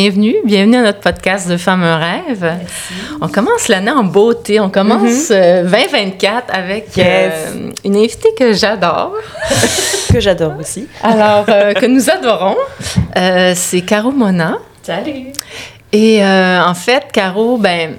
Bienvenue, bienvenue à notre podcast de Femmes un rêve. On commence l'année en beauté. On commence 2024 mm-hmm. euh, avec euh, une invitée que j'adore. que j'adore aussi. Alors, euh, que nous adorons. c'est Caro Mona. Salut. Et en fait, Caro, ben,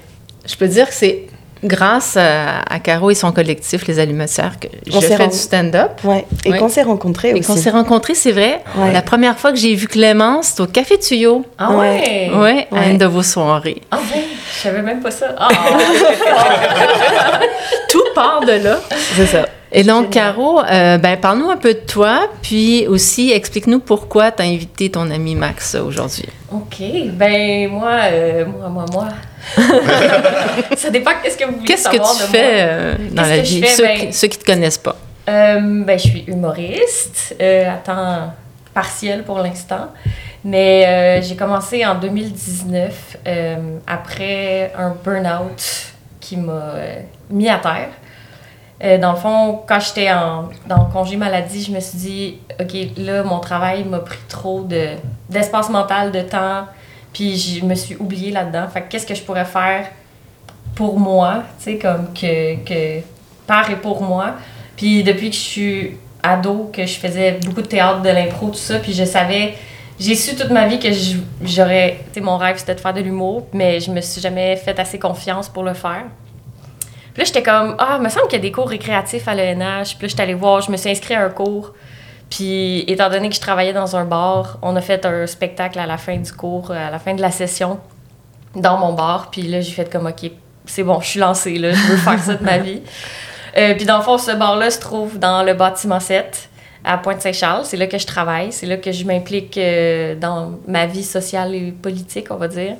je peux dire que c'est grâce à, Caro et son collectif, les allumatières, que j'ai fait du stand-up. Ouais. Et qu'on s'est rencontrés aussi. Et qu'on s'est rencontrés, c'est vrai. La première fois que j'ai vu Clémence, c'était au Café Tuyau. Ah ouais? Oui, à une de vos soirées. Ah ouais? Je savais même pas ça. Ah. Tout part de là. C'est ça. Et donc, Caro, euh, ben, parle-nous un peu de toi, puis aussi explique-nous pourquoi tu as invité ton ami Max aujourd'hui. OK. Ben, moi, euh, moi, moi, moi. ça dépend qu'est-ce que vous voulez Qu'est-ce que tu fais euh, dans la vie, ceux, ben, qui, ceux, qui te connaissent pas? ben, je suis humoriste à temps partiel pour l'instant. Mais j'ai commencé en 2019 après un burn-out qui m'a mis à terre. Euh, dans le fond, quand j'étais en, dans le congé maladie, je me suis dit, OK, là, mon travail m'a pris trop de, d'espace mental, de temps, puis je me suis oubliée là-dedans. Fait qu'est-ce que je pourrais faire pour moi, tu sais, comme que, que par et pour moi? Puis depuis que je suis ado, que je faisais beaucoup de théâtre, de l'impro, tout ça, puis je savais, j'ai su toute ma vie que j'aurais, tu sais, mon rêve c'était de faire de l'humour, mais je me suis jamais fait assez confiance pour le faire. Puis là, j'étais comme, ah, il me semble qu'il y a des cours récréatifs à l'ENH. Puis là, j'étais allée voir, je me suis inscrite à un cours. Puis, étant donné que je travaillais dans un bar, on a fait un spectacle à la fin du cours, à la fin de la session, dans mon bar. Puis là, j'ai fait comme, OK, c'est bon, je suis lancée, là, je veux faire ça de ma vie. Euh, puis, dans le fond, ce bar-là se trouve dans le bâtiment 7 à Pointe-Saint-Charles. C'est là que je travaille. C'est là que je m'implique euh, dans ma vie sociale et politique, on va dire.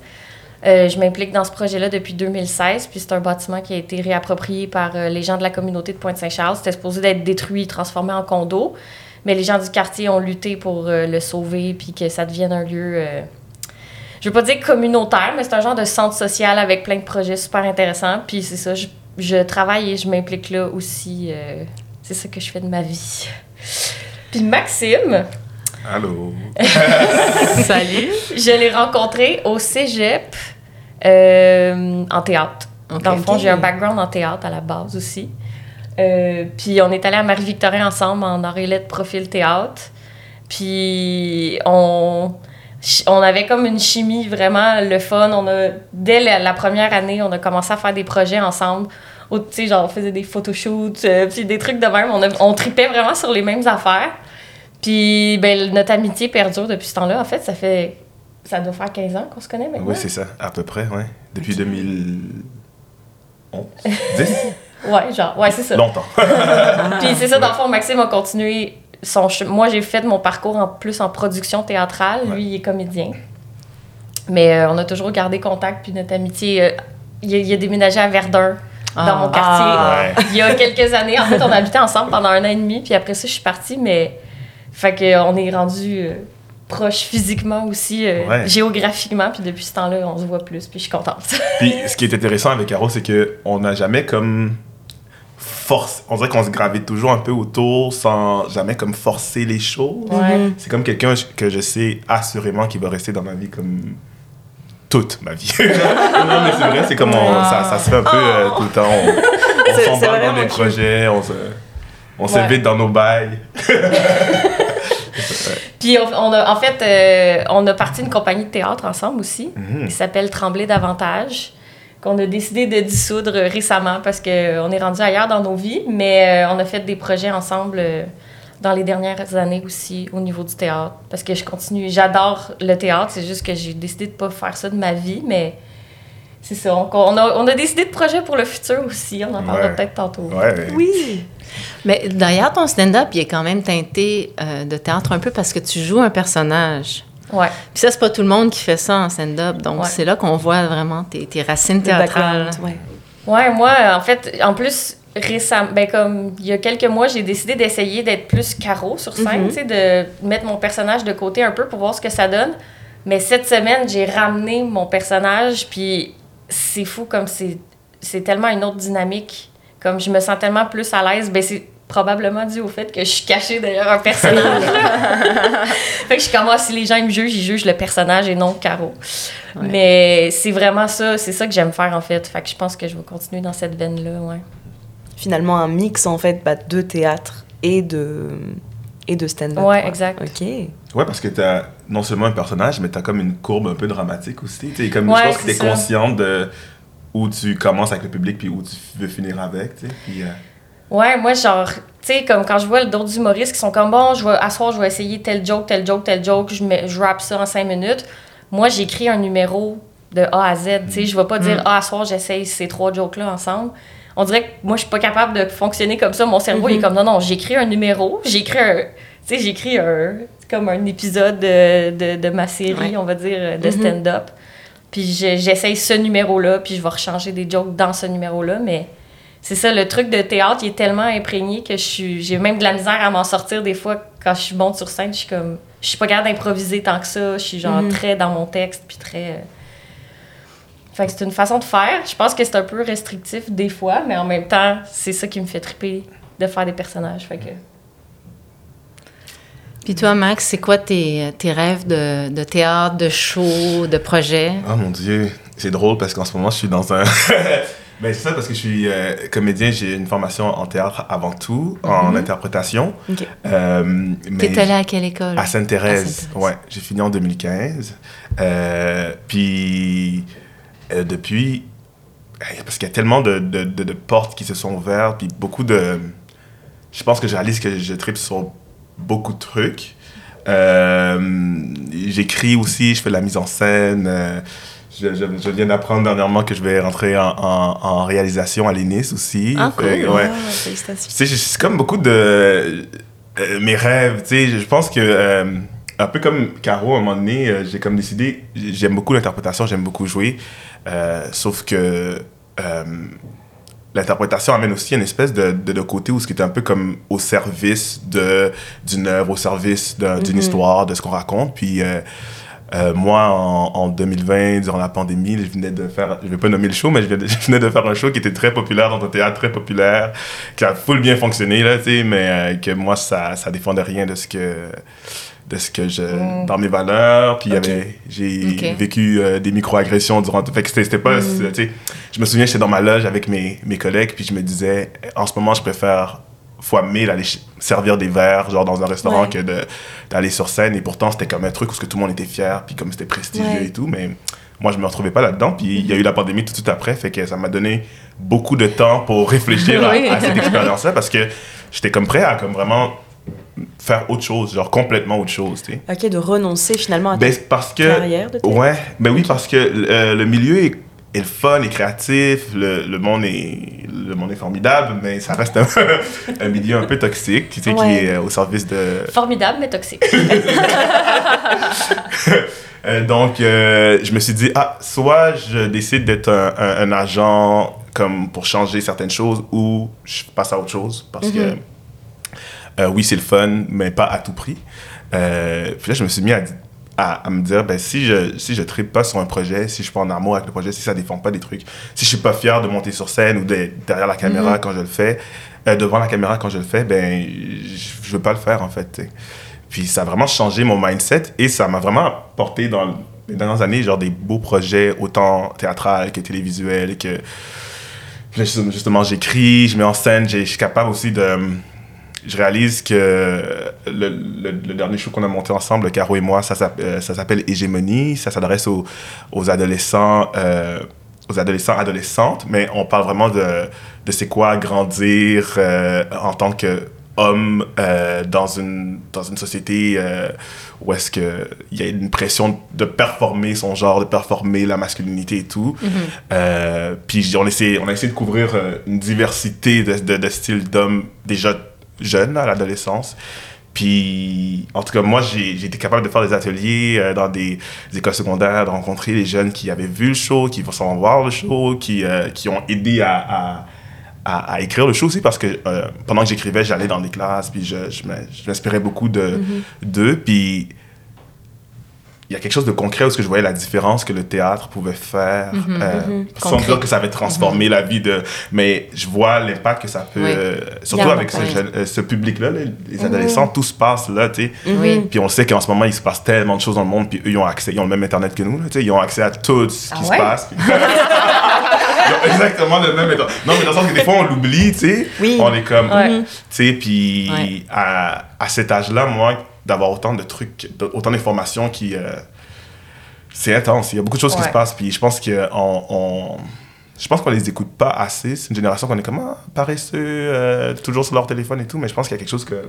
Euh, je m'implique dans ce projet-là depuis 2016, puis c'est un bâtiment qui a été réapproprié par euh, les gens de la communauté de Pointe-Saint-Charles. C'était supposé d'être détruit, transformé en condo, mais les gens du quartier ont lutté pour euh, le sauver, puis que ça devienne un lieu, je veux pas dire communautaire, mais c'est un genre de centre social avec plein de projets super intéressants. Puis c'est ça, je, je, travaille et je m'implique là aussi. c'est ça que je fais de ma vie. Puis Maxime, Allô? Salut. Je l'ai rencontré au cégep euh, en théâtre. Dans le fond, j'ai un background en théâtre à la base aussi. Euh, puis on est allé à Marie-Victorin ensemble en Aurélie profil théâtre. Puis on, on avait comme une chimie vraiment le fun. On a, dès la, première année, on a commencé à faire des projets ensemble. Tu sais, genre, on faisait des photoshoots, euh, puis des trucs de même. On, on tripait vraiment sur les mêmes affaires. Puis ben, notre amitié perdure depuis ce temps-là. En fait, ça fait. Ça doit faire 15 ans qu'on se connaît maintenant. Oui, c'est ça, à peu près, oui. Depuis 2011, 10 Ouais, genre, ouais, c'est ça. Longtemps. Puis c'est ça, dans le fond, Maxime a continué son Moi, j'ai fait mon parcours en plus en production théâtrale. Lui, il est comédien. Mais euh, on a toujours gardé contact, puis notre amitié. Euh, il, a, déménagé à Verdun, dans ah. mon quartier, ah. il y a quelques années. En fait, on habitait ensemble pendant un an et demi, puis après ça, je suis partie, mais fait qu'on est rendu euh, proche physiquement aussi, euh, géographiquement, puis depuis ce temps-là, on se voit plus, puis je suis contente. puis ce qui est intéressant avec Caro, c'est qu'on n'a jamais comme force. On dirait qu'on se gravite toujours un peu autour sans jamais comme forcer les choses. C'est comme quelqu'un que je sais assurément qui va rester dans ma vie comme toute ma vie. non, mais c'est vrai, c'est comme on- ça, ça se fait un peu euh, tout le temps. On, s'embarque dans des projets, on se, on Ouais. s'évite dans nos bails. Puis on, on a, en fait, euh, on a parti une compagnie de théâtre ensemble aussi, Mhm. qui s'appelle Trembler davantage, qu'on a décidé de dissoudre récemment parce qu'on est rendu ailleurs dans nos vies, mais euh, on a fait des projets ensemble euh, dans les dernières années aussi au niveau du théâtre. Parce que je continue, j'adore le théâtre, c'est juste que j'ai décidé de pas faire ça de ma vie, mais c'est ça. On, on a, on a décidé de projets pour le futur aussi, on en parlera Ouais. peut-être tantôt. Ouais. Oui. Mais d'ailleurs, ton stand-up, il est quand même teinté euh, de théâtre un peu parce que tu joues un personnage. Ouais. Puis ça, c'est pas tout le monde qui fait ça en stand-up. Donc, Ouais. c'est là qu'on voit vraiment tes, tes racines Le théâtrales. ouais. Ouais, moi, en fait, en plus, récemment, ben comme il y a quelques mois, j'ai décidé d'essayer d'être plus carreau sur scène, tu sais, de mettre mon personnage de côté un peu pour voir ce que ça donne. Mais cette semaine, j'ai ramené mon personnage, puis c'est fou comme c'est c'est tellement une autre dynamique. Comme je me sens tellement plus à l'aise, ben c'est probablement dû au fait que je suis cachée derrière un personnage. fait que je commence, si les gens ils me jugent, ils jugent le personnage et non Caro. Ouais. Mais c'est vraiment ça, c'est ça que j'aime faire en fait. Fait que je pense que je vais continuer dans cette veine-là, ouais. Finalement, un mix en fait bah, de théâtre et de, et de stand-up. Ouais, quoi. exact. Ok. Ouais, parce que t'as non seulement un personnage, mais t'as comme une courbe un peu dramatique aussi. T'sais, comme, Ouais, je pense que t'es ça. consciente de où tu commences avec le public puis où tu veux finir avec. t'sais. Puis, euh, Ouais, moi, genre, tu sais, comme quand je vois d'autres humoristes qui sont comme, bon, je vais, à soir, je vais essayer tel joke, tel joke, tel joke, je, mets, je rappe ça en cinq minutes. Moi, j'écris un numéro de A à Z, tu sais, je vais pas dire, Mm. ah, à soir, j'essaye ces trois jokes-là ensemble. On dirait que moi, je suis pas capable de fonctionner comme ça. Mon cerveau, il est comme, non, non, j'écris un numéro, j'écris un, tu sais, j'écris un, comme un épisode de, de, de ma série, Ouais. on va dire, de Mhm. stand-up. Puis je- j'essaye ce numéro-là, puis je vais rechanger des jokes dans ce numéro-là, mais c'est ça, le truc de théâtre, il est tellement imprégné que je suis, j'ai même de la misère à m'en sortir des fois quand je monte sur scène. Je suis comme, je suis pas capable d'improviser tant que ça. Je suis genre Mhm. très dans mon texte, puis très. Fait que c'est une façon de faire. Je pense que c'est un peu restrictif des fois, mais en même temps, c'est ça qui me fait triper de faire des personnages. Fait que. Puis toi, Max, c'est quoi tes, tes rêves de, de théâtre, de show, de projet? Oh mon Dieu, c'est drôle parce qu'en ce moment, je suis dans un. ben, c'est ça parce que je suis euh, comédien, j'ai une formation en théâtre avant tout, en interprétation. Ok. Euh, T'es allé à quelle école? à Sainte-Thérèse. Sainte-Thérèse. Ouais, j'ai fini en 2015. Euh, puis euh, depuis, eh, parce qu'il y a tellement de, de, de- de portes qui se sont ouvertes, puis beaucoup de. Je pense que je réalise que je tripe sur beaucoup de trucs. Euh, J'écris aussi, je fais de la mise en scène. euh, je, je- je viens d'apprendre dernièrement que je vais rentrer en, en- en réalisation à l'ENIS aussi. Ah, cool. ouais. Ah, c'est comme beaucoup de. euh, mes rêves, tu sais. Je pense que. euh, un peu comme Caro, à un moment donné, euh, j'ai comme décidé. J'aime beaucoup l'interprétation, j'aime beaucoup jouer. Euh, sauf que. euh, L'interprétation amène aussi une espèce de, de, de côté où ce qui est un peu comme au service de d'une œuvre, au service d'un- d'une Mhm. histoire, de ce qu'on raconte. Puis euh, euh, moi, en, en 2020, durant la pandémie, je venais de faire, je vais pas nommer le show, mais je venais, de, je venais de faire un show qui était très populaire dans un théâtre très populaire, qui a full bien fonctionné, là, tu sais, mais euh, que moi, ça, ça défendait rien de ce que, de ce que je, Mm. dans mes valeurs. Puis il y Ok. avait, j'ai vécu euh, des micro-agressions durant. Fait que c'était, pas, Mm. tu sais, je me souviens, j'étais dans ma loge avec mes, mes collègues, puis je me disais, en ce moment, je préfère fois mille aller servir des verres, genre dans un restaurant, Ouais. que d'aller sur scène. Et pourtant, c'était comme un truc où que tout le monde était fier, puis comme c'était prestigieux Ouais. et tout. Mais moi, je me retrouvais pas là-dedans. Puis il y a eu la pandémie tout de suite après, fait que ça m'a donné beaucoup de temps pour réfléchir à- Oui. à, cette expérience-là, parce que j'étais comme prêt à comme vraiment faire autre chose, genre complètement autre chose, tu sais. Ok, de renoncer finalement à ta Ben, parce que... carrière de. Ouais, ben oui, parce que euh, le milieu est, est le fun, est créatif, le, le monde est le monde est formidable, mais ça reste un, un milieu un peu toxique, tu sais, qui est euh, au service de... Formidable, mais toxique. Euh, donc, euh, je me suis dit, ah, soit je décide d'être un, un- un agent comme pour changer certaines choses, ou je passe à autre chose, parce que euh, oui, c'est le fun, mais pas à tout prix. Euh, puis là, je me suis mis à, à, à me dire, ben, si je si je tripe pas sur un projet, si je suis pas en amour avec le projet, si ça défend pas des trucs, si je suis pas fier de monter sur scène ou d'être derrière la caméra Mhm. quand je le fais, euh, devant la caméra quand je le fais, ben, je, je veux pas le faire, en fait. Puis ça a vraiment changé mon mindset et ça m'a vraiment porté dans les dernières années, genre des beaux projets, autant théâtral que télévisuel, que justement- j'écris, je mets en scène, je suis capable aussi de. Je réalise que le, le- le dernier show qu'on a monté ensemble, Caro et moi, ça, euh, ça s'appelle Hégémonie. Ça s'adresse aux, aux adolescents, euh, aux adolescents, adolescentes, mais on parle vraiment de, de c'est quoi grandir euh, en tant qu'homme euh, dans, une, dans une société euh, où est-ce qu'il y a une pression de performer son genre, de performer la masculinité et tout. Euh, puis on, essaie, on a essayé de couvrir une diversité de, de, de styles d'hommes déjà jeunes à l'adolescence. Puis, en tout cas, moi, j'ai été capable de faire des ateliers euh, dans des, des écoles secondaires, de rencontrer les jeunes qui avaient vu le show, qui vont voir le show, qui, euh, qui ont aidé à, à, à- à écrire le show aussi, parce que euh, pendant que j'écrivais, j'allais dans des classes, puis je, je m'in- je m'inspirais beaucoup de- d'eux. Puis, il y a quelque chose de concret où ce que je voyais la différence que le théâtre pouvait faire, euh, sans Concret. dire que ça avait transformé la vie de... Mais je vois l'impact que ça peut... Oui. euh, surtout avec ce, euh, ce public-là, là, les adolescents, tout se passe là, tu sais. Oui. Puis on sait qu'en ce moment, il se passe tellement de choses dans le monde, puis eux, ils ont accès, ils ont le même Internet que nous, tu sais, ils ont accès à tout ce qui Ah se ouais? passe. puis- Ils ont exactement le même Internet. Non, mais dans le sens que des fois, on l'oublie, tu sais. Oui. On est comme, Ouais. tu sais, puis Ouais. à, à cet âge-là, moi, d'avoir autant de trucs, autant d'informations qui... euh, c'est intense, il y a beaucoup de choses qui se passent, puis je pense que on, on- je pense qu'on les écoute pas assez. C'est une génération qu'on est comme ah, paresseux, euh, toujours sur leur téléphone et tout, mais je pense qu'il y a quelque chose que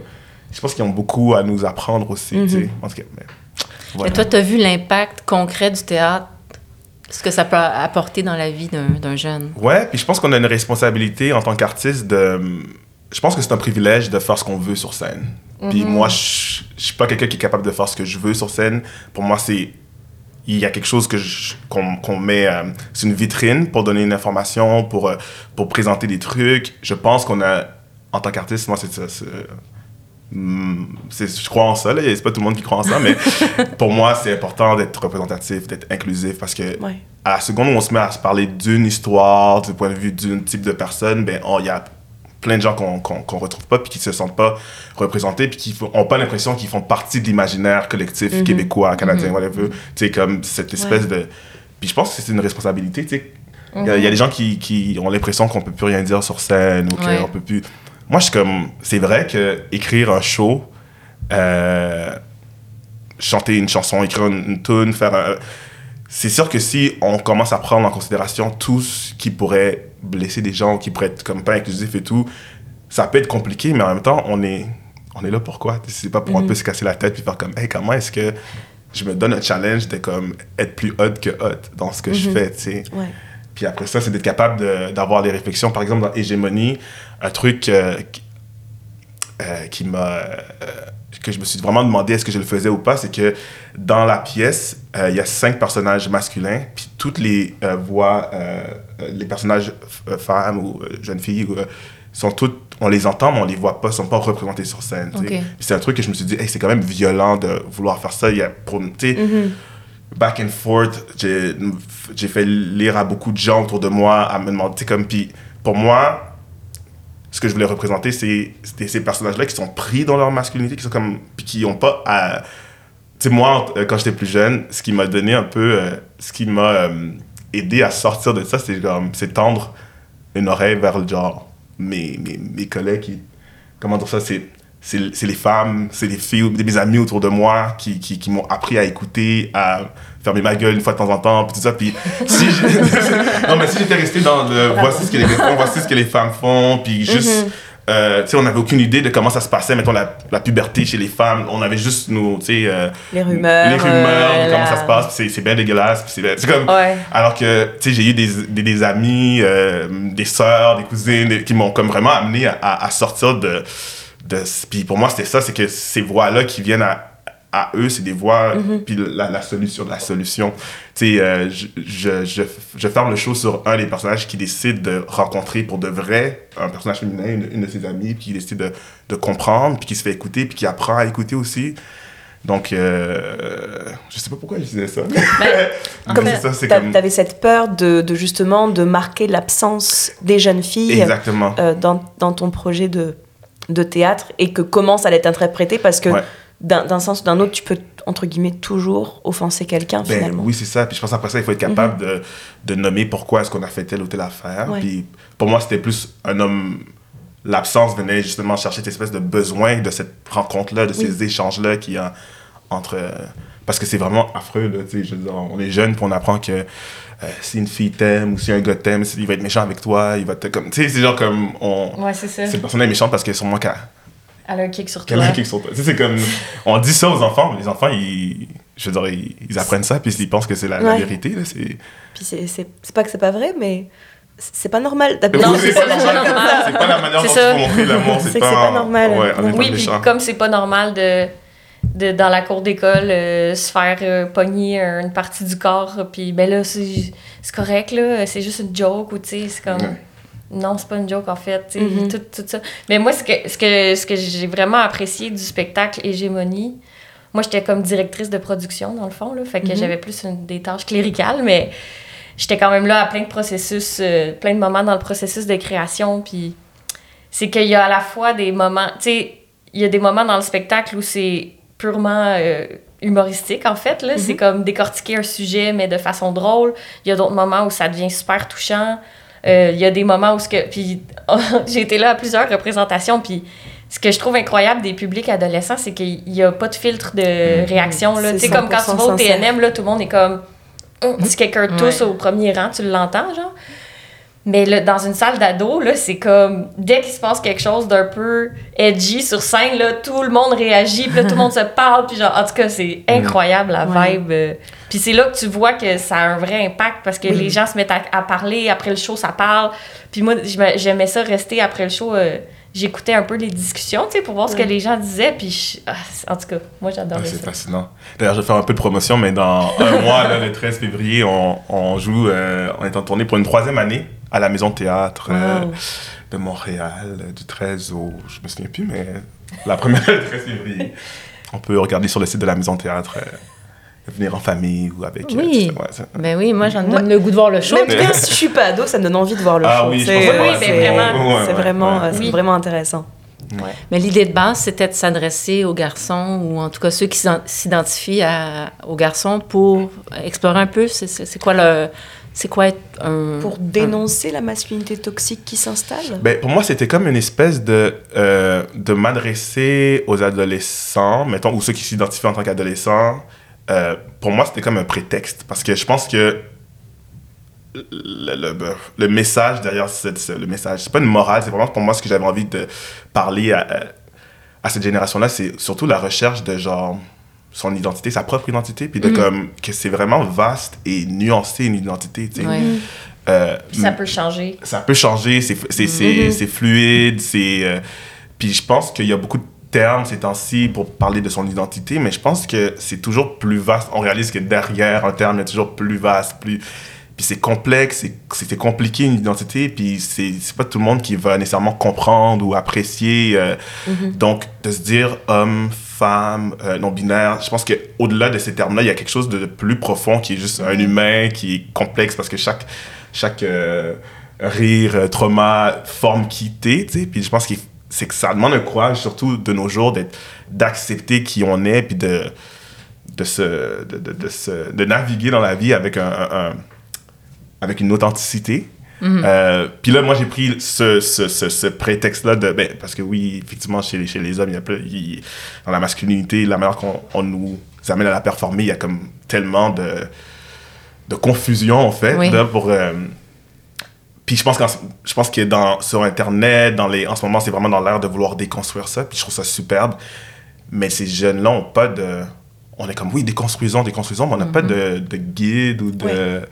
je pense qu'ils ont beaucoup à nous apprendre aussi. tu sais. En tout cas, mais, voilà. Et toi, tu as vu l'impact concret du théâtre, ce que ça peut apporter dans la vie d'un d'un jeune? Ouais, puis je pense qu'on a une responsabilité en tant qu'artiste de. Je pense que c'est un privilège de faire ce qu'on veut sur scène. Puis moi, je je suis pas quelqu'un qui est capable de faire ce que je veux sur scène. Pour moi, c'est. Il y a quelque chose que qu'on met. euh, c'est une vitrine pour donner une information, pour, euh, pour présenter des trucs. Je pense qu'on a. En tant qu'artiste, moi, c'est c'est- je crois en ça. C'est pas tout le monde qui croit en ça, mais pour moi, c'est important d'être représentatif, d'être inclusif parce que Ouais. à la seconde où on se met à se parler d'une histoire, du point de vue d'un type de personne, ben, il y a plein de gens qu'on qu'on qu'on retrouve pas puis qui se sentent pas représentés puis qui n'ont pas l'impression qu'ils font partie de l'imaginaire collectif québécois, canadien, whatever. Tu sais, comme cette espèce de... Puis je pense que c'est une responsabilité, tu sais. Il y, a- y a des gens qui, qui ont l'impression qu'on peut plus rien dire sur scène ou Ouais. qu'on peut plus... Moi, je suis comme... C'est vrai que écrire un show... euh, chanter une chanson, écrire une, une tune, faire un... C'est sûr que si on commence à prendre en considération tout ce qui pourrait blesser des gens, qui être comme pas inclusif et tout, ça peut être compliqué, mais en même temps, on est, on est là pourquoi C'est pas pour un peu se casser la tête puis faire comme, hey, comment est-ce que je me donne un challenge de comme être plus hot que hot dans ce que je fais, tu sais? Ouais. Puis après ça, c'est d'être capable de- d'avoir des réflexions. Par exemple, dans Hégémonie, un truc euh, qui, euh, qui m'a. euh, que je me suis vraiment demandé est-ce que je le faisais ou pas, c'est que dans la pièce, euh, il y a cinq personnages masculins, puis toutes les voix, les personnages euh, femmes ou euh, jeunes filles, euh, sont toutes, on les entend, mais on les voit pas, sont pas représentés sur scène. C'est un truc que je me suis dit, Hey, c'est quand même violent de vouloir faire ça. Il y a pour, sais, back and forth, j'ai fait lire à beaucoup de gens autour de moi, à me demander, comme, puis pour moi, ce que je voulais représenter, c'est c'était ces personnages-là qui sont pris dans leur masculinité, qui sont comme, puis qui n'ont pas à... Tu sais, moi, euh, quand j'étais plus jeune, ce qui m'a donné un peu, euh, ce qui m'a euh, aidé à sortir de ça, c'est comme, c'est tendre une oreille vers le genre, mes, mes, mes collègues qui, comment dire ça, c'est c'est les femmes, c'est les filles, mes amis autour de moi qui, qui, m'ont appris à écouter, à fermer ma gueule une fois de temps en temps, puis tout ça. Puis si non, mais si j'étais resté dans le voici ce que les gars font, voici ce que les femmes font, puis juste, tu sais, on n'avait aucune idée de comment ça se passait, mettons la, la puberté chez les femmes. On avait juste nos, tu sais, euh, Les rumeurs, les rumeurs, euh, de comment la- ça se passe, c'est c'est bien dégueulasse, c'est c'est comme. Ouais. Alors que, tu sais, j'ai eu des, des, des amis, euh, des sœurs, des cousines des- qui m'ont comme vraiment amené à, à- à sortir de. de puis pour moi, c'était ça, c'est que ces voix-là qui viennent à, à eux, c'est des voix, puis la, la solution de la solution. Tu sais, euh, je, je, je, je ferme le show sur un des personnages qui décide de rencontrer pour de vrai un personnage féminin, une, une de ses amies, puis qui décide de, de comprendre, puis qui se fait écouter, puis qui apprend à écouter aussi. Donc, euh, je sais pas pourquoi je disais ça. Mais Comme t'a- comme... T'avais cette peur de, de justement de marquer l'absence des jeunes filles Exactement. euh, dans, dans ton projet de, de théâtre et que comment ça allait être interprété parce que Ouais. D'un sens ou d'un autre, tu peux, entre guillemets, toujours offenser quelqu'un, Ben, finalement. oui, c'est ça. Puis je pense après ça, il faut être capable de, de nommer pourquoi est-ce qu'on a fait telle ou telle affaire. Ouais. Puis pour moi, c'était plus un homme. L'absence venait justement chercher cette espèce de besoin de cette rencontre-là, de ces échanges-là qui a entre. euh, parce que c'est vraiment affreux, là, tu sais. Je veux dire, on est jeune, puis on apprend que euh, si une fille t'aime ou si un gars t'aime, il va être méchant avec toi, il va te. comme Tu sais, c'est genre comme. On, Ouais, c'est ça. Cette personne est méchante parce qu'elle est sûrement qu'elle Elle a un kick sur qu'elle toi. a un kick sur toi. Tu sais, c'est comme. On dit ça aux enfants, mais les enfants, ils. Je veux dire, ils, ils apprennent ça, puis ils pensent que c'est la, vérité, là. C'est. Puis c'est- c'est c'est pas que c'est pas vrai, mais c'est pas normal Non, c'est c'est pas ça, normal. c'est pas la manière C'est dont ça. faut montrer l'amour. C'est pas normal. Ouais, on est Non. pas Oui, puis comme c'est pas normal de, de dans la cour d'école euh, se faire euh, pogner une partie du corps, puis ben là c'est c'est correct là, c'est juste une joke ou tu sais c'est comme Ouais. Non c'est pas une joke en fait, Mhm. tout, tout ça. Mais moi ce que ce que ce que j'ai vraiment apprécié du spectacle Hégémonie, moi j'étais comme directrice de production dans le fond là, fait que Mhm. j'avais plus une- des tâches cléricales, mais j'étais quand même là à plein de processus, euh, plein de moments dans le processus de création, puis c'est qu'il y a à la fois des moments, tu sais, il y a des moments dans le spectacle où c'est purement euh, humoristique, en fait, là. C'est comme décortiquer un sujet, mais de façon drôle. Il y a d'autres moments où ça devient super touchant. Euh, il y a des moments où ce que... Puis j'ai été là à plusieurs représentations, puis ce que je trouve incroyable des publics adolescents, c'est qu'il n'y a pas de filtre de réaction, là. C'est Tu sais, comme quand tu 100% vas au. TNM, là, tout le monde est comme... Hum, Si quelqu'un tousse Ouais. au premier rang, tu l'entends, genre. Mais là, dans une salle d'ado, c'est comme dès qu'il se passe quelque chose d'un peu edgy sur scène, là, tout le monde réagit, puis là, tout le monde se parle, puis genre, en tout cas, c'est incroyable la Ouais. vibe. Puis c'est là que tu vois que ça a un vrai impact parce que les gens se mettent à, à parler, après le show, ça parle. Puis moi, j'aimais- ça rester après le show. euh, J'écoutais un peu les discussions, tu sais, pour voir ce que les gens disaient. Puis je- ah, en tout cas, moi, Ouais, c'est ça. fascinant. D'ailleurs, je vais faire un peu de promotion, mais dans un mois, là, le 13 février, on, on joue, euh, on est en tournée pour une troisième année à la Maison de Théâtre euh, de Montréal, du 13 au. Je me souviens plus, mais la première, le 13 février. On peut regarder sur le site de la Maison de Théâtre, euh, venir en famille ou avec. euh, Oui. ça, ouais, Ben oui, moi, j'en donne le goût de voir le show. Même bien si je suis pas ado, ça me donne envie de voir le Ah show. oui, C'est- Oui, vraiment, ouais, c'est ouais, vraiment, ouais. euh, Oui. vraiment intéressant. Mais l'idée de base, c'était de s'adresser aux garçons, ou en tout cas ceux qui s'identifient à- aux garçons pour explorer un peu c'est- quoi le. C'est quoi être un. Pour dénoncer la masculinité toxique qui s'installe? Ben, pour moi, c'était comme une espèce de, euh, de m'adresser aux adolescents, mettons, ou ceux qui s'identifient en tant qu'adolescents. Euh, pour moi, c'était comme un prétexte. Parce que je pense que le, le- le message derrière cette- ce- le message, c'est pas une morale, c'est vraiment pour moi ce que j'avais envie de parler à, à- cette génération-là, c'est surtout la recherche de genre son identité, sa propre identité, puis de Mm. comme que c'est vraiment vaste et nuancé une identité, tu sais. Ouais. Euh, ça peut changer. ça peut changer, c'est c'est- c'est- Mhm. c'est fluide, c'est... euh, puis je pense qu'il y a beaucoup de termes ces temps-ci pour parler de son identité, mais je pense que c'est toujours plus vaste. On réalise que derrière un terme, il y a toujours plus vaste, plus... Puis c'est complexe, c'est- compliqué une identité, puis c'est c'est pas tout le monde qui va nécessairement comprendre ou apprécier. euh, Donc, de se dire homme, femme, euh, non-binaire, je pense qu'au-delà de ces termes-là, il y a quelque chose de plus profond qui est juste un humain, qui est complexe parce que chaque, chaque euh, rire, trauma, forme qui t'es, tu sais. Puis je pense que c'est que ça demande un courage, surtout de nos jours, d'être- d'accepter qui on est, puis de, de, se, de, de, de se- de naviguer dans la vie avec, un, un- un- avec une authenticité. Euh, puis là, moi, j'ai pris ce, ce, ce, ce prétexte-là de. Ben, parce que oui, effectivement, chez, les- chez les hommes, il y a plein- il- dans la masculinité, la manière qu'on on nous amène à la performer, il y a comme tellement de, de confusion, en fait. Oui. là, pour, euh, puis je pense, qu'en- je pense que dans, sur Internet, dans les, en ce moment, c'est vraiment dans l'air de vouloir déconstruire ça. Puis je trouve ça superbe. Mais ces jeunes-là n'ont pas de. On est comme, oui, déconstruisons, déconstruisons, mais on n'a pas de, de guide ou de. Ouais. Ouais,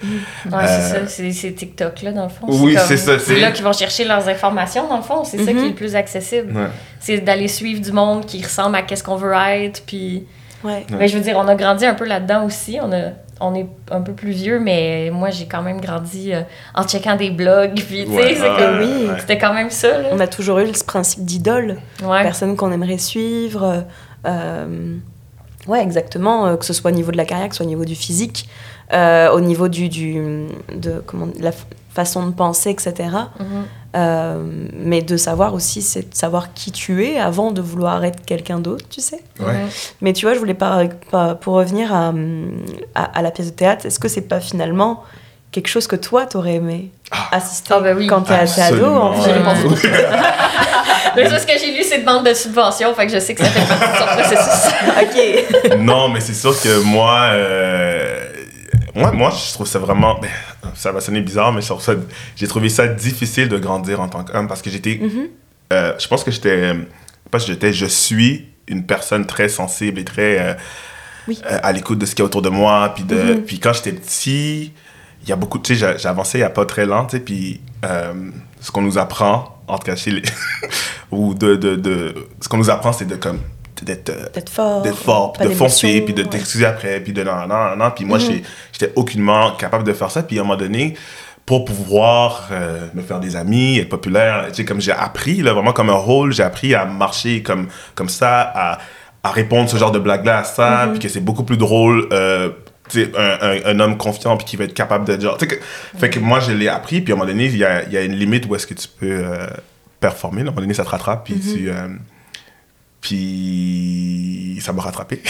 c'est Euh, ça, c'est c'est TikTok, là, dans le fond. Oui, c'est ça, c'est- là qu'ils vont chercher leurs informations, dans le fond. C'est ça Mhm. qui est le plus accessible. Ouais. C'est d'aller suivre du monde qui ressemble à qu'est-ce qu'on veut être. Puis, Ouais. Ouais. mais je veux dire, on a grandi un peu là-dedans aussi. On, a, on est un peu plus vieux, mais moi, j'ai quand même grandi euh, en checkant des blogs. Puis, tu sais, Ouais, c'est ah, comme- oui. ouais. c'était quand même ça, là. On a toujours eu ce principe d'idole, Ouais. personne qu'on aimerait suivre. euh, ouais, exactement, euh, que ce soit au niveau de la carrière, que ce soit au niveau du physique, euh, au niveau du, du de comment, la façon de penser, etc. Euh, mais de savoir aussi, c'est de savoir qui tu es avant de vouloir être quelqu'un d'autre, tu sais. Ouais. Mais tu vois, je voulais pas, pas- pour revenir à, à, à la pièce de théâtre, est-ce que c'est pas finalement quelque chose que toi t'aurais aimé assister Ah, oui. quand t'es assez ado en fait? Mais ça, ce que j'ai lu, c'est demande de subvention, fait que je sais que ça fait partie de son processus. Ok. non, mais c'est sûr que moi, euh, moi, moi, je trouve ça vraiment. ben, ça va sonner bizarre, mais j'ai trouvé ça difficile de grandir en tant qu'homme parce que j'étais. Mhm. euh, je pense que j'étais. Pas que j'étais, je suis une personne très sensible et très. euh, Oui. euh, à l'écoute de ce qu'il y a autour de moi. Puis, de, Mhm. puis quand j'étais petit, il y a beaucoup. Tu sais, avancé il n'y a pas très lent, tu sais, puis ce qu'on nous apprend, en tout cas chez les. ou de, de, de. Ce qu'on nous apprend, c'est de comme. D'être. euh, D'être fort. fort, puis de foncer, puis de ouais. t'excuser après, puis de non, non, non. Puis moi, Mhm. j'ai- j'étais aucunement capable de faire ça. Puis à un moment donné, pour pouvoir euh, me faire des amis, être populaire, tu sais, comme j'ai appris, là, vraiment comme un rôle, j'ai appris à marcher comme, comme ça, à, à répondre ce genre de blague-là à ça, Mhm. puis que c'est beaucoup plus drôle. euh, tu sais, un, un, un homme confiant puis qui va être capable de genre tu sais que, fait que moi je l'ai appris puis à un moment donné il y a, y a une limite où est-ce que tu peux euh, performer là. à un moment donné ça te rattrape puis tu euh, puis ça m'a rattrapé.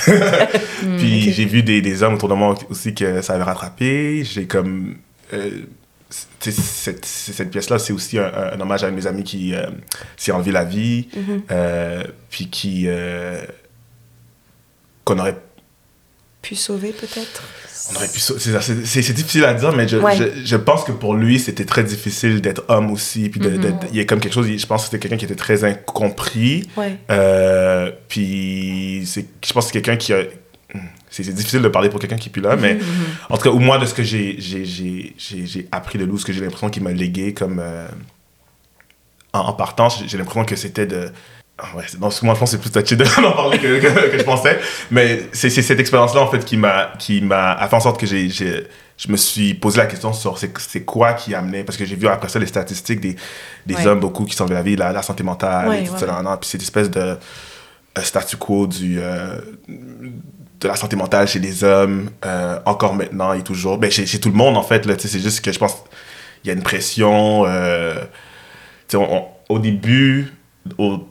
puis ok. j'ai vu des, des hommes autour de moi aussi que ça avait rattrapé. J'ai comme. euh, cette, cette pièce-là, c'est aussi un, un- un hommage à mes amis qui euh, s'est enlevé la vie, Mhm. euh, puis qui. qu'on aurait Pu sauver peut-être? on aurait pu sau- c'est difficile à dire mais je, Ouais. je, je pense que pour lui c'était très difficile d'être homme aussi puis de, de- Mhm. il y a comme quelque chose je pense que c'était quelqu'un qui était très incompris Ouais. euh, puis c'est je pense que c'est quelqu'un qui a c'est difficile de parler pour quelqu'un qui est plus là mais en tout cas ou moi de ce que j'ai appris de lui ce que j'ai l'impression qu'il m'a légué comme euh, en, en partant j'ai l'impression que c'était de ouais, c'est- non, moi je pense que c'est plus touché de- d'en parler que, que, que je pensais mais c'est cette expérience là en fait qui m'a qui m'a a fait en sorte que j'ai je me suis posé la question sur c'est quoi qui amenait parce que j'ai vu après ça les statistiques des, des Ouais. hommes beaucoup qui sont de la vie la, la santé mentale Ouais, et tout ça nan. puis cette espèce de euh, statu quo du euh, de la santé mentale chez les hommes euh, encore maintenant et toujours ben chez, chez tout le monde en fait là c'est juste que je pense il y a une pression on- on- au début au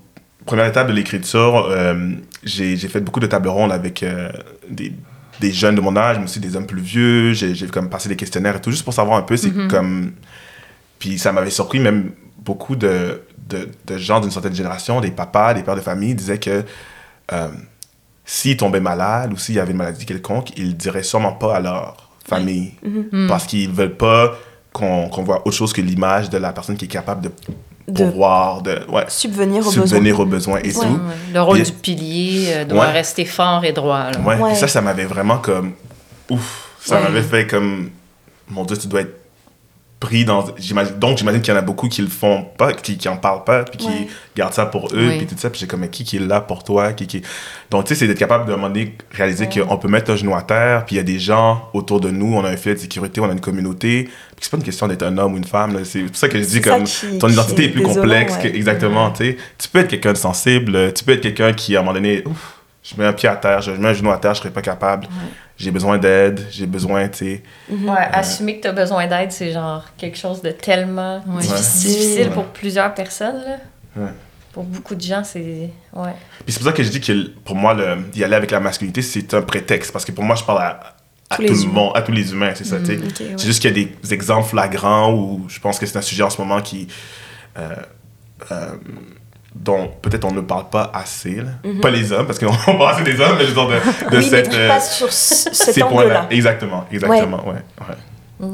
première étape de l'écriture euh, j'ai fait beaucoup de tables rondes avec euh, des des jeunes de mon âge mais aussi des hommes plus vieux j'ai comme passé des questionnaires et tout juste pour savoir un peu c'est Mhm. comme puis ça m'avait surpris même beaucoup de, de, de gens d'une certaine génération, des papas, des pères de famille, disaient que euh, s'ils tombaient malades ou s'il y avait une maladie quelconque, ils diraient sûrement pas à leur famille. Mhm. Parce qu'ils veulent pas qu'on qu'on voit autre chose que l'image de la personne qui est capable de De pouvoir, de ouais, subvenir aux besoins. subvenir aux besoins et Ouais. tout. Ouais, Le rôle Puis- du pilier euh, doit Ouais. rester fort et droit. là. Ouais, ça, ça m'avait vraiment comme. Ouf, ça Ouais. m'avait fait comme. Mon Dieu, tu dois être pris dans. j'imagine- Donc, j'imagine qu'il y en a beaucoup qui le font pas, qui, qui en parlent pas, puis qui Ouais. gardent ça pour eux, Oui. puis tout ça. Puis j'ai comme, mais qui, qui est là pour toi qui, qui... Donc, tu sais, c'est d'être capable de demander, réaliser qu'on peut mettre un genou à terre, puis il y a des gens autour de nous, on a un filet de sécurité, on a une communauté. Puis c'est pas une question d'être un homme ou une femme, c'est pour ça que je dis comme. qui- ton identité est plus désolant, complexe ouais. que. Exactement, tu sais. Tu peux être quelqu'un de sensible, tu peux être quelqu'un qui, à un moment donné, ouf, je mets un pied à terre, je mets un genou à terre, je serais pas capable. J'ai besoin d'aide, j'ai besoin, tu sais. Mhm. Ouais, assumer que tu as besoin d'aide, c'est genre quelque chose de tellement Ouais. difficile, Difficile. pour plusieurs personnes. Là. Ouais. Pour beaucoup de gens, c'est. Ouais. Puis c'est pour ça que je dis que pour moi, le, d'y aller avec la masculinité, c'est un prétexte. Parce que pour moi, je parle à, à Tous tout les le humains. monde, à tous les humains, c'est ça, tu sais. Ouais. C'est juste qu'il y a des exemples flagrants où je pense que c'est un sujet en ce moment qui. euh, euh, dont peut-être on ne parle pas assez. là. Mhm. Pas les hommes, parce qu'on parle assez des hommes, mais je veux dire de, de oui, cette. mais tu euh, passes sur ce- cet ces points-là. angle-là. Exactement, exactement, ouais. ouais.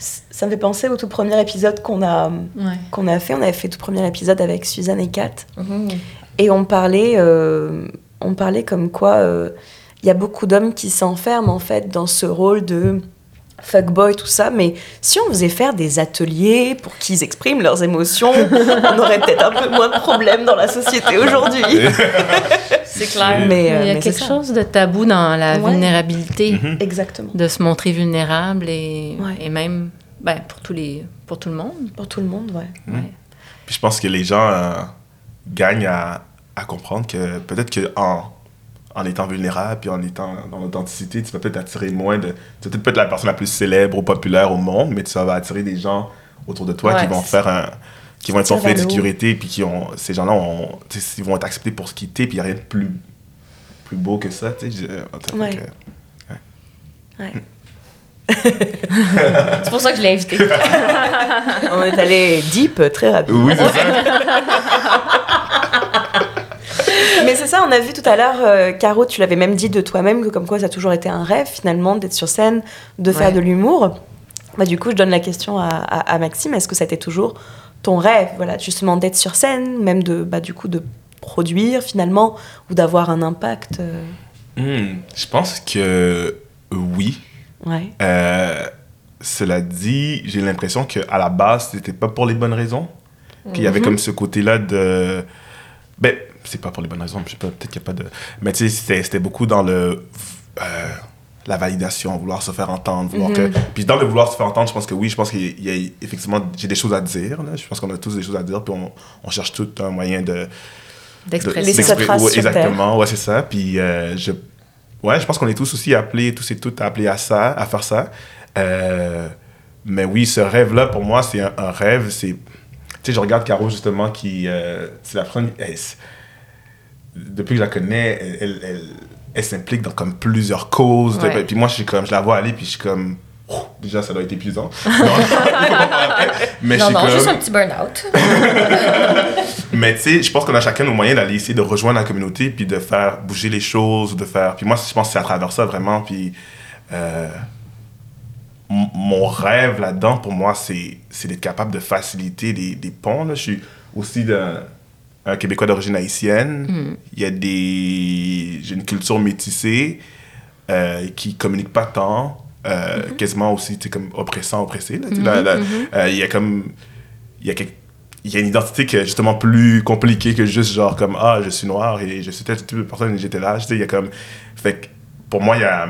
Ça me fait penser au tout premier épisode qu'on a, Ouais. qu'on a fait. On avait fait tout premier épisode avec Suzanne et Kat. Mhm. Et on parlait, euh, on parlait comme quoi euh, il y a beaucoup d'hommes qui s'enferment en fait dans ce rôle de fuckboy, tout ça. Mais si on faisait faire des ateliers pour qu'ils expriment leurs émotions, on aurait peut-être un peu moins de problèmes dans la société aujourd'hui. C'est clair. Mais, euh, Il y a mais quelque chose de tabou dans la Ouais. vulnérabilité, Mhm. Exactement. de se montrer vulnérable et, Ouais. et même ben, pour, tous les, pour tout le monde. Pour tout le monde, ouais. Ouais. Puis je pense que les gens euh, gagnent à, à comprendre que peut-être qu'en en étant vulnérable puis en étant dans l'authenticité, tu vas peut-être attirer moins de. Tu vas peut-être pas être la personne la plus célèbre ou populaire au monde, mais tu vas attirer des gens autour de toi qui vont faire un. qui vont être en fait de sécurité, puis qui ont, ces gens-là, ils vont être acceptés pour ce qu'ils étaient, puis il n'y a rien de plus, plus beau que ça, tu sais. en Ouais. C'est pour ça que je l'ai invité. On est allé deep très rapidement. Oui, c'est ça. Mais c'est ça, on a vu tout à l'heure, euh, Caro, tu l'avais même dit de toi-même que comme quoi ça a toujours été un rêve finalement d'être sur scène, de faire Ouais. de l'humour. Bah, du coup, je donne la question à, à- à Maxime. Est-ce que ça a été toujours ton rêve, voilà, justement d'être sur scène, même de, bah, du coup, de produire finalement ou d'avoir un impact euh, Hmm, je pense que oui. Ouais. Euh, cela dit, j'ai l'impression qu'à la base, c'était pas pour les bonnes raisons. Qu'il y avait comme ce côté-là de. Ben, c'est pas pour les bonnes raisons, je sais pas, peut-être qu'il n'y a pas de. Mais tu sais, c'était- beaucoup dans le. euh, la validation, vouloir se faire entendre, vouloir que. Puis dans le vouloir se faire entendre, je pense que oui, je pense qu'il y a effectivement. J'ai des choses à dire, là. Je pense qu'on a tous des choses à dire, puis on, on cherche tout un moyen de. de- D'expression. Laisser sa d'expri- trace ouais. Exactement, ouais, c'est ça. Puis euh, je. Ouais, je pense qu'on est tous aussi appelés, tous et toutes appelés à ça, à faire ça. Euh, mais oui, ce rêve-là, pour moi, c'est un, un rêve. C'est. Tu sais, je regarde Caro, justement, qui. euh, c'est la première. elle- depuis que je la connais, elle, elle, elle- elle s'implique dans comme plusieurs causes. Ouais. Puis moi, je, suis comme, je la vois aller, puis je suis comme. Ouh, déjà, ça doit être épuisant. Non. mais je Non, suis non, comme. juste un petit burn-out. Mais tu sais, je pense qu'on a chacun nos moyens d'aller essayer de rejoindre la communauté puis de faire bouger les choses, de faire. Puis moi, je pense que c'est à travers ça vraiment. Puis euh, mon rêve là-dedans, pour moi, c'est c'est d'être capable de faciliter des, des ponts. Là. Je suis aussi d'un- un Québécois d'origine haïtienne. Il y a des. J'ai une culture métissée euh, qui communique pas tant. euh, quasiment aussi tu sais, comme oppressant oppressé là, là, là, euh, il y a comme il y a quelque- il y a une identité qui est justement plus compliquée que juste genre comme ah je suis noir et je suis telle type de personne et j'étais là tu sais il y a comme fait que pour moi il y a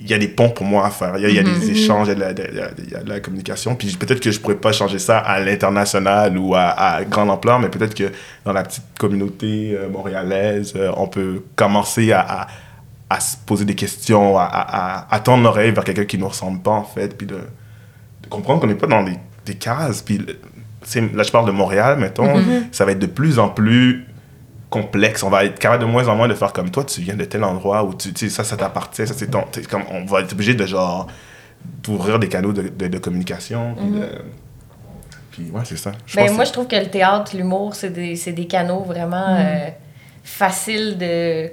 il y a des ponts pour moi à faire. Il y a, il y a des échanges il y a de la, il y a- il y a de la communication. Puis peut-être que je pourrais pas changer ça à l'international ou à, à grande ampleur mais peut-être que dans la petite communauté euh, montréalaise euh, on peut commencer à, à, à se poser des questions à, tendre l'oreille vers quelqu'un qui nous ressemble pas en fait puis de, de comprendre qu'on n'est pas dans des, des cases. Puis, là, je parle de Montréal, mettons, ça va être de plus en plus complexe. On va être capable de moins en moins de faire comme toi, tu viens de tel endroit où tu, sais, ça, ça t'appartient, ça, c'est ton. Comme, on va être obligé de genre d'ouvrir des canaux de, de, de communication. Puis, de- puis ouais, c'est ça. Je Ben, pense moi, je trouve que le théâtre, l'humour, c'est des, c'est des canaux vraiment euh, faciles de,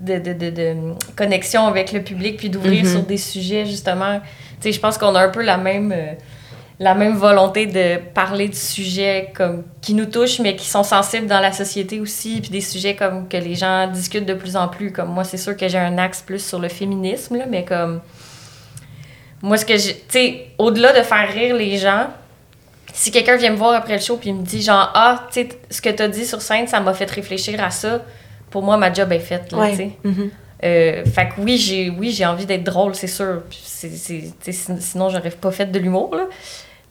de, de, de, de connexion avec le public, puis d'ouvrir sur des sujets, justement. Tu sais, je pense qu'on a un peu la même, euh, la même volonté de parler de sujets comme, qui nous touchent, mais qui sont sensibles dans la société aussi, puis des sujets comme que les gens discutent de plus en plus. Comme moi, c'est sûr que j'ai un axe plus sur le féminisme, là, mais comme... Moi, ce que j'ai... Tu sais, au-delà de faire rire les gens, si quelqu'un vient me voir après le show puis il me dit genre ah tu sais ce que t'as dit sur scène ça m'a fait réfléchir à ça pour moi ma job est faite là tu sais. Mhm. Euh, fait que oui j'ai oui j'ai envie d'être drôle c'est sûr. Sinon j'aurais pas fait de l'humour là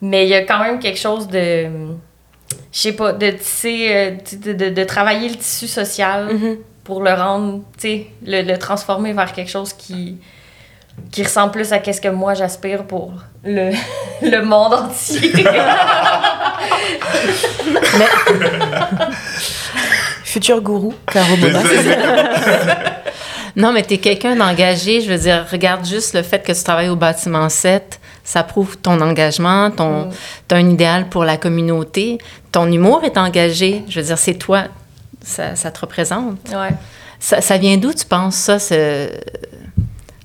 mais il y a quand même quelque chose de je sais pas de tisser euh, de, de, de travailler le tissu social Mhm. pour le rendre tu sais le, le transformer vers quelque chose qui qui ressemble plus à qu'est-ce que moi j'aspire pour le, le monde entier. Futur gourou, Caro. Non, mais tu es quelqu'un d'engagé. Je veux dire, regarde juste le fait que tu travailles au bâtiment 7. Ça prouve ton engagement, ton, t'as un idéal pour la communauté. Ton humour est engagé. Je veux dire, c'est toi. Ça, ça te représente. ouais. Ça, ça vient d'où, tu penses, ça, ce-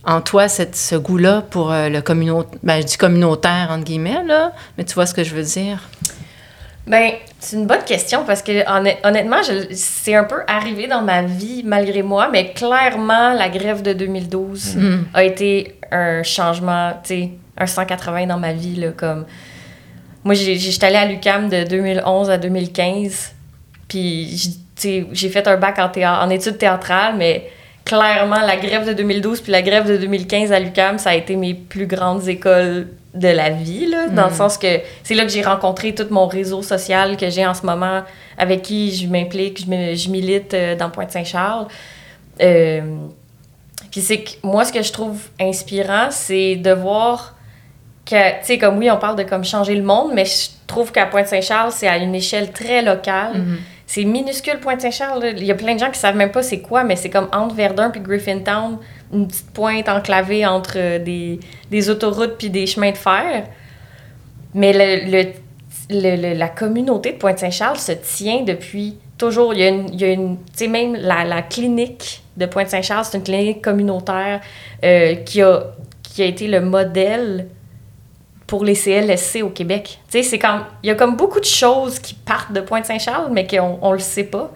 en toi, cette, ce goût-là pour euh, le communautaire, ben, je dis communautaire, entre guillemets, là, mais tu vois ce que je veux dire? Ben, c'est une bonne question parce que honn- honnêtement, c'est un peu arrivé dans ma vie malgré moi, mais clairement, la grève de 2012 Mm. a été un changement, tu sais, un 180 dans ma vie, là, comme... Moi, j'étais allée à l'UQAM de 2011 à 2015, puis, j- tu sais, j'ai fait un bac en, théâ- en études théâtrales, mais clairement, la grève de 2012 puis la grève de 2015 à l'UQAM, ça a été mes plus grandes écoles de la vie, là, dans le sens que c'est là que j'ai rencontré tout mon réseau social que j'ai en ce moment, avec qui je m'implique, je, je milite euh, dans Pointe-Saint-Charles. Euh, puis c'est que moi, ce que je trouve inspirant, c'est de voir que, tu sais, comme oui, on parle de comme changer le monde, mais je trouve qu'à Pointe-Saint-Charles, c'est à une échelle très locale. Mhm. C'est minuscule, Pointe-Saint-Charles. Il y a plein de gens qui savent même pas c'est quoi, mais c'est comme entre Verdun puis Griffintown, une petite pointe enclavée entre euh, des, des autoroutes puis des chemins de fer. Mais le, le- le- le- la communauté de Pointe-Saint-Charles se tient depuis toujours. Il y a une, il y a une tu sais, même la, la clinique de Pointe-Saint-Charles, c'est une clinique communautaire euh, qui, a, qui a été le modèle pour les CLSC au Québec. Tu sais, c'est comme, il y a comme beaucoup de choses qui partent de Pointe-Saint-Charles, mais qu'on on le sait pas.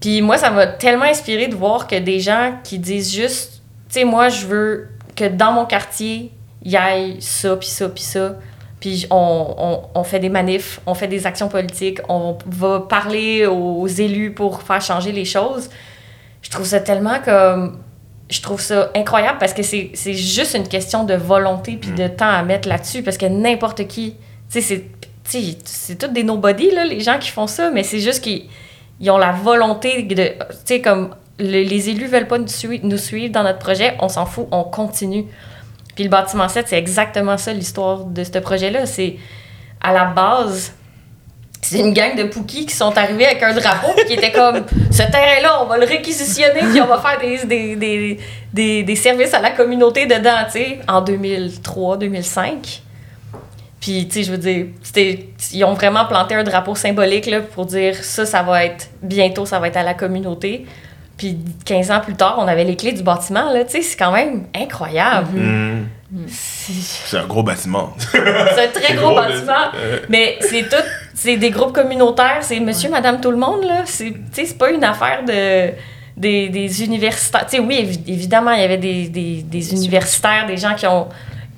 Puis moi, ça m'a tellement inspiré de voir que des gens qui disent juste, tu sais, moi, je veux que dans mon quartier, il y ait ça, puis ça, puis ça. Puis on, on, on fait des manifs, on fait des actions politiques, on va parler aux élus pour faire changer les choses. Je trouve ça tellement comme... Je trouve ça incroyable parce que c'est juste une question de volonté puis de temps à mettre là-dessus parce que n'importe qui... Tu sais, c'est- c'est des nobody, là, les gens qui font ça, mais c'est juste qu'ils ils ont la volonté de... Tu sais, comme le- les élus veulent pas nous, nous suivre dans notre projet, on s'en fout, on continue. Puis le bâtiment 7, c'est exactement ça l'histoire de ce projet-là. C'est à la base, c'est une gang de Pookies qui sont arrivés avec un drapeau qui était comme ce terrain-là, on va le réquisitionner puis on va faire des, des, des, des, des services à la communauté dedans, tu sais, en 2003, 2005. Puis, tu sais, je veux dire, ils ont vraiment planté un drapeau symbolique là, pour dire ça, ça va être bientôt, ça va être à la communauté. Puis 15 ans plus tard, on avait les clés du bâtiment, là, tu sais, c'est quand même incroyable. Mhm. C'est- C'est un gros bâtiment. c'est un très gros bâtiment. Mais c'est tout, c'est des groupes communautaires, c'est monsieur, madame, tout le monde, là. C'est, tu sais, c'est pas une affaire de, des, des universitaires. Tu sais, oui, évi- évidemment, il y avait des, des, des universitaires, des gens qui ont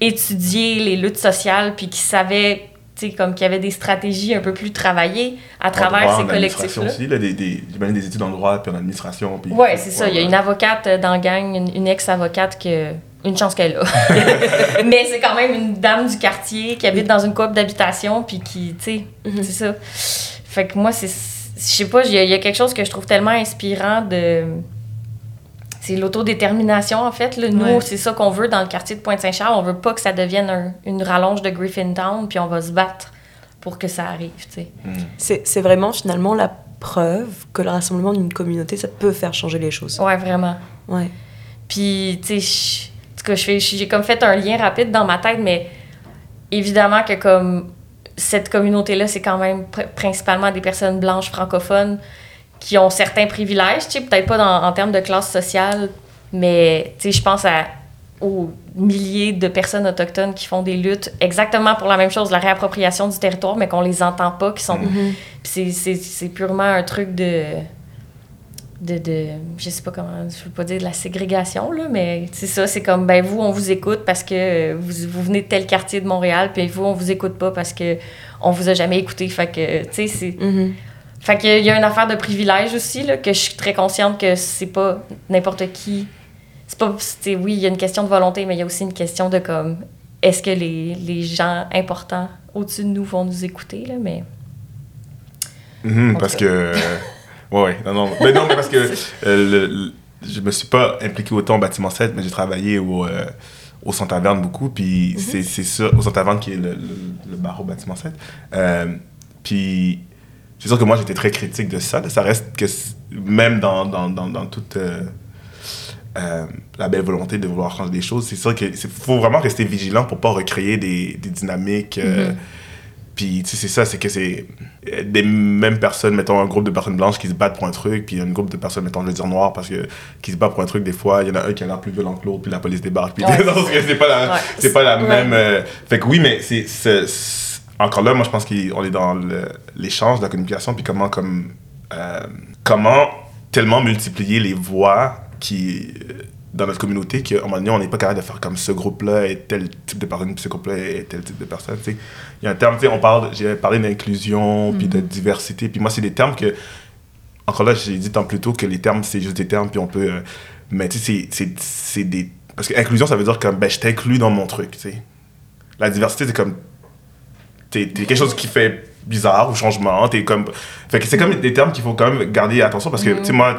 étudié les luttes sociales, puis qui savaient, comme qu'il y avait des stratégies un peu plus travaillées à travers En ces collectifs-là. aussi, là, des, des, des études en droit puis en administration. Puis, Ouais, c'est ça. Il y a une avocate dans la gang, une, une ex-avocate que. Une chance qu'elle a. Mais c'est quand même une dame du quartier qui habite dans une coop d'habitation, puis qui, tu sais, Mhm. c'est ça. Fait que moi, c'est. Je sais pas, il y, a- il y a quelque chose que je trouve tellement inspirant de. C'est l'autodétermination, en fait. Là. Nous, Ouais. c'est ça qu'on veut dans le quartier de Pointe-Saint-Charles. On veut pas que ça devienne un- une rallonge de Griffintown, puis on va se battre pour que ça arrive, tu sais. C'est c'est vraiment finalement la preuve que le rassemblement d'une communauté, ça peut faire changer les choses. Ouais, vraiment. Ouais. Puis, tu sais, en tout cas, je fais- j'ai comme fait un lien rapide dans ma tête, mais évidemment que comme cette communauté-là, c'est quand même pr- principalement des personnes blanches francophones qui ont certains privilèges, tu sais, peut-être pas dans- en termes de classe sociale, mais tu sais, je pense à aux milliers de personnes autochtones qui font des luttes exactement pour la même chose, la réappropriation du territoire, mais qu'on les entend pas, qui sont... Mhm. Puis c'est- c'est c'est purement un truc de, de, de. Je sais pas comment. Je veux pas dire de la ségrégation, là, mais c'est ça. C'est comme, ben, vous, on vous écoute parce que vous, vous venez de tel quartier de Montréal, puis vous, on vous écoute pas parce que on vous a jamais écouté. Fait que, tu sais, c'est. Mhm. Fait qu'il y a une affaire de privilège aussi, là, que je suis très consciente que c'est pas n'importe qui. C'est pas. c'est- Oui, il y a une question de volonté, mais il y a aussi une question de comme. Est-ce que les, les gens importants au-dessus de nous vont nous écouter, là, mais. Mhm, parce que. euh, ouais, ouais, non, non. Mais non, mais parce que euh, le- le- je me suis pas impliqué autant au bâtiment 7, mais j'ai travaillé au, euh, au Centre Taverne beaucoup. Puis c'est c'est ça, au Centre Taverne qui est le, le, le bar au bâtiment 7. Euh, puis c'est sûr que moi j'étais très critique de ça. Ça reste que même dans, dans, dans, dans toute. euh, euh, la belle volonté de vouloir changer des choses, c'est sûr qu'il faut vraiment rester vigilant pour pas recréer des, des dynamiques euh, Mhm. puis, tu sais, c'est ça, c'est que c'est des mêmes personnes, mettons un groupe de personnes blanches qui se battent pour un truc, puis un groupe de personnes, mettons, je vais dire noires, parce que qui se battent pour un truc, des fois, il y en a un qui a l'air plus violent que l'autre, puis la police débarque, puis Ouais. c'est pas la, Ouais. pas la Ouais. même. euh, fait que oui, mais c'est. Encore là, moi, je pense qu'on est dans l'échange, la communication, puis comment, comme. euh, comment tellement multiplier les voix qui. euh, dans notre communauté, qu'à un moment donné, on n'est pas capable de faire comme ce groupe-là et tel type de personne, puis ce groupe-là et tel type de personne. Il y a un terme, on parle, j'ai parlé d'inclusion, puis de diversité, puis moi, c'est des termes que, encore là, j'ai dit tant plus tôt que les termes, c'est juste des termes, puis on peut. euh, mais tu sais, c'est des. Parce que inclusion, ça veut dire comme, ben, je t'inclus dans mon truc, tu sais. La diversité, c'est comme. T'es t'es quelque chose qui fait bizarre ou changement, t'es comme. Fait que c'est comme des termes qu'il faut quand même garder attention parce que, tu sais, moi,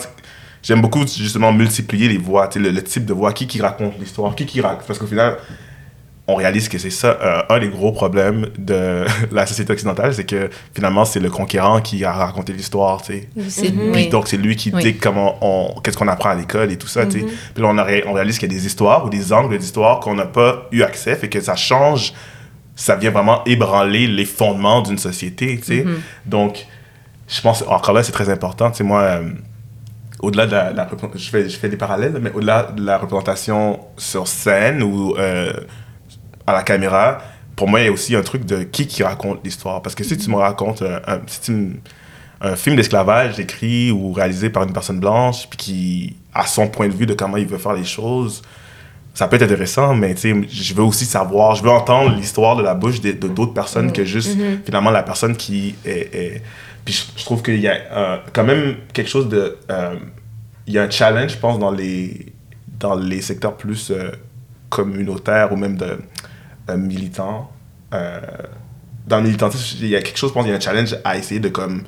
j'aime beaucoup justement multiplier les voix, le, le type de voix, qui qui raconte l'histoire, qui qui raconte. Parce qu'au final, on réalise que c'est ça, euh, un des gros problèmes de la société occidentale, c'est que finalement, c'est le conquérant qui a raconté l'histoire, tu sais. Puis donc, c'est lui qui Oui. dit comment on, qu'est-ce qu'on apprend à l'école et tout ça, tu sais. Mhm. Puis là, on, a on réalise qu'il y a des histoires ou des angles d'histoire qu'on n'a pas eu accès, fait que ça change, ça vient vraiment ébranler les fondements d'une société, tu sais. Mhm. Donc, je pense, encore là, c'est très important, tu sais, moi, euh, au-delà de la, je, fais, je fais des parallèles, mais au-delà de la représentation sur scène ou euh, à la caméra, pour moi, il y a aussi un truc de qui qui raconte l'histoire. Parce que si tu me racontes euh, un, si tu me- un film d'esclavage écrit ou réalisé par une personne blanche, puis qui a son point de vue de comment il veut faire les choses, ça peut être intéressant, mais je veux aussi savoir, je veux entendre l'histoire de la bouche de d'autres personnes que juste finalement la personne qui est. est- Puis je, trouve qu'il y a euh, quand même quelque chose de. euh, il y a un challenge, je pense, dans les, dans les secteurs plus euh, communautaires ou même de euh, militants. Euh, dans le militantisme, il y a quelque chose, je pense, il y a un challenge à essayer de comme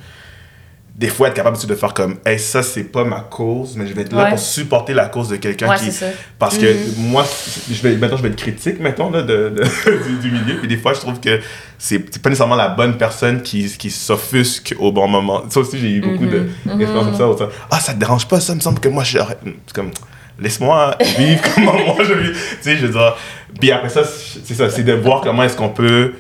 des fois être capable aussi de faire comme hey, ça c'est pas ma cause mais je vais être là Ouais. pour supporter la cause de quelqu'un Ouais, qui c'est ça. parce que moi je vais maintenant je vais être critique maintenant là, de, de- du, du milieu puis des fois je trouve que c'est pas nécessairement la bonne personne qui, qui s'offusque au bon moment. Ça aussi j'ai eu beaucoup de d'expériences comme ça où ça, ah ça te dérange pas ça me semble que moi je c'est comme laisse-moi vivre comment moi je vis. Tu sais je veux dire puis après ça c'est ça c'est de voir comment est-ce qu'on peut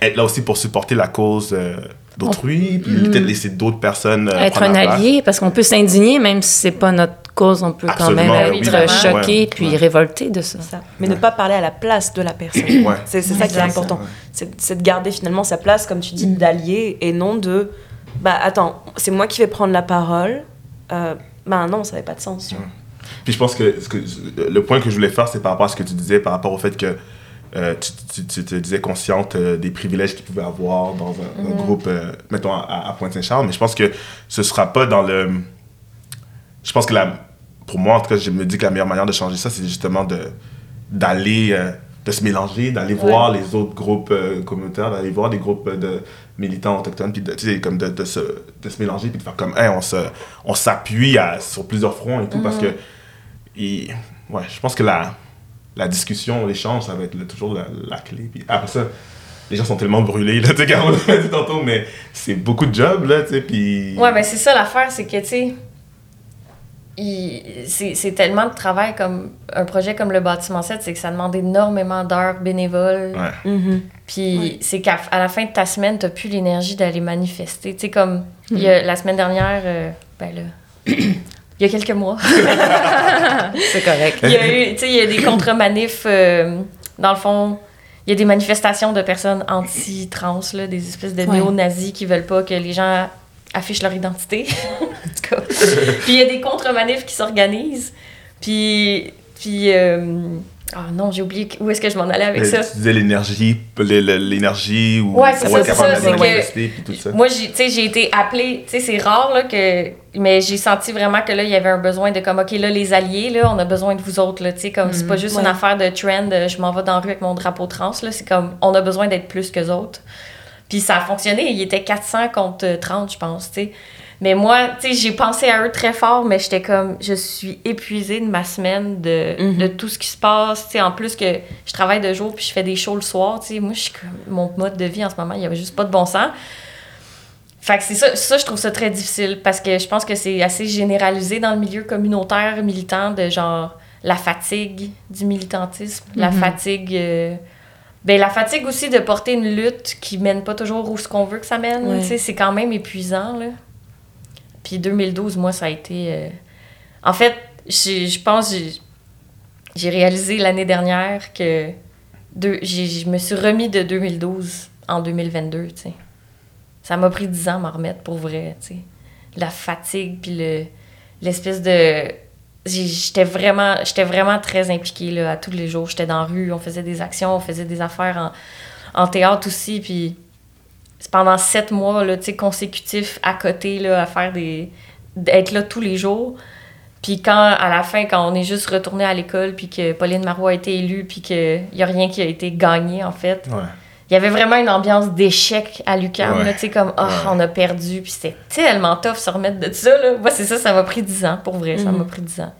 être là aussi pour supporter la cause euh, d'autrui puis peut-être laisser d'autres personnes euh, être un place. allié, parce qu'on peut s'indigner, même si c'est pas notre cause, on peut Absolument, quand même oui, être choqué Ouais, puis ouais. révolté de ça. Ça. Mais ne pas parler à la place de la personne. Ouais. C'est c'est ça qui est important. C'est c'est de garder finalement sa place, comme tu dis, d'allié et non de bah attends, c'est moi qui vais prendre la parole. Euh, bah non, ça n'avait pas de sens. Puis je pense que, que le point que je voulais faire, c'est par rapport à ce que tu disais, par rapport au fait que euh, tu, tu- tu te disais consciente euh, des privilèges qu'ils pouvaient avoir dans un, un groupe, euh, mettons, à, à Pointe-Saint-Charles. Mais je pense que ce sera pas dans le. Je pense que la, pour moi, en tout cas, je me dis que la meilleure manière de changer ça, c'est justement de d'aller. de se mélanger, d'aller voir les autres groupes communautaires, d'aller voir des groupes de militants autochtones, puis de, tu sais, comme de, de, se, de se mélanger, puis de faire comme, hey, on se- on s'appuie sur plusieurs fronts et tout, parce que et, ouais, je pense que la, la discussion, l'échange, ça va être toujours la, la clé. Puis après ça, les gens sont tellement brûlés, là, tu sais, comme on l'a dit tantôt, mais c'est beaucoup de job, là, tu sais, puis... Ouais, ben c'est ça l'affaire, c'est que, tu sais, il- c'est c'est tellement de travail comme un projet comme le bâtiment 7, c'est que ça demande énormément d'heures bénévoles. Ouais. Mhm. Puis c'est qu'à à la fin de ta semaine, t'as plus l'énergie d'aller manifester. Tu sais, comme il y a, la semaine dernière, euh, ben là, il y a quelques mois, C'est correct. il y a eu, tu sais, il y a des contre-manifs, euh, dans le fond, il y a des manifestations de personnes anti-trans, là, des espèces de Ouais. néo-nazis qui veulent pas que les gens affichent leur identité. en tout cas. Puis il y a des contre-manifs qui s'organisent. Puis, puis euh, ah non, j'ai oublié où est-ce que je m'en allais avec Mais ça? Tu disais l'énergie, l'é- l'é- l'énergie ou Ouais, c'est ça, ça, puis tout ça. Moi, j'ai, tu sais, j'ai été appelée, tu sais, c'est rare, là, que, mais j'ai senti vraiment que là, il y avait un besoin de comme, OK, là, les alliés, là, on a besoin de vous autres, là, tu sais, comme, c'est pas juste une affaire de trend, euh, je m'en vais dans la rue avec mon drapeau trans, là, c'est comme, on a besoin d'être plus que autres. Puis ça a fonctionné, il était 400 contre euh, 30, je pense, tu sais. Mais moi, tu sais, j'ai pensé à eux très fort, mais j'étais comme, je suis épuisée de ma semaine, de, Mhm. de tout ce qui se passe, tu sais, en plus que je travaille de jour puis je fais des shows le soir, tu sais, moi, je suis comme, mon mode de vie en ce moment, il y avait juste pas de bon sens. Fait que c'est ça, ça, je trouve ça très difficile parce que je pense que c'est assez généralisé dans le milieu communautaire militant de genre la fatigue du militantisme, la fatigue. euh, ben, la fatigue aussi de porter une lutte qui mène pas toujours où ce qu'on veut que ça mène. Ouais. C'est quand même épuisant. Là. Puis 2012, moi, ça a été. euh, En fait, je pense j'ai- réalisé l'année dernière que je me suis remis de 2012 en 2022. tu sais. Ça m'a pris 10 ans à m'en remettre pour vrai. La fatigue, puis le- l'espèce de. J'étais vraiment, vraiment très impliquée là, à tous les jours. J'étais dans la rue, on faisait des actions, on faisait des affaires en, en théâtre aussi. Puis pendant sept mois là, tu sais, consécutifs à côté là, à faire des. d'être là tous les jours. Puis quand, à la fin, quand on est juste retourné à l'école, puis que Pauline Marois a été élue, puis qu'il n'y a rien qui a été gagné, en fait, Ouais. il y avait vraiment une ambiance d'échec à l'UQAM, Ouais. tu sais, comme, oh, Ouais. on a perdu, puis c'était tellement tough se remettre de ça, là. Moi, c'est ça, ça m'a pris 10 ans, pour vrai, ça Mhm. m'a pris 10 ans.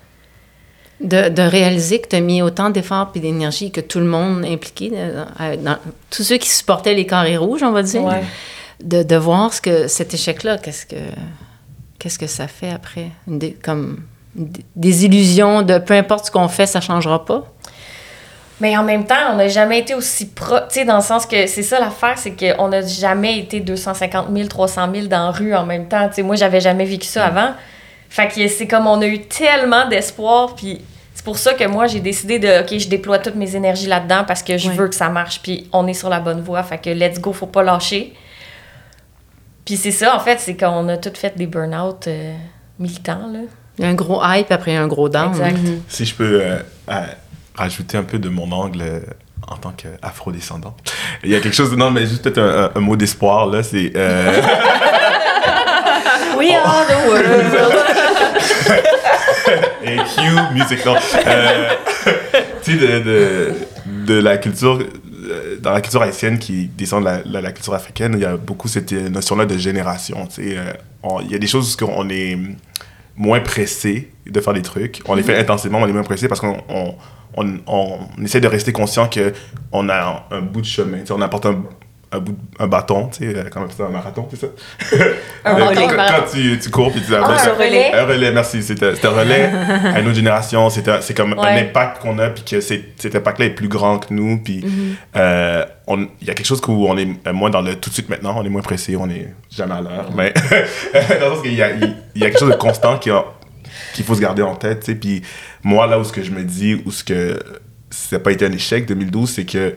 De, de réaliser que tu as mis autant d'efforts et d'énergie que tout le monde impliqué, dans- tous ceux qui supportaient les carrés rouges, on va dire, Ouais. de, de voir ce que cet échec-là, qu'est-ce que qu'est-ce que ça fait après, dé- comme des illusions de peu importe ce qu'on fait, ça changera pas? Mais en même temps, on n'a jamais été aussi pro. Tu sais, dans le sens que c'est ça l'affaire, c'est qu'on n'a jamais été 250 000, 300 000 dans la rue en même temps. Tu sais, moi, j'avais jamais vécu ça avant. Fait que c'est comme on a eu tellement d'espoir, puis c'est pour ça que moi, j'ai décidé de, OK, je déploie toutes mes énergies là-dedans parce que je Ouais. veux que ça marche, puis on est sur la bonne voie. Fait que let's go, faut pas lâcher. Puis c'est ça, en fait, c'est qu'on a toutes fait des burn-out euh, militants, là. Il y a un gros hype après un gros down. Exact. Si je peux euh, euh, rajouter un peu de mon angle euh, en tant qu'afro-descendant. Il y a quelque chose, de, non, mais juste peut-être un, un- un mot d'espoir, là, c'est... euh, We are the world! et cue music, non. Euh, tu sais, de, de, de la culture, euh, dans la culture haïtienne qui descend de la, la, la culture africaine, il y a beaucoup cette euh, notion-là de génération, tu sais. on- Il y a des choses qu'on est moins pressé de faire des trucs. On les fait intensément, on est moins pressé parce qu'on on, on, on essaie de rester conscient que on a un, un bout de chemin. Tu sais, on apporte un, un, bout, un bâton, tu sais, euh, comment c'est un marathon, c'est ça? Un relais. quand, quand tu, tu cours puis tu Ah, apportes un relais. un relais, merci. C'est un relais à une autre génération. C'est comme un impact qu'on a, puis que cet impact-là est plus grand que nous. Puis Mm-hmm. euh, il y a quelque chose où on est euh, moins dans le tout de suite maintenant, on est moins pressé, on est jamais à l'heure. Mais dans le sens qu'il y a, il il y a quelque chose de constant qu'il faut se garder en tête. tu sais. Puis moi, là où ce que je me dis, où ce que ça n'a pas été un échec 2012, c'est que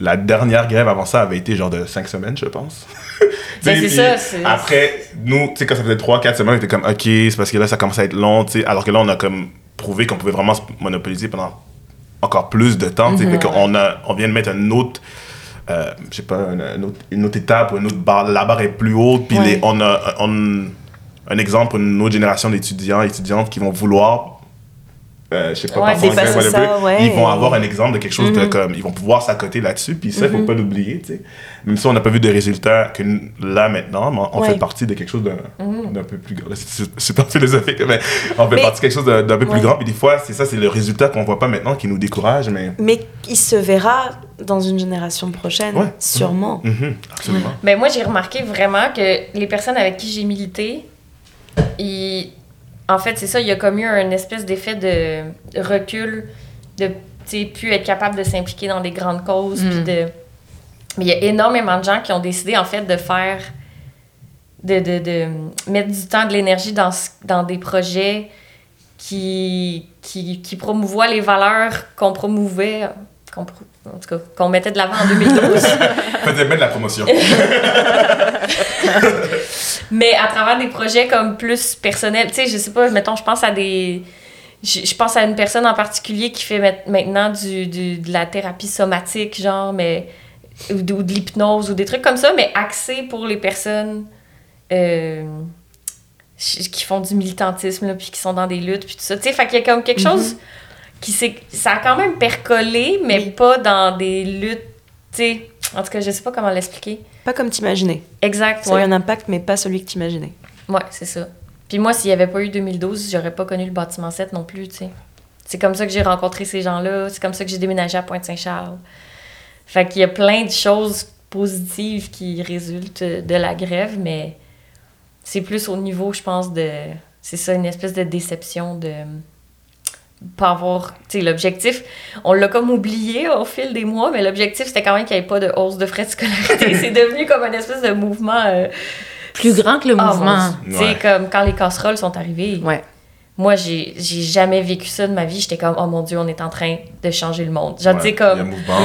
la dernière grève avant ça avait été genre de 5 semaines, je pense. Ben, c'est ça, Après, nous, tu sais, quand ça faisait 3-4 semaines, on était comme, OK, c'est parce que là, ça commence à être long, tu sais. Alors que là, on a comme prouvé qu'on pouvait vraiment se monopoliser pendant encore plus de temps, tu sais. Fait qu'on a, on vient de mettre un autre, euh, je sais pas, autre- une autre étape ou une autre barre. La barre est plus haute, puis Ouais. on a on- un exemple pour une autre génération d'étudiants et étudiantes qui vont vouloir euh, je sais pas, Ouais, parfois ça, ouais. ils vont avoir un exemple de quelque chose de Mhm. comme ils vont pouvoir s'accoter là-dessus puis ça faut pas l'oublier tu sais même si on n'a pas vu de résultats que là maintenant mais on Ouais. fait partie de quelque chose d'un d'un peu plus grand c'est- pas philosophique mais on fait Mais- partie de quelque chose d'un peu plus grand puis des fois c'est ça c'est le résultat qu'on voit pas maintenant qui nous décourage mais Mais il se verra dans une génération prochaine, Ouais. sûrement. Mhm, absolument Ben moi, j'ai remarqué vraiment que les personnes avec qui j'ai milité, ils- en fait, c'est ça, il y a comme eu un espèce d'effet de recul, de plus être capable de s'impliquer dans des grandes causes. Mm. puis de... Mais il y a énormément de gens qui ont décidé, en fait, de faire. de, de, de mettre du temps, de l'énergie dans, dans des projets qui, qui, qui promouvoient les valeurs qu'on promouvait. qu'on en tout cas, qu'on mettait de l'avant en 2012. faites bien de la promotion Mais à travers des projets comme plus personnels, tu sais, je sais pas, mettons, je pense à des. Je, je pense à une personne en particulier qui fait maintenant du, du- de la thérapie somatique, genre, mais. Ou, de ou de l'hypnose, ou des trucs comme ça, mais axés pour les personnes euh, qui font du militantisme, là, puis qui sont dans des luttes, puis tout ça. Tu sais, fait qu'il y a comme quelque chose qui s'est. Ça a quand même percolé, mais Oui. pas dans des luttes, tu sais. En tout cas, je sais pas comment l'expliquer. Pas comme t'imaginais. Exact, Ça a eu ouais. un impact, mais pas celui que t'imaginais. Ouais, c'est ça. Puis moi, s'il n'y avait pas eu 2012, j'aurais pas connu le bâtiment 7 non plus, tu sais. C'est comme ça que j'ai rencontré ces gens-là. C'est comme ça que j'ai déménagé à Pointe-Saint-Charles. Fait qu'il y a plein de choses positives qui résultent de la grève, mais c'est plus au niveau, je pense, de... C'est ça, une espèce de déception de pas avoir... Tu sais, l'objectif, on l'a comme oublié au fil des mois, mais l'objectif, c'était quand même qu'il n'y ait pas de hausse de frais de scolarité. c'est devenu comme une espèce de mouvement... euh, Plus grand que le ah, mouvement. Tu sais, Ouais. comme quand les casseroles sont arrivées. Ouais. Moi, j'ai j'ai jamais vécu ça de ma vie. J'étais comme, oh mon Dieu, on est en train de changer le monde. Genre, Ouais, un comme, mouvement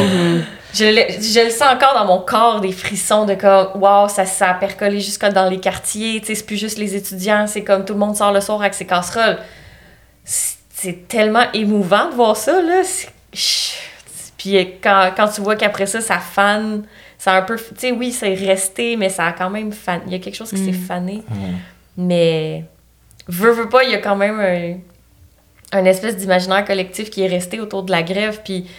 je le, je le sens encore dans mon corps, des frissons de comme, waouh, ça, ça a percolé jusque dans les quartiers. Tu sais, c'est plus juste les étudiants. C'est comme tout le monde sort le soir avec ses casseroles. C'est tellement émouvant de voir ça, là. Puis euh, quand, quand tu vois qu'après ça, ça fane, ça a un peu. Tu sais, oui, c'est resté, mais ça a quand même fané. Il y a quelque chose qui s'est fané. Mhm. Mais veux, veux pas, il y a quand même un, un espèce d'imaginaire collectif qui est resté autour de la grève. Puis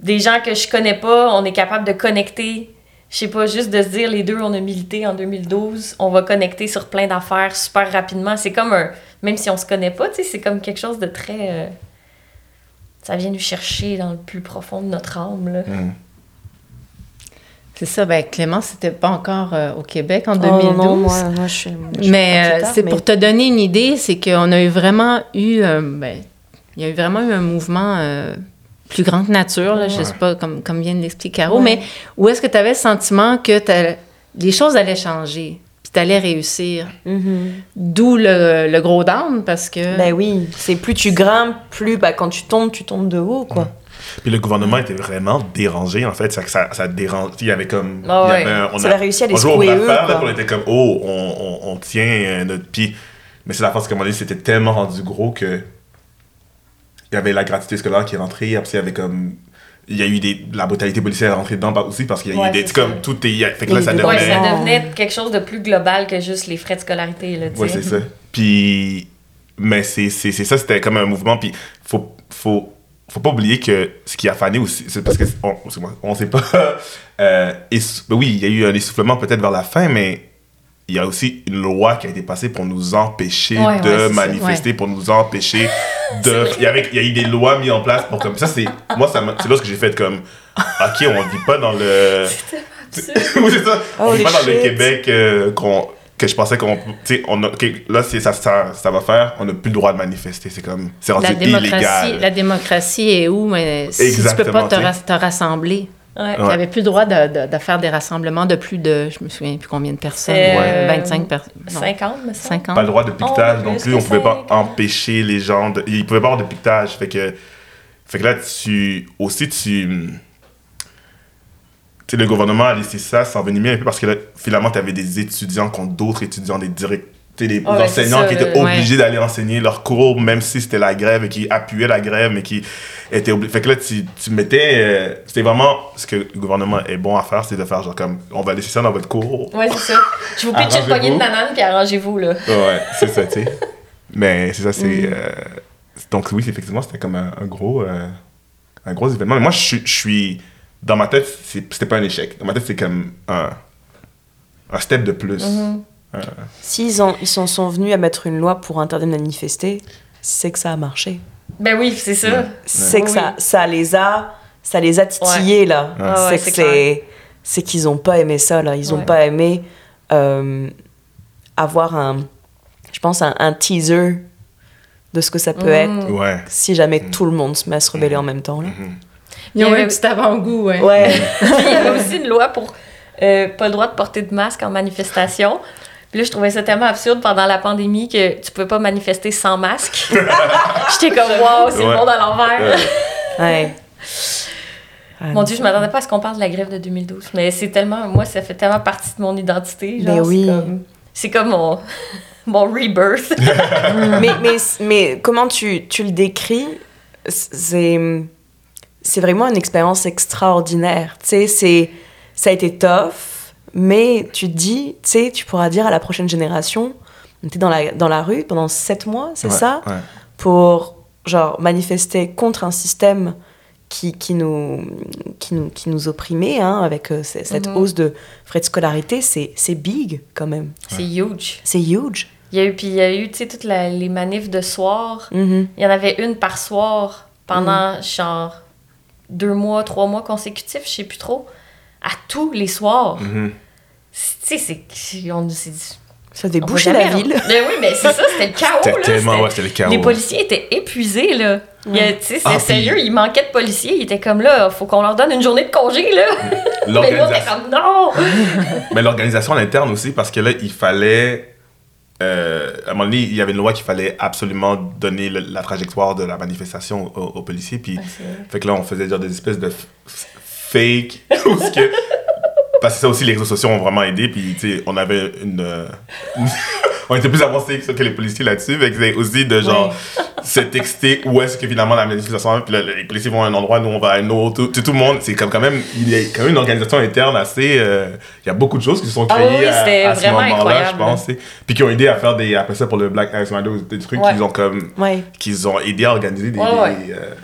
des gens que je connais pas, on est capable de connecter. Je sais pas, juste de se dire, les deux, on a milité en 2012, on va connecter sur plein d'affaires super rapidement. C'est comme un. Même si on se connaît pas, tu sais, c'est comme quelque chose de très. euh, ça vient nous chercher dans le plus profond de notre âme. Là. Mm. C'est ça, ben Clément, c'était pas encore euh, au Québec en Oh, 2012. non, moi, moi, je suis. moi, je suis mais euh, c'est mais- pour te donner une idée, c'est qu'on a eu vraiment eu, euh, ben, il y a eu vraiment eu un mouvement euh, plus grande nature, là, je sais pas, comme, comme vient de l'expliquer Caro, Ouais. mais où est-ce que tu avais le sentiment que les choses allaient changer, puis tu allais réussir? Mhm. D'où le, le gros down, parce que... Ben oui, c'est plus tu grimpes, plus bah, quand tu tombes, tu tombes de haut, quoi. Puis le gouvernement était vraiment dérangé, en fait. Ça, ça, ça dérange. Il y avait comme. Il y ouais. avait un- on Ça a- a réussi à les on jouait eux, là, on était comme, oh, on, on, on tient notre pied. Mais c'est la force, comme on dit, c'était tellement rendu gros que. Il y avait la gratuité scolaire qui est rentrée. Après, il y avait comme. Il y a eu des, la brutalité policière est rentrée dedans aussi parce qu'il y a Ouais, eu des. comme tout est. Fait que là, ça des- Ouais, devenait. ça devenait quelque chose de plus global que juste les frais de scolarité. Là, tu Ouais, sais. c'est ça. Puis, mais c'est c'est- c'est ça, c'était comme un mouvement. Puis, faut, faut, faut pas oublier que ce qui a fané aussi, c'est parce que on, excuse-moi, on sait pas. euh, ben oui, il y a eu un essoufflement peut-être vers la fin, mais il y a aussi une loi qui a été passée pour nous empêcher Ouais, de ouais, manifester, pour nous empêcher de. Il y, avait, il y a eu des lois mises en place pour comme ça. C'est moi, ça c'est là ce que j'ai fait comme. Ok, on vit pas dans le. oui, c'est ça. on Holy vit pas dans le. Québec euh, qu'on que je pensais qu'on tu sais on a, ok, là c'est ça, ça ça va faire on n'a plus le droit de manifester c'est comme c'est rendu La démocratie, illégal la démocratie est où, mais si tu peux pas te rassembler, Ouais. tu n'avais plus le droit de, de- de faire des rassemblements de plus de, je me souviens plus combien de personnes, ouais, euh, 25 personnes, 50, me semble. 50. pas le droit de piquetage Oh, non plus on pouvait pas empêcher les gens de, ils pouvaient pas avoir de piquetage. Fait que fait que là tu aussi tu tu sais, le gouvernement a laissé ça s'envenimer un peu parce que là, finalement, tu avais des étudiants contre d'autres étudiants, des directs, ouais, c'est enseignants ça, qui étaient obligés d'aller enseigner leurs cours, même si c'était la grève et qui appuyaient la grève, mais qui étaient obligés. Fait que là, tu, tu mettais. euh, c'était vraiment. Ce que le gouvernement est bon à faire, c'est de faire genre comme. On va laisser ça dans votre cours. Ouais, c'est ça. Je vous pitch une poignée de bananes puis arrangez-vous, là. Ouais, c'est ça, tu sais. Mais c'est ça, c'est. euh, donc, oui, effectivement, c'était comme un, un gros. euh, un gros événement. Mais moi, je suis- je suis. Dans ma tête, c'était pas un échec. Dans ma tête, c'est comme un. Un step de plus. Euh, S'ils en- ils sont venus à mettre une loi pour interdire de manifester, c'est que ça a marché. Ben oui, c'est ça. C'est que Oui. ça, ça les a, ça les a titillés là. Ouais, ouais, c'est que c'est, c'est qu'ils ont pas aimé ça là. Ils ont Ouais. pas aimé euh, avoir un, je pense un, un teaser de ce que ça peut Mhm. être Ouais. si jamais tout le monde se met à se rebeller en même temps là. Ils ont Il y eu un avait- petit avant-goût, ouais. Ouais. Puis il y avait aussi une loi pour euh, pas le droit de porter de masque en manifestation. Puis là, je trouvais ça tellement absurde pendant la pandémie que tu pouvais pas manifester sans masque. J'étais comme, wow, c'est Ouais. le monde à l'envers. Ouais. ouais. Mon Dieu, je m'attendais pas à ce qu'on parle de la grève de 2012. Mais c'est tellement, moi, ça fait tellement partie de mon identité. Genre, Mais oui. C'est comme, c'est comme mon, mon rebirth. mais, mais, mais comment tu, tu le décris? C'est c'est vraiment une expérience extraordinaire. Tu sais, c'est ça a été tough, mais tu te dis, tu sais, tu pourras dire à la prochaine génération, on était dans la, dans la rue pendant sept mois, c'est Ouais, ça, ouais. pour genre manifester contre un système qui, qui, nous, qui, nous, qui nous opprimait, hein, avec euh, cette Mhm. hausse de frais de scolarité, c'est c'est big quand même. c'est huge. C'est huge. Il y a eu, puis il y a eu, tu sais, toutes la- les manifs de soir. Mhm. Il y en avait une par soir pendant, genre, deux mois, trois mois consécutifs, je sais plus trop. À tous les soirs. Mhm. Tu sais, c'est... On s'est dit... Ça débouchait la ville. Mais oui, mais c'est ça, c'était le chaos, C'était là. tellement, ouais, c'était le chaos. Les policiers étaient épuisés, là. A- Tu sais, c'est Ah, puis- sérieux, il manquait de policiers. Ils étaient comme là, faut qu'on leur donne une journée de congé, là. Mais L'organisation. comme non! Mais l'organisation à l'interne aussi, parce que là, il fallait. euh, à un moment donné, il y avait une loi qu'il fallait absolument donner le- la trajectoire de la manifestation aux, aux policiers. Puis, fait que là, on faisait genre des espèces de fake. parce que, parce que ça aussi, les réseaux sociaux ont vraiment aidé. Puis, tu sais, on avait une. euh, on était plus avancés que les policiers là-dessus. Que c'est aussi de genre se texter où est-ce que finalement la manifestation. Puis les policiers vont à un endroit, nous on va à un autre. Tout, tout, le monde, c'est comme quand même. Il y a quand même une organisation interne assez. euh, il y a beaucoup de choses qui se sont Ah créées oui, c'était à, à ce moment-là, je pense. Puis qui ont aidé à faire des. Après ça, pour le Black Lives Matter, des trucs Ouais. qu'ils ont comme. Ouais. qu'ils ont aidé à organiser des. Ouais, ouais. des, euh,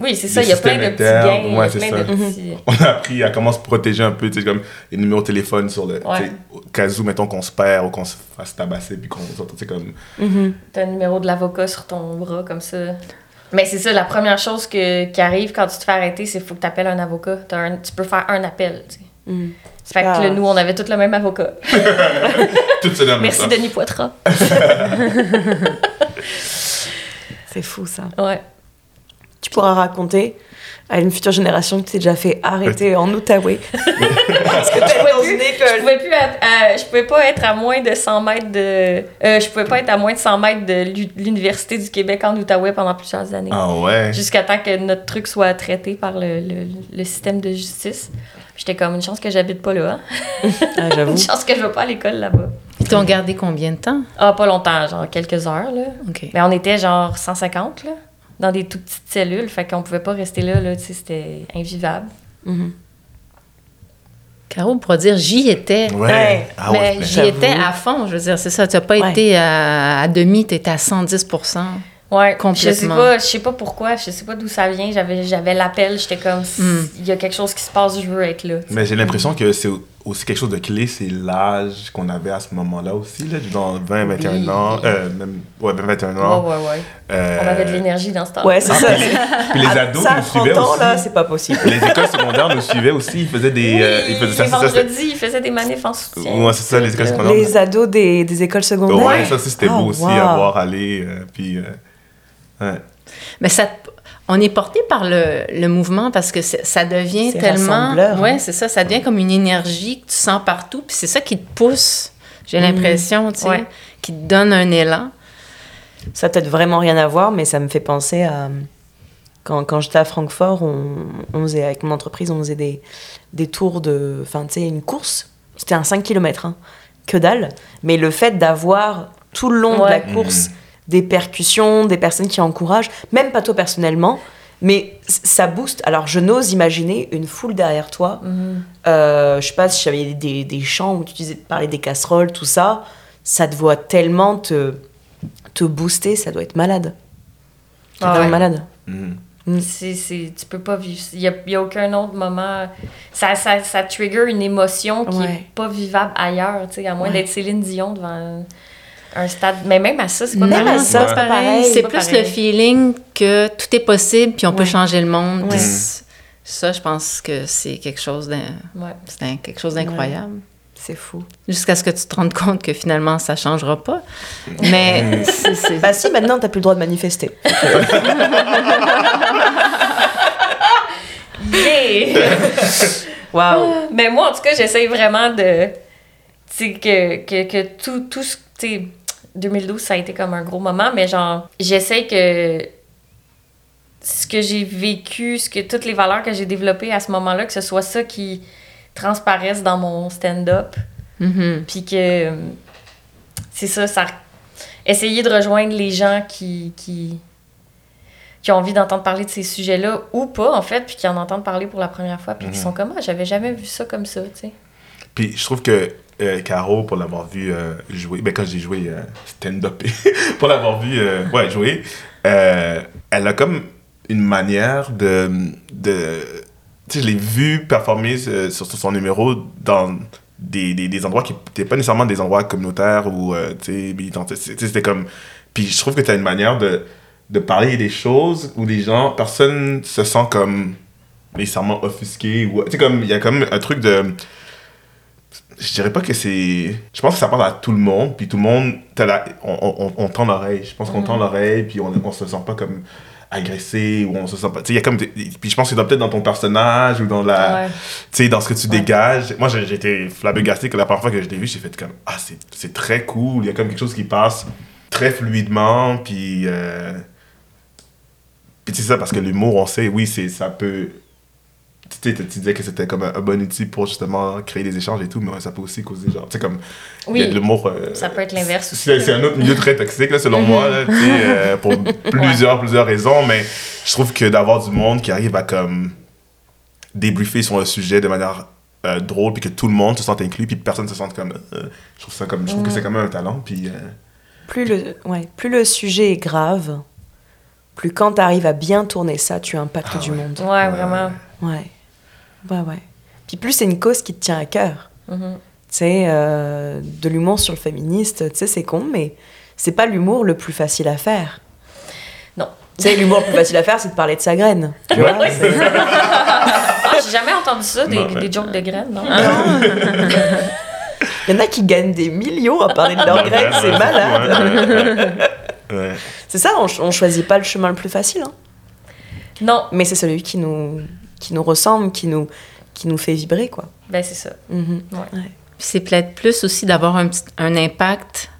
Oui, c'est ça, il y a plein de petits gains, ouais, c'est ça. petits... on a appris à comment se protéger un peu, tu sais, comme les numéros de téléphone sur le. Ouais. Au cas où, mettons qu'on se perd ou qu'on se fasse tabasser, puis qu'on sorte, tu sais, comme. Mhm. T'as un numéro de l'avocat sur ton bras, comme ça. Mais c'est ça, la première chose que, qui arrive quand tu te fais arrêter, c'est qu'il faut que tu appelles un avocat. Un- tu peux faire un appel. tu sais. Mm. Ça fait que là, nous, on avait tous le même avocat. Merci ça. Denis Poitras. C'est fou ça. Ouais. Tu pourras raconter à une future génération que tu t'es déjà fait arrêter en Outaouais. Parce que t'es dans une Je pouvais plus être à- je pouvais pas être à moins de 100 mètres de euh, je pouvais pas être à moins de 100 mètres de l'U- l'université du Québec en Outaouais pendant plusieurs années. Ah ouais. Jusqu'à temps que notre truc soit traité par le, le, le système de justice. J'étais comme une chance que j'habite pas là. hein. Ah, j'avoue. Une chance que je vais pas à l'école là-bas. Ils t'ont gardé combien de temps? Ah, pas longtemps, genre quelques heures, là. OK. Mais on était genre 150, là, dans des tout petites cellules. Fait qu'on pouvait pas rester là, là, tu sais, c'était invivable. Mhm. Caro pourra dire j'y étais. Ouais. Ouais. Ah ouais. mais j'y j'avoue. étais à fond, je veux dire, c'est ça. Tu n'as pas Ouais. été à, à demi, tu étais à 110 Ouais, Complètement. Je sais pas, je sais pas pourquoi, je sais pas d'où ça vient. J'avais, j'avais l'appel, j'étais comme, Mm. il y a quelque chose qui se passe, je veux être là. Mais j'ai l'impression que c'est aussi quelque chose de clé, c'est l'âge qu'on avait à ce moment-là aussi, là, dans 20, 21 Oui. ans, euh, même, ouais, 20, 21 ans. Ouais, ouais, ouais. Euh, On avait de l'énergie dans ce temps. Ouais, c'est ah, ça. puis les, puis les À- ados ça, nous 30 suivaient ans, aussi. là, c'est pas possible. Les écoles secondaires nous suivaient aussi, ils faisaient des... euh, ils faisaient ça, les ça, ça, c'était- vendredis, ils faisaient des manifs en soutien. Ouais, c'est ça, les écoles secondaires. Les ados des, des écoles secondaires. Ouais, ça aussi, c'était Ah, beau aussi wow. à voir aller, euh, puis... euh, ouais. Mais ça, on est porté par le, le mouvement parce que ça devient C'est tellement. rassembleur, Ouais, hein. c'est ça. Ça devient comme une énergie que tu sens partout. Puis c'est ça qui te pousse, j'ai l'impression, tu sais, Ouais. qui te donne un élan. Ça a peut-être vraiment rien à voir, mais ça me fait penser à. Quand, quand j'étais à Francfort, on, on faisait, avec mon entreprise, on faisait des, des tours de. Enfin, tu sais, une course. C'était un 5 km, que dalle. Mais le fait d'avoir tout le long de la course des percussions, des personnes qui encouragent, même pas toi personnellement, mais c- ça booste. Alors, je n'ose imaginer une foule derrière toi. Mhm. Euh, je sais pas si j'avais des, des chants où tu disais de parler des casseroles, tout ça. Ça te voit tellement te, te booster, ça doit être malade. C'est Ah ouais. malade. Mhm. C'est, c'est, tu peux pas vivre. Il n'y a, il y a aucun autre moment. Ça, ça, ça trigger une émotion qui Ouais. n'est pas vivable ailleurs, tu sais, à moins Ouais. d'être Céline Dion devant un, stade. Mais même à ça, c'est pas Non, pareil. ça, c'est pas pareil. C'est pas plus pareil. le feeling que tout est possible, puis on peut changer le monde. Ouais. C- Ça, je pense que c'est quelque chose Ouais. c'est d'incroyable. C'est fou. Jusqu'à ce que tu te rendes compte que finalement, ça changera pas. Mais c'est- c'est- Bah si, maintenant, t'as plus le droit de manifester. Yeah! Waouh. Mais moi, en tout cas, j'essaye vraiment de. Tu sais, que, que, que tout, tout ce. Tu sais, 2012, ça a été comme un gros moment, mais genre, j'essaye que ce que j'ai vécu, ce que, toutes les valeurs que j'ai développées à ce moment-là, que ce soit ça qui transparaisse dans mon stand-up. Mhm. Puis que. C'est ça, ça. Essayer de rejoindre les gens qui. qui qui ont envie d'entendre parler de ces sujets-là ou pas, en fait, puis qui en entendent parler pour la première fois, puis qui Mhm. sont comme, ah, j'avais jamais vu ça comme ça, tu sais. Puis je trouve que euh, Caro, pour l'avoir vu euh, jouer, ben quand j'ai joué euh, stand-up, pour l'avoir vu jouer, elle a comme une manière de. de tu sais, je l'ai vu performer sur, son numéro dans des, des, endroits qui n'étaient pas nécessairement des endroits communautaires ou tu sais, C'était comme. Puis je trouve que tu as une manière de, de parler des choses où les gens, personne se sent comme nécessairement offusqué tu sais comme il y a comme un truc de je dirais pas que c'est je pense que ça parle à tout le monde puis tout le monde la- on, on, on tend l'oreille je pense qu'on tend l'oreille puis on, on se sent pas comme agressé ou on se sent pas tu sais il y a comme des- puis je pense que c'est peut-être dans ton personnage ou dans la Ouais. tu sais dans ce que tu Ouais. dégages moi été flabbergasté que la première fois que je l'ai vu j'ai fait comme ah c'est c'est très cool il y a comme quelque chose qui passe très fluidement puis euh, puis c'est ça parce que l'humour on sait oui c'est ça peut tu tu disais que c'était comme un, un bon outil pour justement créer des échanges et tout, mais ouais, ça peut aussi causer genre, tu sais, comme, il y a de Oui, l'humour. euh, ça peut être l'inverse aussi. C'est c'est un autre milieu très toxique, là, selon moi, là, tu sais, euh, pour plusieurs, plusieurs raisons, mais je trouve que d'avoir du monde qui arrive à comme débriefer sur un sujet de manière euh, drôle, puis que tout le monde se sente inclus, puis personne se sente comme. euh, je trouve ça comme. Je trouve que c'est quand même un talent, puis. euh, Plus le, ouais, plus le sujet est grave, plus quand t'arrives à bien tourner ça, tu impactes Ah du ouais. monde. Ouais, vraiment. Ouais. Ouais, ouais. Puis plus c'est une cause qui te tient à cœur. Mhm. Tu sais, euh, de l'humour sur le féministe, tu sais, c'est con, mais c'est pas l'humour le plus facile à faire. Non. Tu sais, l'humour le plus facile à faire, c'est de parler de sa graine. Tu vois? C'est- Ah, J'ai jamais entendu ça, des, Non, des jokes de graines, non? Il y en a qui gagnent des millions à parler de leur Leur graine, c'est malade. Ouais. C'est ça, on, ch- on choisit pas le chemin le plus facile, hein. Non, mais c'est celui qui nous, qui nous ressemble, qui nous, qui nous fait vibrer, quoi. ben c'est ça. Mhm. C'est peut-être plus aussi d'avoir un, un impact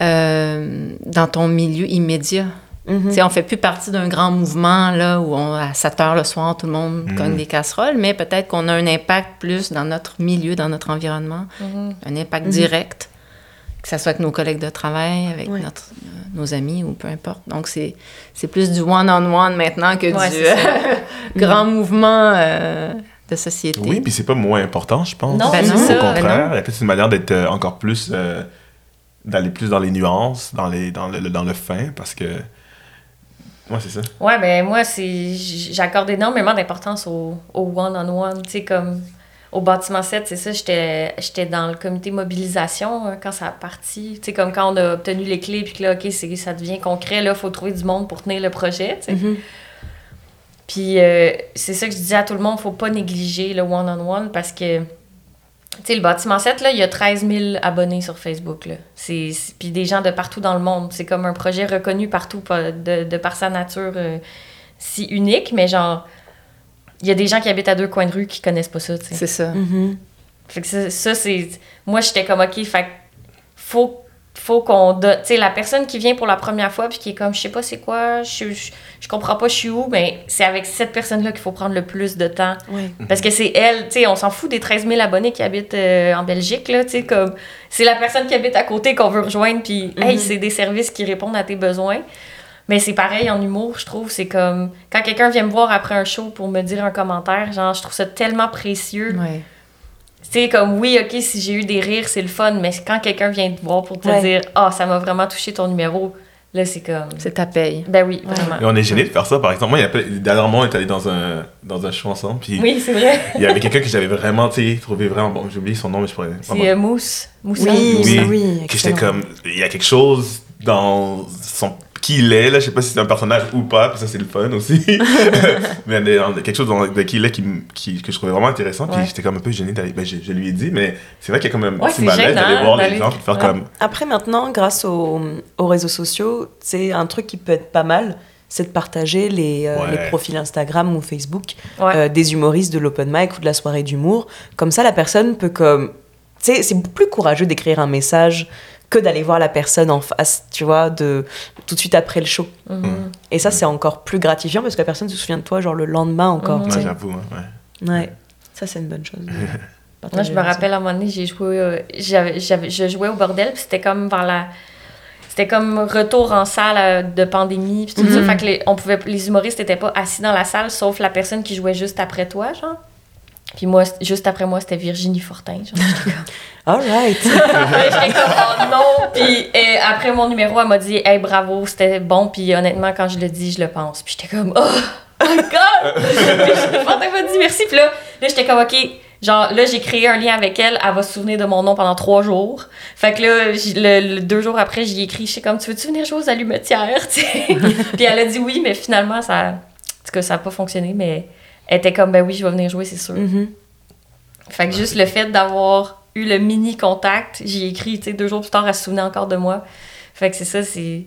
euh, dans ton milieu immédiat. Tu sais, on fait plus partie d'un grand mouvement là où on, à 7 heures le soir, tout le monde Mhm. cogne des casseroles, mais peut-être qu'on a un impact plus dans notre milieu, dans notre environnement, Mhm. un impact Mhm. direct, que ce soit avec nos collègues de travail, avec Ouais. notre, euh, nos amis ou peu importe. Donc, c'est c'est plus du one-on-one maintenant que Ouais, du ça. grand mouvement euh, de société. Oui, puis c'est pas moins important, je pense. Non, Ben c'est non, ça. Au ben contraire, non. il y a peut-être une manière d'être euh, encore plus. euh, d'aller plus dans les nuances, dans, les, dans, le, dans le fin, parce que. Ouais, c'est ça. Ouais, ben moi, c'est j'accorde énormément d'importance au au one-on-one. Tu sais, comme au bâtiment 7, c'est ça, j'étais dans le comité mobilisation euh, quand ça a parti. Tu sais, comme quand on a obtenu les clés, puis que là, OK, ça devient concret, là, il faut trouver du monde pour tenir le projet, tu sais. Mhm. Puis euh, c'est ça que je disais à tout le monde, faut pas négliger le one-on-one parce que, tu sais, le bâtiment 7, là, il y a 13 000 abonnés sur Facebook, là. C'est, puis des gens de partout dans le monde. C'est comme un projet reconnu partout pa- de, de par sa nature euh, si unique, mais genre, il y a des gens qui habitent à deux coins de rue qui connaissent pas ça, tu sais. C'est ça. Mhm. Fait que ça, ça, c'est. Moi, j'étais comme, OK, fait faut, faut qu'on donne. Tu sais, la personne qui vient pour la première fois, puis qui est comme, je sais pas c'est quoi, je, je, je comprends pas, je suis où, mais c'est avec cette personne-là qu'il faut prendre le plus de temps. Ouais. Parce que c'est elle, tu sais, on s'en fout des 13 000 abonnés qui habitent euh, en Belgique, là, tu sais, comme. C'est la personne qui habite à côté qu'on veut rejoindre, puis, hey, Mhm. c'est des services qui répondent à tes besoins. Mais c'est pareil en humour, je trouve. C'est comme. Quand quelqu'un vient me voir après un show pour me dire un commentaire, genre, je trouve ça tellement précieux. Ouais. Tu sais, comme oui, ok, si j'ai eu des rires, c'est le fun, mais quand quelqu'un vient te voir pour te Ouais. dire Ah, ça m'a vraiment touché ton numéro, là, c'est comme. C'est ta paye. Ben oui, vraiment. Et on est gêné de faire ça, par exemple. Moi, il y a, dernièrement, on est allé dans un, dans un show ensemble, puis Oui, c'est vrai. il y avait quelqu'un que j'avais vraiment, tu sais, trouvé vraiment bon. J'ai oublié son nom, mais je pourrais. C'est euh, Mousse. Moussa. Oui, Oui, oui, que j'étais comme il y a quelque chose dans son qui il est là je sais pas si c'est un personnage ou pas puis ça c'est le fun aussi mais il y a quelque chose dans, de qui il est qui, qui- que je trouvais vraiment intéressant puis Ouais. j'étais comme un peu gêné d'aller ben, je, je lui ai dit mais c'est vrai qu'il y a quand même un Ouais, petit c'est malaise d'aller voir les gens puis faire Ouais. comme Après, maintenant, grâce aux, aux réseaux sociaux, c'est un truc qui peut être pas mal, c'est de partager les, euh, Ouais. les profils Instagram ou Facebook Ouais. euh, des humoristes de l'open mic ou de la soirée d'humour. Comme ça, la personne peut comme... Tu sais, c'est plus courageux d'écrire un message que d'aller voir la personne en face, tu vois, de, tout de suite après le show. Mhm. Et ça, c'est encore plus gratifiant parce que la personne se souvient de toi, genre le lendemain encore. Mhm. ouais, sais. j'avoue hein, ouais. Ouais, ça, c'est une bonne chose. Moi, je me rappelle à un moment donné, j'ai joué. euh, j'avais, j'avais, je jouais au bordel, puis c'était comme vers la. C'était comme retour en salle euh, de pandémie, puis tout ça. Mhm. Fait que les, on pouvait, les humoristes n'étaient pas assis dans la salle, sauf la personne qui jouait juste après toi, genre. Puis moi, juste après moi, c'était Virginie Fortin. Genre, j'étais comme, All right. j'étais comme, oh non! Puis et après mon numéro, elle m'a dit, hey, bravo, c'était bon. Puis honnêtement, quand je le dis, je le pense. Puis j'étais comme, oh my god! Puis Fortin m'a dit merci. Puis là, là j'étais comme, ok. Genre, là, j'ai créé un lien avec elle. Elle va se souvenir de mon nom pendant trois jours. Fait que là, j- le, le- deux jours après, j'y ai écrit. J'étais comme, tu veux-tu venir jouer aux allumetières? tu sais? Puis elle a dit oui, mais finalement, ça. En tout cas, ça n'a pas fonctionné. Mais elle était comme, ben oui, je vais venir jouer, c'est sûr. Mhm. Fait que juste le fait d'avoir eu le mini contact, j'y ai écrit, tu sais, deux jours plus tard, elle se souvenait encore de moi. Fait que c'est ça, c'est.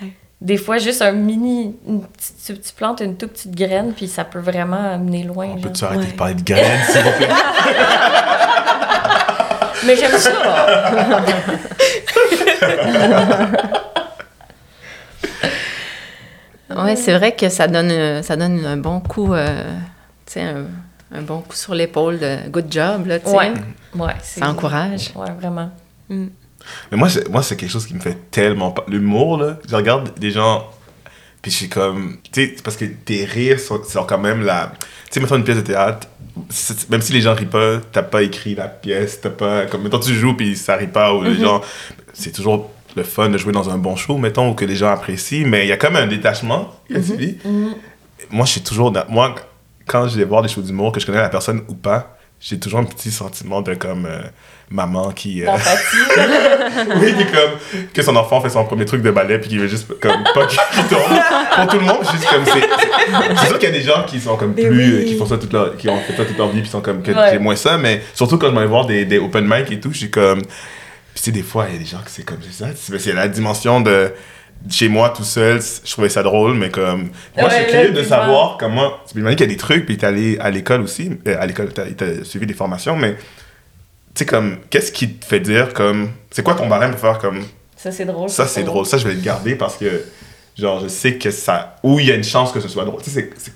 Ouais. Des fois, juste un mini. une petite- tu, tu plantes une toute petite graine, puis ça peut vraiment amener loin. on peut-tu arrêter Ouais. de parler de graines s'il vous plaît? Mais j'aime ça! Ouais, c'est vrai que ça donne, ça donne un bon coup, euh, tu sais, un, un bon coup sur l'épaule de good job, là, tu sais. Ouais. Ouais, c'est- Ça encourage. Ouais, vraiment. Mm. Mais moi, c'est, moi, c'est quelque chose qui me fait tellement pas. L'humour, là, je regarde des gens, puis je suis comme. Tu sais, c'est parce que tes rires sont, sont quand même la. Tu sais, mettons une pièce de théâtre, même si les gens rient pas, t'as pas écrit la pièce, t'as pas. Comme, mettons, tu joues, puis ça rit pas, ou les gens. C'est toujours le fun de jouer dans un bon show, mettons, ou que les gens apprécient, mais il y a comme un détachement, tu vis. Moi, je suis toujours. Moi, quand je vais voir des shows d'humour, que je connais la personne ou pas, j'ai toujours un petit sentiment de comme euh, maman qui. euh, oui, qui comme que son enfant fait son premier truc de ballet puis qu'il veut juste comme pas qu'il tombe. Pour tout le monde, juste comme c'est. c'est- sûr qu'il y a des gens qui sont comme Mais plus. oui. qui font ça toute leur, qui ont fait ça toute leur vie puis sont comme que Ouais. j'ai moins ça, mais surtout quand je vais voir des, des open mic et tout, je suis comme. Puis tu sais, des fois, il y a des gens qui c'est comme ça. C'est la dimension de. Chez moi, tout seul, je trouvais ça drôle, mais comme. Moi, je Ouais, suis curieux de savoir comment. Tu m'imagines qu'il y a des trucs, puis t'es allé à l'école aussi. euh, à l'école, t'as as suivi des formations, mais. Tu sais, comme. Qu'est-ce qui te fait dire, comme. C'est quoi ton barème pour faire comme. Ça, c'est drôle. Ça, c'est drôle. Ça, je vais le garder parce que. Genre, je sais que ça. Ou il y a une chance que ce soit drôle. Tu sais, c'est-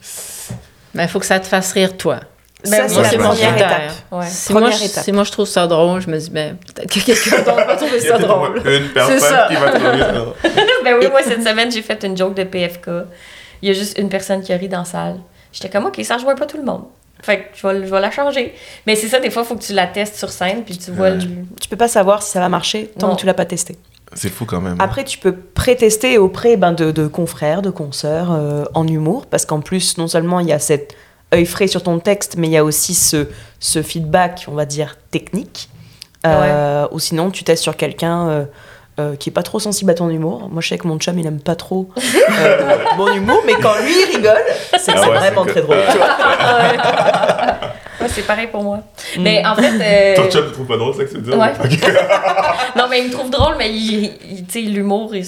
c'est. Mais il faut que ça te fasse rire, toi. Ça, Ben, c'est moi, la première étape. Ouais. Si moi, Première je, étape. si moi je trouve ça drôle, je me dis, ben, peut-être que quelqu'un d'autre va trouver Il y a ça drôle. Une personne ça. qui va trouver ça drôle. ben oui, moi, cette semaine, j'ai fait une joke de PFK. Il y a juste une personne qui a ri dans la salle. J'étais comme, OK, ça rejoint pas tout le monde. Fait que je vais, je vais la changer. Mais c'est ça, des fois, il faut que tu la testes sur scène, puis tu vois Ouais. le... Tu peux pas savoir si ça va marcher tant Non. que tu l'as pas testé. C'est fou quand même. Après, tu peux pré-tester auprès ben, de, de confrères, de consoeurs euh, en humour, parce qu'en plus, non seulement il y a cet œil frais sur ton texte, mais il y a aussi ce, ce feedback, on va dire, technique. Euh, Ou sinon, tu testes sur quelqu'un euh, euh, qui est pas trop sensible à ton humour. Moi, je sais que mon chum, il aime pas trop euh, mon humour, mais quand lui, il rigole, c'est Ah ouais, vraiment très drôle. tu vois. Ouais, c'est pareil pour moi. Mais en fait... euh, Ton chum, tu trouves pas drôle, c'est ça que tu dire? Ouais. Non, mais il me trouve drôle, mais il, il- tu sais, l'humour, il,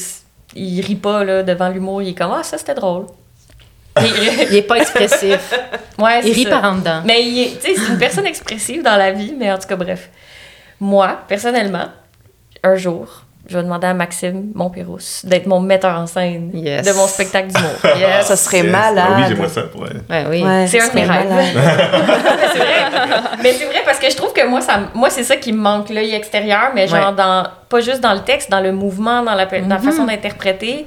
il rit pas là, devant l'humour. Il est comme, ah, ça, c'était drôle. Il- Il est pas expressif. ouais, Il rit ça. par en dedans. Mais il est- tu sais, c'est une personne expressive dans la vie, mais en tout cas, bref. Moi, personnellement, un jour, je vais demander à Maxime Montpérousse d'être mon metteur en scène Yes. de mon spectacle d'humour. Yes. Ça serait Yes. malade. Ah oui, j'aimerais ça pour elle. Ouais, oui. Ouais, C'est un de mes rêves. c'est vrai. Mais c'est vrai parce que je trouve que moi, ça, moi c'est ça qui me manque, l'œil extérieur, mais genre Ouais. dans, pas juste dans le texte, dans le mouvement, dans la, dans la façon d'interpréter.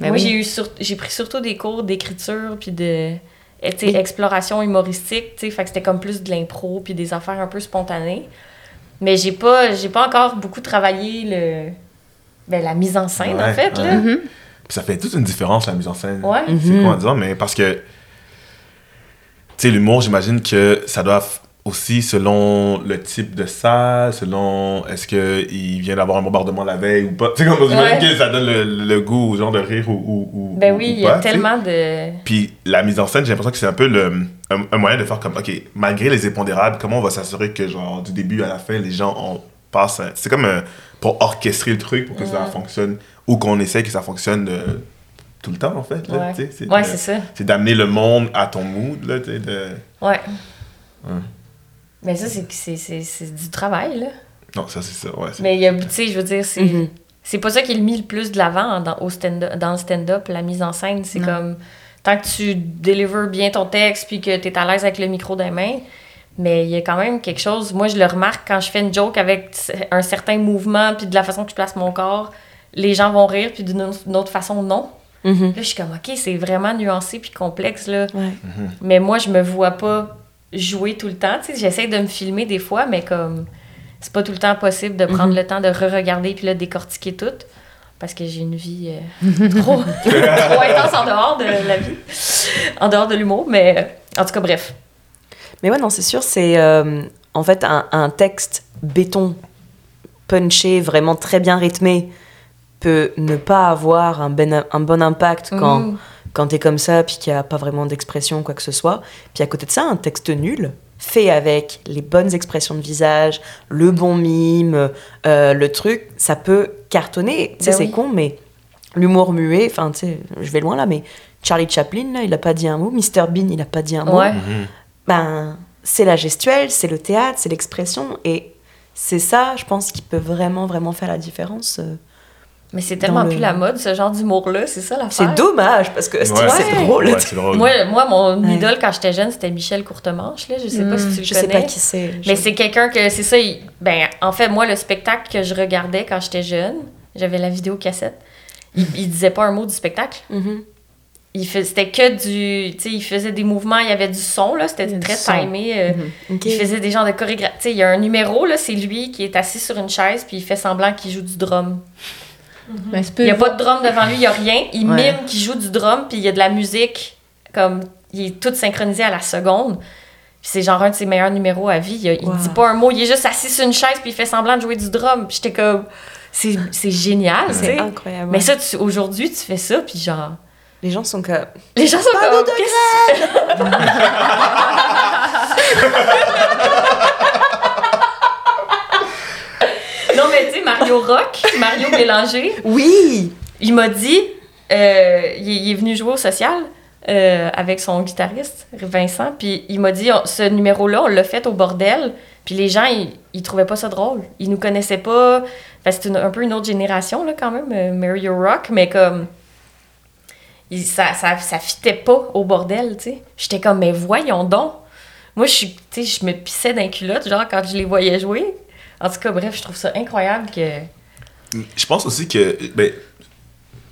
Ben moi, oui. j'ai eu sur- j'ai pris surtout des cours d'écriture puis de eh, exploration humoristique, tu sais, fait que c'était comme plus de l'impro puis des affaires un peu spontanées. Mais j'ai pas j'ai pas encore beaucoup travaillé le ben, la mise en scène en fait ouais. là. Mhm. Puis ça fait toute une différence, la mise en scène. Ouais. C'est Mhm. comment dire, mais parce que. Tu sais, l'humour, j'imagine que ça doit aussi selon le type de salle, selon est-ce qu'il vient d'avoir un bombardement la veille ou pas. Tu sais, comme Ouais. que ça donne le, le goût au genre de rire ou. ou, ou- Ben ou- oui, ou il y a tellement de Puis la mise en scène, j'ai l'impression que c'est un peu le, un, un moyen de faire comme, OK, malgré les impondérables, comment on va s'assurer que, genre, du début à la fin, les gens on passe. C'est comme pour orchestrer le truc pour que ça fonctionne ou qu'on essaie que ça fonctionne euh, tout le temps, en fait. Là, Ouais. c'est Ouais, ça. c'est d'amener le monde à ton mood, là, tu sais, de... Ouais. Ouais. Mais ça, c'est, c'est, c'est, c'est du travail, là. Non, ça, c'est ça, ouais. Mais il y a, tu sais, je veux dire, c'est, Mhm. c'est pas ça qui est le mis le plus de l'avant dans, au stand dans le stand-up, la mise en scène. C'est comme, tant que tu délivres bien ton texte puis que t'es à l'aise avec le micro des mains, mais il y a quand même quelque chose, moi je le remarque quand je fais une joke avec un certain mouvement puis de la façon que je place mon corps, les gens vont rire puis d'une autre- façon, non. Mhm. Là, je suis comme, OK, c'est vraiment nuancé puis complexe, là. Ouais. Mais moi, je me vois pas jouer tout le temps. Tu sais, j'essaie de me filmer des fois, mais comme c'est pas tout le temps possible de prendre Mhm. le temps de re-regarder puis là, décortiquer tout. Parce que j'ai une vie euh, trop, trop intense en dehors de la vie, en dehors de l'humour. Mais en tout cas, bref. Mais ouais, non, c'est sûr, c'est euh, en fait un, un texte béton, punché, vraiment très bien rythmé, peut ne pas avoir un, ben- un bon impact quand, Mm. Quand t'es comme ça, puis qu'il n'y a pas vraiment d'expression, quoi que ce soit. Puis à côté de ça, un texte nul, fait avec les bonnes expressions de visage, le bon mime, euh, le truc, ça peut cartonner. Tu sais, Ben c'est oui. con, mais l'humour muet, enfin, tu sais, je vais loin là, mais Charlie Chaplin, là, il a pas dit un mot. Mr Bean, il a pas dit un mot Ouais. Mhm. ben, c'est la gestuelle, c'est le théâtre, c'est l'expression. Et c'est ça, je pense, qui peut vraiment, vraiment faire la différence. Mais c'est tellement le- plus la mode, ce genre d'humour-là. C'est ça l'affaire. C'est dommage, parce que c'est Ouais. c'est drôle. Ouais, c'est drôle. Moi, moi, mon Ouais. idole quand j'étais jeune, c'était Michel Courtemanche. Là. Je sais pas si tu le Je connais. sais pas qui c'est. Mais Je- c'est quelqu'un que, c'est ça, il- ben, en fait, moi, le spectacle que je regardais quand j'étais jeune, j'avais la vidéo cassette, il, il disait pas un mot du spectacle. Mhm. Il fait, c'était que du, tu sais, il faisait des mouvements, il y avait du son, là, c'était très timé. euh, Mhm. Ok. Il faisait des genres de chorégraphie. Tu sais, il y a un numéro, là, c'est lui qui est assis sur une chaise, puis il fait semblant qu'il joue du drum. Ben, c'est Il n'y a pas de drum devant lui, il n'y a rien. Il Ouais. mime qu'il joue du drum, puis il y a de la musique, comme, il est tout synchronisé à la seconde. Puis c'est genre un de ses meilleurs numéros à vie. Il, il Wow. dit pas un mot, il est juste assis sur une chaise puis il fait semblant de jouer du drum. Puis j'étais comme, c'est c'est génial, C'est incroyable. Mais ça, tu- aujourd'hui, tu fais ça, puis genre, les gens sont comme. les gens sont Pas comme, de qu'est-ce Non, mais tu sais, Mario Rock, Mario Mélangé, Oui! il m'a dit, euh, il, il est venu jouer au social euh, avec son guitariste, Vincent, puis il m'a dit, on- ce numéro-là, on l'a fait au bordel, puis les gens, ils, ils trouvaient pas ça drôle. Ils nous connaissaient pas. Que c'est un peu une autre génération, là, quand même, euh, Mario Rock, mais comme. il- ça, ça, ça fitait pas au bordel, tu sais. J'étais comme, mais voyons donc. Moi, je suis, je me pissais d'un culotte, genre, quand je les voyais jouer. En tout cas, bref, je trouve ça incroyable que. Je pense aussi que, ben,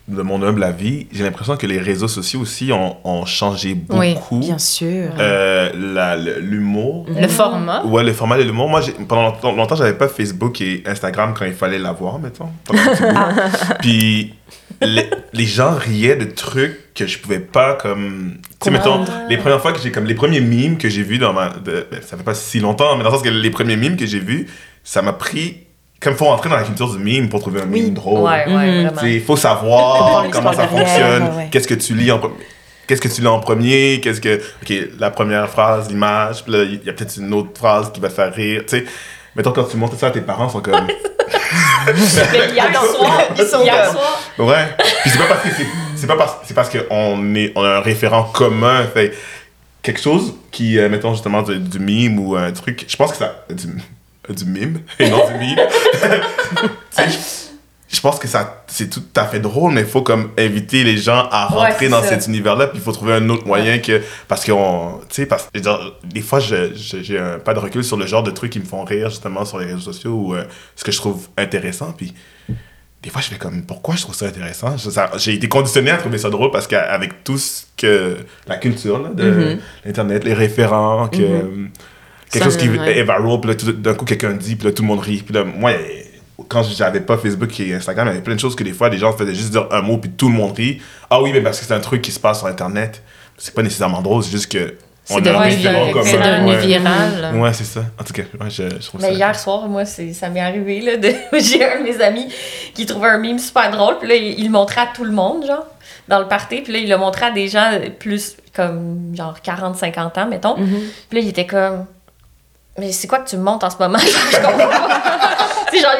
de mon humble avis, j'ai l'impression que les réseaux sociaux aussi ont, ont changé Oui, beaucoup Bien sûr. euh, le- l'humour. Le format. Ouais, le format de l'humour. Moi, pendant longtemps, longtemps j'avais pas Facebook et Instagram quand il fallait l'avoir, mettons. Puis les, les gens riaient de trucs que je pouvais pas comme. Tu sais, mettons, les premières fois que j'ai comme les premiers mimes que j'ai vus dans ma. de- ben, ça fait pas si longtemps, mais dans le sens que les premiers mimes que j'ai vus, ça m'a pris. Comme faut rentrer dans la culture du mime pour trouver un Oui. mime drôle. Ouais, ouais, Mhm. vraiment. Il faut savoir comment ça fonctionne, ouais, ouais. qu'est-ce que tu lis en premier. Qu'est-ce que tu lis en premier? Qu'est-ce que. Ok, la première phrase, l'image, puis là, il y a peut-être une autre phrase qui va faire rire. Tu sais, mettons, quand tu montres ça à tes parents, ils sont comme. Mais hier soir, Ils sont hier soir, Ouais. Puis c'est pas parce que c'est. C'est pas parce, c'est parce qu'on est, on a un référent commun. Fait quelque chose qui, euh, mettons, justement, du, du mime ou un truc. Je pense que ça. Du, du mime et non du mime. je- pense que ça c'est tout à fait drôle mais il faut comme inviter les gens à rentrer dans ça. cet univers là puis il faut trouver un autre moyen que parce qu'on tu sais parce je veux dire, des fois je- je- j'ai un pas de recul sur le genre de trucs qui me font rire justement sur les réseaux sociaux ou euh, ce que je trouve intéressant puis des fois je fais comme pourquoi je trouve ça intéressant? J'ai été conditionné à trouver ça drôle parce qu'avec tout ce que la culture là, de Mhm. l'internet les référents que Mhm. Quelque Ça, chose qui ouais. est viral puis là tout d'un coup quelqu'un dit puis là tout le monde rit puis là moi quand j'avais pas Facebook et Instagram, il y avait plein de choses que des fois, les gens faisaient juste dire un mot, puis tout le monde rit. Ah oui, mais parce que c'est un truc qui se passe sur Internet. C'est pas nécessairement drôle, c'est juste que. C'est devenu, ouais. viral. Ouais, c'est ça. En tout cas, ouais, je, je trouve Mais ça. hier soir, moi, c'est, ça m'est arrivé, là, de, j'ai un de mes amis qui trouvait un mime super drôle, puis là, il, il le montrait à tout le monde, genre, dans le party, puis là, il le montrait à des gens plus, comme, genre, 40-50 ans, mettons. Mhm. Puis là, il était comme, mais c'est quoi que tu me montres en ce moment? je comprends pas. sais, genre,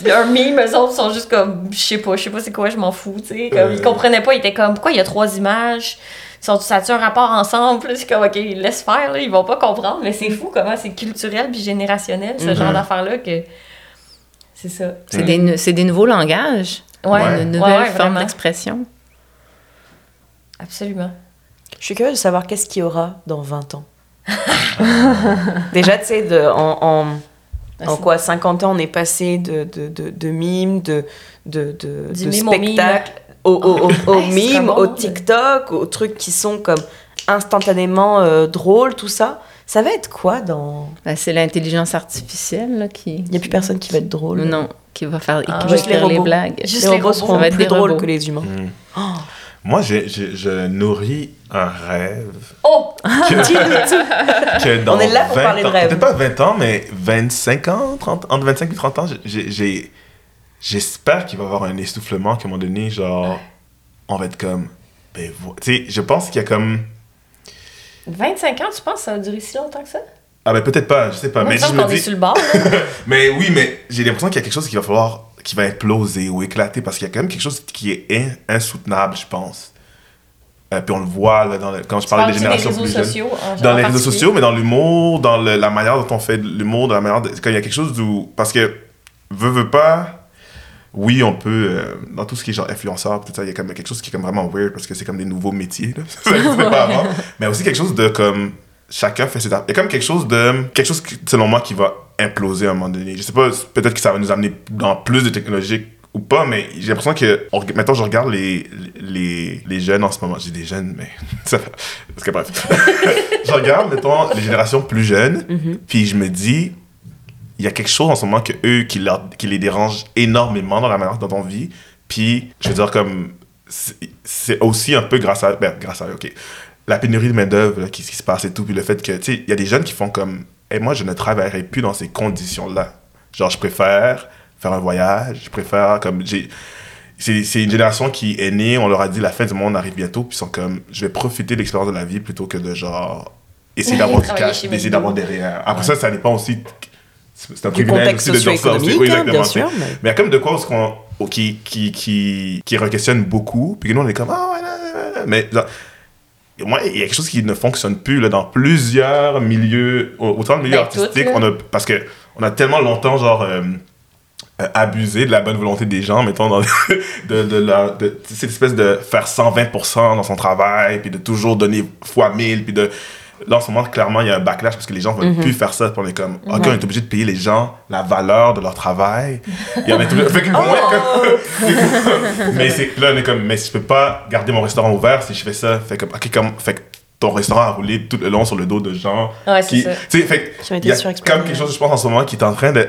il y a un mime, eux autres sont juste comme, je sais pas, je sais pas c'est quoi, je m'en fous, tu sais. Comme, Euh. Ils comprenaient pas, ils étaient comme, pourquoi il y a trois images? Sont, ça a un rapport ensemble? C'est comme, ok, laisse faire, là, ils vont pas comprendre, mais c'est fou comment c'est culturel puis générationnel, ce genre d'affaires-là, que c'est ça. C'est des, nou- c'est des nouveaux langages, Ouais, Ouais. une nouvelle ouais, forme d'expression. Absolument. Je suis curieuse de savoir qu'est-ce qu'il y aura dans 20 ans. Déjà, tu sais, en, en, Ah, en quoi 50 ans, on est passé de, de, de, de mimes, de, de, de, Du de mime au mime. spectacles, au, mime, TikTok, aux trucs qui sont comme instantanément euh, drôles, tout ça. Ça va être quoi dans... Ben, c'est l'intelligence artificielle là, qui. Il n'y a plus personne qui va être drôle. Non, qui va faire qui Ah, va juste les écrire les robots. blagues. Juste les les robots seront Ça va être plus drôles que les humains. Mm. Moi, j'ai- j'ai- je nourris un rêve Oh! que, que dans On est là pour 20 parler de ans- rêve. Peut-être pas 20 ans, mais 25 ans, 30, entre 25 et 30 ans, j'ai- j'ai- j'espère qu'il va y avoir un essoufflement qu'à un moment donné, genre, on va être comme. Ben, tu sais, je pense qu'il y a comme. 25 ans, tu penses que ça va durer si longtemps que ça? Ah, ben peut-être pas, je sais pas. Moi, mais je me dis. sur le bord, là. Mais oui, mais j'ai l'impression qu'il y a quelque chose qui va falloir. Qui va exploser ou éclater parce qu'il y a quand même quelque chose qui est in- insoutenable, je pense. Euh, puis on le voit là, dans le- quand je Tu parlais des générations plus jeunes. sociaux en- Dans en les réseaux sociaux, mais dans l'humour, dans le- la manière dont on fait de l'humour, dans la manière de, quand il y a quelque chose d'où. Parce que, veut, veut pas, oui, on peut, euh, dans tout ce qui est genre influenceur, tout ça, il y a comme quelque chose qui est comme vraiment weird parce que c'est comme des nouveaux métiers, là. pas avant. Mais aussi quelque chose de comme, chacun fait ses. Il y a comme quelque chose de, quelque chose, qui, selon moi, qui va imploser à un moment donné. Je sais pas, peut-être que ça va nous amener dans plus de technologie ou pas, mais j'ai l'impression que, on, maintenant, je regarde les, les, les jeunes en ce moment. J'ai des jeunes, mais ça parce que bref. je regarde, mettons, les générations plus jeunes, puis je me dis, il y a quelque chose en ce moment que eux qui, leur, qui les dérange énormément dans la manière dont on vit. Puis, je veux dire, comme, c'est- c'est aussi un peu grâce à, ben, grâce à eux, ok. La pénurie de main-d'œuvre qui, se passe et tout, puis le fait que, tu sais, il y a des jeunes qui font comme, et moi, je ne travaillerai plus dans ces conditions-là. Genre, je préfère faire un voyage, je préfère, comme, j'ai. C'est une génération qui est née, on leur a dit la fin du monde arrive bientôt, puis ils sont comme, je vais profiter de l'expérience de la vie plutôt que de genre essayer d'avoir du cash, McDo. d'avoir derrière. Après ça, ça dépend aussi. C'est un privilège aussi de dire ça aussi. Oui, hein, bien exactement. sûr. mais- Mais il y a comme de quoi où qui, qui, qui, qui re-questionne beaucoup, puis que nous, on est comme, ah ouais, non. mais genre, moi, il y a quelque chose qui ne fonctionne plus là, dans plusieurs milieux, au- autant le milieu Ben, artistique, toutes, on a, parce que on a tellement longtemps, genre, euh, euh, abusé de la bonne volonté des gens, mettons, dans, de, de, la, de cette espèce de faire 120% dans son travail, puis de toujours donner fois 1000, puis de... Là, en ce moment, clairement, il y a un backlash parce que les gens ne veulent plus faire ça. On est comme, OK, on est obligé de payer les gens la valeur de leur travail. Et on est obligé- fait que, ouais, comme- mais c'est, là, on est comme, mais je peux pas garder mon restaurant ouvert si je fais ça. Fait comme, OK, comme, fait que ton restaurant a roulé tout le long sur le dos de gens. Ouais, c'est qui, ça. tu sais, fait il y a surexploités, comme quelque chose, je pense, en ce moment qui est en train de,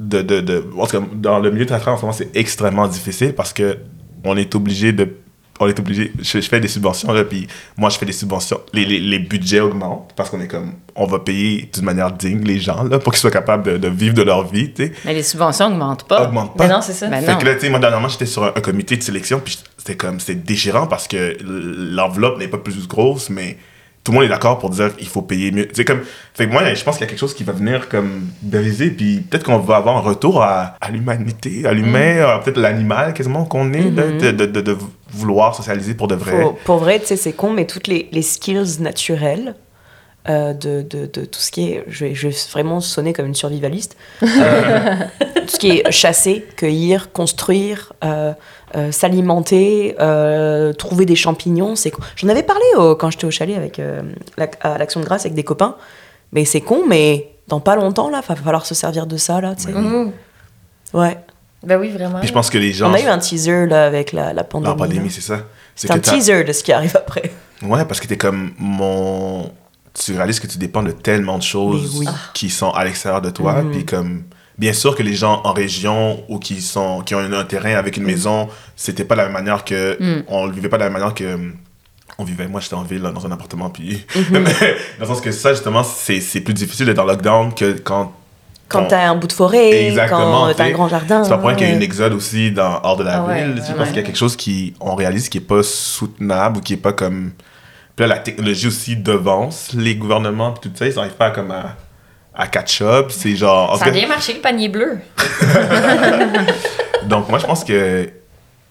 de, de, de en tout cas, dans le milieu théâtral en ce moment, c'est extrêmement difficile parce que on est obligé de on est obligé je, je fais des subventions là puis moi je fais des subventions les, les, les budgets augmentent parce qu'on est comme on va payer d'une manière digne les gens là pour qu'ils soient capables de, de vivre de leur vie tu sais Mais les subventions n'augmentent pas. augmente pas Mais non, c'est ça. Ben fait non. que là, tu sais, moi, dernièrement, j'étais sur un, un comité de sélection, puis c'était comme, c'était déchirant parce que l'enveloppe n'est pas plus grosse, mais tout le monde est d'accord pour dire qu'il faut payer mieux. Tu sais, comme, fait que moi, je pense qu'il y a quelque chose qui va venir comme briser, puis peut-être qu'on va avoir un retour à, l'humanité, à l'humain, Mm. peut-être l'animal quasiment qu'on est, là, de, de, de, de vouloir socialiser pour de vrai. Pour, pour vrai, tu sais, c'est con, mais toutes les, les skills naturelles euh, de, de, de tout ce qui est. Je vais, je vais vraiment sonner comme une survivaliste. Euh, tout ce qui est chasser, cueillir, construire, euh, euh, s'alimenter, euh, trouver des champignons. C'est con. J'en avais parlé au- quand j'étais au chalet avec, euh, à l'Action de grâce avec des copains. Mais c'est con, mais dans pas longtemps, là, va falloir se servir de ça, là, tu sais. Mhm. Ouais. Ben oui, vraiment. Puis je pense que les gens. On a eu un teaser, là, avec la, la pandémie. La pandémie, c'est ça. C'est un teaser de ce qui arrive après. Ouais, parce que t'es comme mon. Tu réalises que tu dépends de tellement de choses oui. qui sont à l'extérieur de toi. Mhm. Puis comme. Bien sûr que les gens en région ou qui, sont, qui ont un, terrain avec une maison, c'était pas de la même manière que. Mm. On le vivait pas de la même manière que. On vivait, moi j'étais en ville, dans un appartement, puis. Mhm. Mais dans le sens que ça, justement, c'est c'est plus difficile d'être en lockdown que quand. Quand t'as un bout de forêt, Exactement, quand t'as un grand jardin. C'est pas pour rien qu'il y a ouais. une exode aussi dans, hors de la Ah ville. ouais, Je pense ouais. qu'il y a quelque chose qui, on réalise qui est pas soutenable ou qui est pas comme. Puis là, la technologie aussi devance les gouvernements, tout ça, ils n'arrivent pas à, comme à, à catch up. C'est genre. en Ça a cas, bien marché, le panier bleu. donc, moi, je pense que.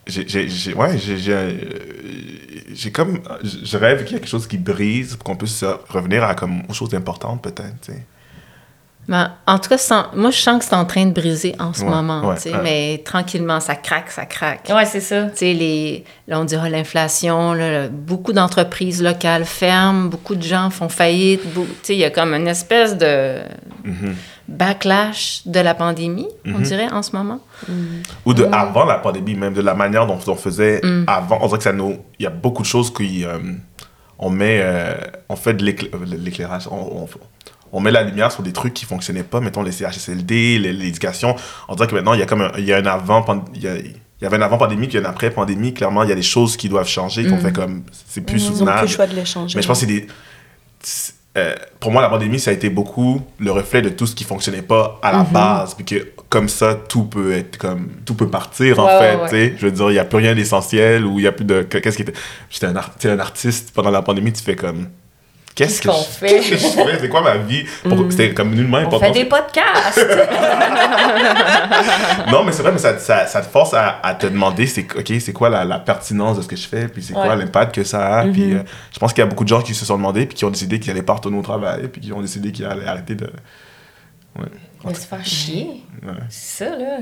J'ai, j'ai, j'ai- ouais, j'ai, j'ai, euh, comme. Je rêve qu'il y ait quelque chose qui brise pour qu'on puisse revenir à comme aux choses importantes, peut-être. tu sais. Ben, en tout cas, moi, je sens que c'est en train de briser en ce Ouais, moment. ouais, ouais. Mais tranquillement, ça craque, ça craque. Ouais, c'est ça. Tu sais, les, là, on dira l'inflation, beaucoup d'entreprises locales ferment, beaucoup de gens font faillite. beau- Tu sais, il y a comme une espèce de Mhm. backlash de la pandémie, on Mhm. dirait, en ce moment. Ou de avant la pandémie, même de la manière dont on faisait Mm. avant. On dirait que ça nous. Il y a beaucoup de choses qui. euh, on met. euh, on fait de l'écla- l'éclairage. On, on- on met la lumière sur des trucs qui fonctionnaient pas. Mettons les CHSLD, l'éducation. On dirait que maintenant, il y a comme un, il y a un avant. Il y, a- il y avait un avant pandémie, puis un après pandémie. Clairement, il y a des choses qui doivent changer, qu'on Mm. fait comme. C'est plus Ils ont plus soutenable. le choix de les changer. Mais je pense que c'est des. euh, pour moi, la pandémie, ça a été beaucoup le reflet de tout ce qui fonctionnait pas à la base. Puis que, comme ça, tout peut être comme. Tout peut partir, en Ouais, fait. ouais, ouais. Je veux dire, il n'y a plus rien d'essentiel ou il n'y a plus de. que- Qu'est-ce qui était. J'étais un, art- un artiste pendant la pandémie, tu fais comme. Qu'est-ce Qu'est-ce que qu'on je- fait? qu'est-ce que je fais? C'est quoi ma vie? Pour- C'était comme nullement On important. fait des podcasts. Non, mais c'est vrai, mais ça, ça, ça te force à, à te demander, c'est ok, c'est quoi la, la pertinence de ce que je fais, puis c'est quoi l'impact que ça a. Puis euh, je pense qu'il y a beaucoup de gens qui se sont demandé, puis qui ont décidé qu'ils allaient pas retourner au travail, puis qui ont décidé qu'ils allaient arrêter de. Ouais. On va se faire chier. Ouais. C'est ça, là.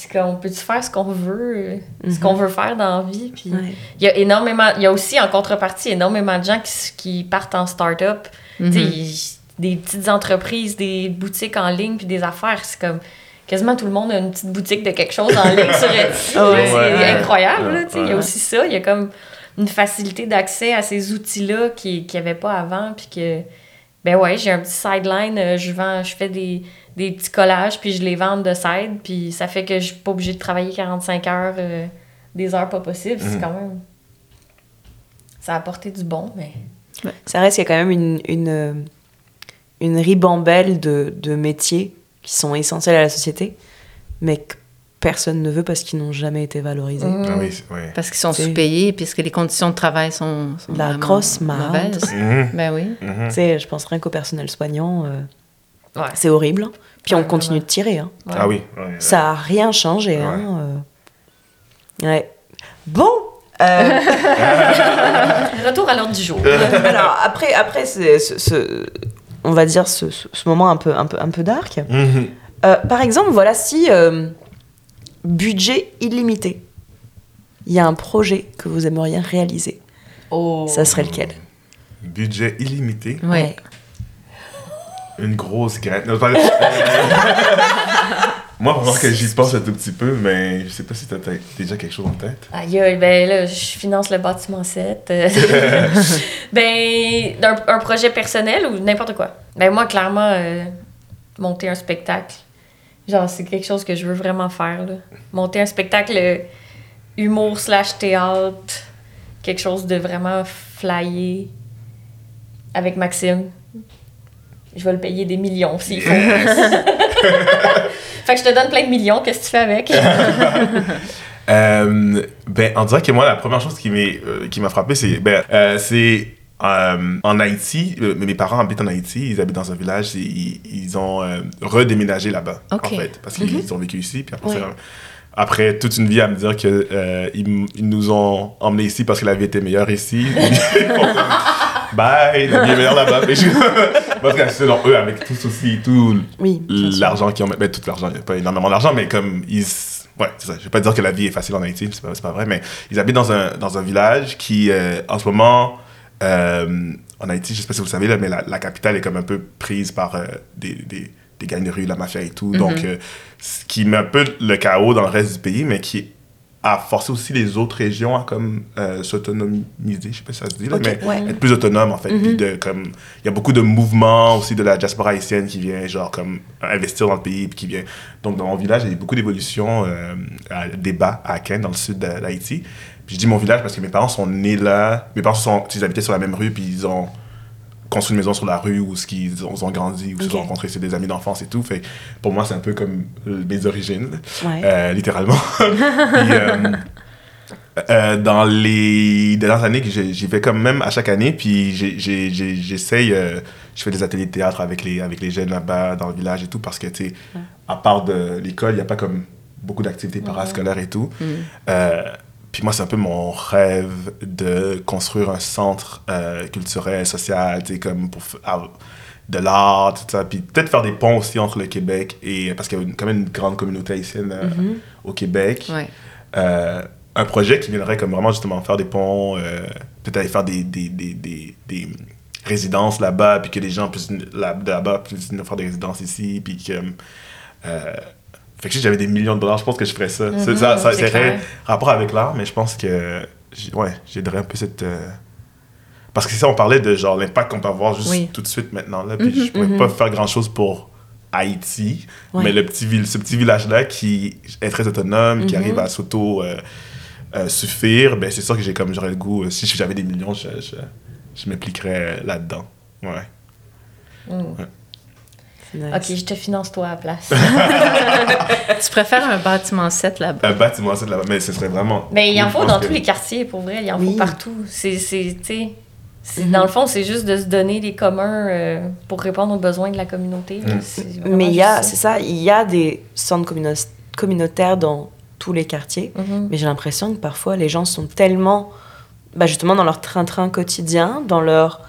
C'est qu'on peut-tu faire ce qu'on veut, ce qu'on veut faire dans la vie. Puis Ouais. il y a énormément, il y a aussi en contrepartie énormément de gens qui, qui partent en start-up. Ils- des petites entreprises, des boutiques en ligne, puis des affaires. C'est comme quasiment tout le monde a une petite boutique de quelque chose en ligne sur Etsy. Ah ouais. c'est Ouais. incroyable. là, tu sais. Il y a aussi ça. Il y a comme une facilité d'accès à ces outils-là qui qu'il n'y avait pas avant. Puis que, ben ouais, j'ai un petit sideline. euh, Je vends, je fais des, des petits collages, puis je les vends de side. Puis ça fait que je suis pas obligée de travailler 45 heures, euh, des heures pas possibles. C'est Mhm. quand même. ça a apporté du bon, mais. Ça reste qu'il y a quand même une, une, une ribambelle de, de métiers qui sont essentiels à la société, mais que personne ne veut parce qu'ils n'ont jamais été valorisés. Ah oui, c'est- ouais. Parce qu'ils sont sous-payés, puisque les conditions de travail sont, sont La grosse marde. Mhm, Ben oui. mhm. Tu sais, je pense rien qu'au personnel soignant, euh, Ouais. c'est horrible. hein. Puis Ouais, on continue de tirer. hein. Ouais. Ah oui. ouais, Ça n'a rien changé. Ouais. hein, euh. Ouais. Bon. euh, Retour à l'ordre du jour. alors après, après ce, on va dire ce, ce- moment un peu, un peu, un peu dark. Mhm. Euh, par exemple, voilà si euh, budget illimité. Il y a un projet que vous aimeriez réaliser. Oh. Ça serait lequel? Budget illimité? Ouais. Une grosse graine. Non, Moi, pendant que j'y pense un tout petit peu, mais je sais pas si t'as déjà quelque chose en tête. Aïe, ben là, je finance le bâtiment 7. euh. ben, un, un projet personnel ou n'importe quoi? Ben, moi, clairement, euh, monter un spectacle. Genre, c'est quelque chose que je veux vraiment faire, là. Monter un spectacle euh, humour slash théâtre. Quelque chose de vraiment flyé. Avec Maxime. Je vais le payer des millions s'il faut. fait que je te donne plein de millions, qu'est-ce que tu fais avec? Euh, ben, on dirait que moi, la première chose qui euh, m'a frappé, c'est, ben, euh, c'est euh, en Haïti. euh, mes parents habitent en Haïti. Ils habitent dans un village. et Ils, ils ont euh, redéménagé là-bas, en fait, parce qu'ils ont vécu ici. Puis après, Ouais. Après toute une vie à me dire que euh, ils, nous ont emmenés ici parce que la vie était meilleure ici. Bye, la vie est meilleure là-bas. Mais je- Parce que selon eux, avec tout aussi, tout Oui. l'argent qu'ils ont. Ben, tout l'argent, il n'y a pas énormément d'argent, mais comme ils. Ouais, c'est ça. Je vais pas dire que la vie est facile en Haïti, c'est pas, pas vrai, mais ils habitent dans un, dans un village qui, euh, en ce moment, euh, en Haïti, je sais pas si vous le savez, là, mais la, la capitale est comme un peu prise par euh, des, des, des gangs de rue, la mafia et tout. Donc, euh, ce qui met un peu le chaos dans le reste du pays, mais qui a forcé aussi les autres régions à comme euh, s'autonomiser, je sais pas si ça se dit, là, mais ouais. être plus autonome en fait. Puis de, comme, il y a beaucoup de mouvements aussi de la diaspora haïtienne qui vient genre comme investir dans le pays puis qui vient. Donc dans mon village, il y a eu beaucoup d'évolutions euh, à débat à Aken dans le sud de l'Haïti. Puis je dis mon village parce que mes parents sont nés là. Mes parents sont, ils habitaient sur la même rue puis ils ont construit une maison sur la rue où ce qu'ils ont, grandi, où ils se sont rencontrés, c'est des amis d'enfance et tout. Fait pour moi, c'est un peu comme euh, mes origines Ouais. euh, littéralement. Puis, euh, euh, dans les dernières années, j'y vais quand même à chaque année, puis j'essaye, je fais des ateliers de théâtre avec les, avec les jeunes là-bas dans le village et tout, parce que, tu sais, à part de l'école, il n'y a pas comme beaucoup d'activités parascolaires et tout. Euh, puis moi, c'est un peu mon rêve de construire un centre euh, culturel, social, tu sais, comme pour ah, de l'art, tout ça. Puis peut-être faire des ponts aussi entre le Québec et... Parce qu'il y a une- quand même une grande communauté haïtienne euh, au Québec. Ouais. Euh, un projet qui viendrait comme vraiment justement faire des ponts, peut-être aller faire des, des, des, des, des résidences là-bas, puis que les gens puissent là-bas puissent faire des résidences ici, puis que... fait que si j'avais des millions de dollars, je pense que je ferais ça. C'est- ça, ça Mhm, c'est rapport avec l'art, mais je pense que... Ouais, j'aiderais un peu cette... euh, Parce que ça, on parlait de genre l'impact qu'on peut avoir juste Oui. tout de suite maintenant, là, puis je pourrais pas faire grand-chose pour Haïti, Ouais. mais le petit ce petit village-là qui est très autonome, qui Mhm. arrive à s'auto euh, euh, suffire, ben c'est sûr que j'ai comme j'aurais le goût. euh, si j'avais des millions, je, je, je m'impliquerais là-dedans. Ouais. Mm. Nice. Ok, je te finance toi à la place. Tu préfères un bâtiment 7 là-bas? Un bâtiment, c'est là-bas, mais ce serait vraiment. Mais il en faut dans tous les quartiers, pour vrai. Il en Oui. faut partout. C'est, c'est, tu sais, c'est- Mhm. Dans le fond, c'est juste de se donner des communs euh, pour répondre aux besoins de la communauté. Mm. Mais il y a, c'est ça. il y a des centres communo- communautaires dans tous les quartiers, Mhm. mais j'ai l'impression que parfois les gens sont tellement, bah justement dans leur train-train quotidien, dans leur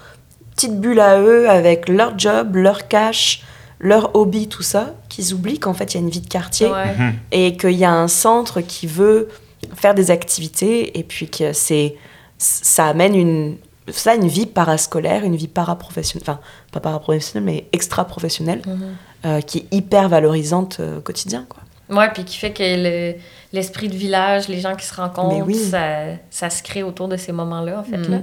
petite bulle à eux, avec leur job, leur cash, leur hobby, tout ça, qu'ils oublient qu'en fait il y a une vie de quartier Ouais. Mhm. et qu'il y a un centre qui veut faire des activités et puis que c'est ça amène une ça une vie parascolaire, une vie paraprofessionnelle, enfin pas paraprofessionnelle mais extra-professionnelle Mhm. euh, qui est hyper valorisante euh, au quotidien quoi. Ouais, puis qui fait que le- l'esprit de village, les gens qui se rencontrent, oui. ça, ça se crée autour de ces moments-là, en fait. Mhm. là.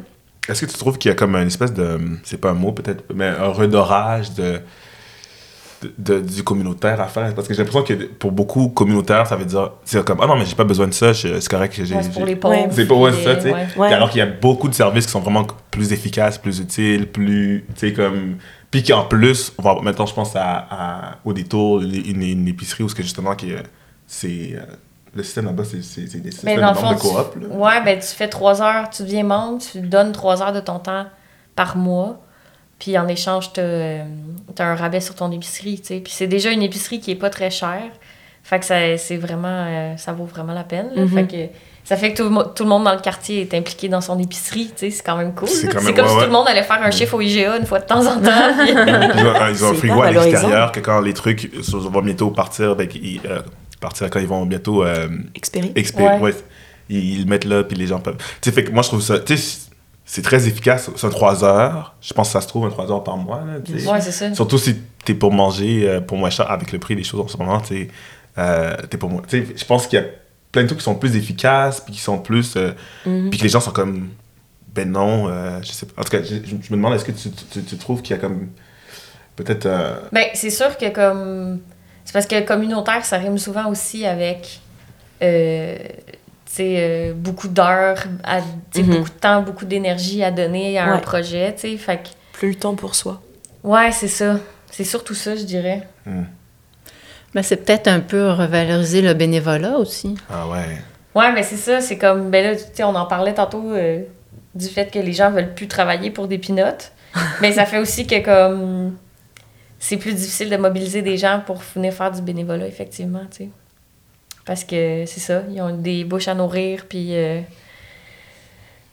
Est-ce que tu trouves qu'il y a comme une espèce de. C'est pas un mot peut-être, mais un redorage de. De- du communautaire à faire? Parce que j'ai l'impression que pour beaucoup, communautaire, ça veut dire, c'est comme, ah non, mais j'ai pas besoin de ça, c'est correct que j'ai. Ouais, c'est pour les pauvres. C'est pas ouais, ça, tu sais. ouais. Alors qu'il y a beaucoup de services qui sont vraiment plus efficaces, plus utiles, plus. Tu sais, comme. Puis qu'en plus, on va, maintenant, je pense à, à- au détour, une, une- une épicerie où ce que justement, qui, c'est. euh, le système là-bas, c'est c'est- c'est des Mais systèmes dans le énormes fond, de coop. tu, ouais, ben, tu fais trois heures, tu deviens membre, tu donnes trois heures de ton temps par mois. Puis en échange, tu as, un rabais sur ton épicerie. tu sais. Puis c'est déjà une épicerie qui est pas très chère. Fait que ça, c'est vraiment, euh, ça vaut vraiment la peine. Fait que ça fait que tout tout le monde dans le quartier est impliqué dans son épicerie. tu sais, C'est quand même cool. C'est comme ouais, si ouais. tout le monde allait faire un chiffre au IGA une fois de temps en temps. puis- Ils ont, un- ils ont un C'est frigo à l'extérieur que quand les trucs euh, vont bientôt partir, ben, ils, euh, partir quand ils vont bientôt euh, Expéri. expé- Ouais. ouais, ils, ils le mettent là, puis les gens peuvent. Tu sais, fait que moi, je trouve ça. Tu sais, c'est très efficace. C'est un 3 heures. Je pense que ça se trouve un 3 heures par mois. Là, ouais, c'est ça. Surtout si t'es pour manger euh, pour moins cher avec le prix des choses en ce moment, euh, t'es pour moi. Je pense qu'il y a plein de trucs qui sont plus efficaces, puis qui sont plus. euh, Mhm. puis que les gens sont comme. Ben non, je sais pas. En tout cas, je, me demande, est-ce que tu, tu, tu trouves qu'il y a comme. Peut-être. euh, Ben, c'est sûr que comme. C'est parce que communautaire, ça rime souvent aussi avec. euh, euh, beaucoup d'heures, Mhm. beaucoup de temps, beaucoup d'énergie à donner à un projet, tu sais. Fait que. Plus le temps pour soi. Ouais, c'est ça. C'est surtout ça, je dirais. Ben, c'est peut-être un peu revaloriser le bénévolat aussi. Ah ouais. Ouais, mais c'est ça, c'est comme. Ben là, tu sais, on en parlait tantôt euh, du fait que les gens veulent plus travailler pour des pinottes. mais ça fait aussi que, comme. C'est plus difficile de mobiliser des gens pour venir faire du bénévolat, effectivement, tu sais. Parce que c'est ça, ils ont des bouches à nourrir, puis. euh,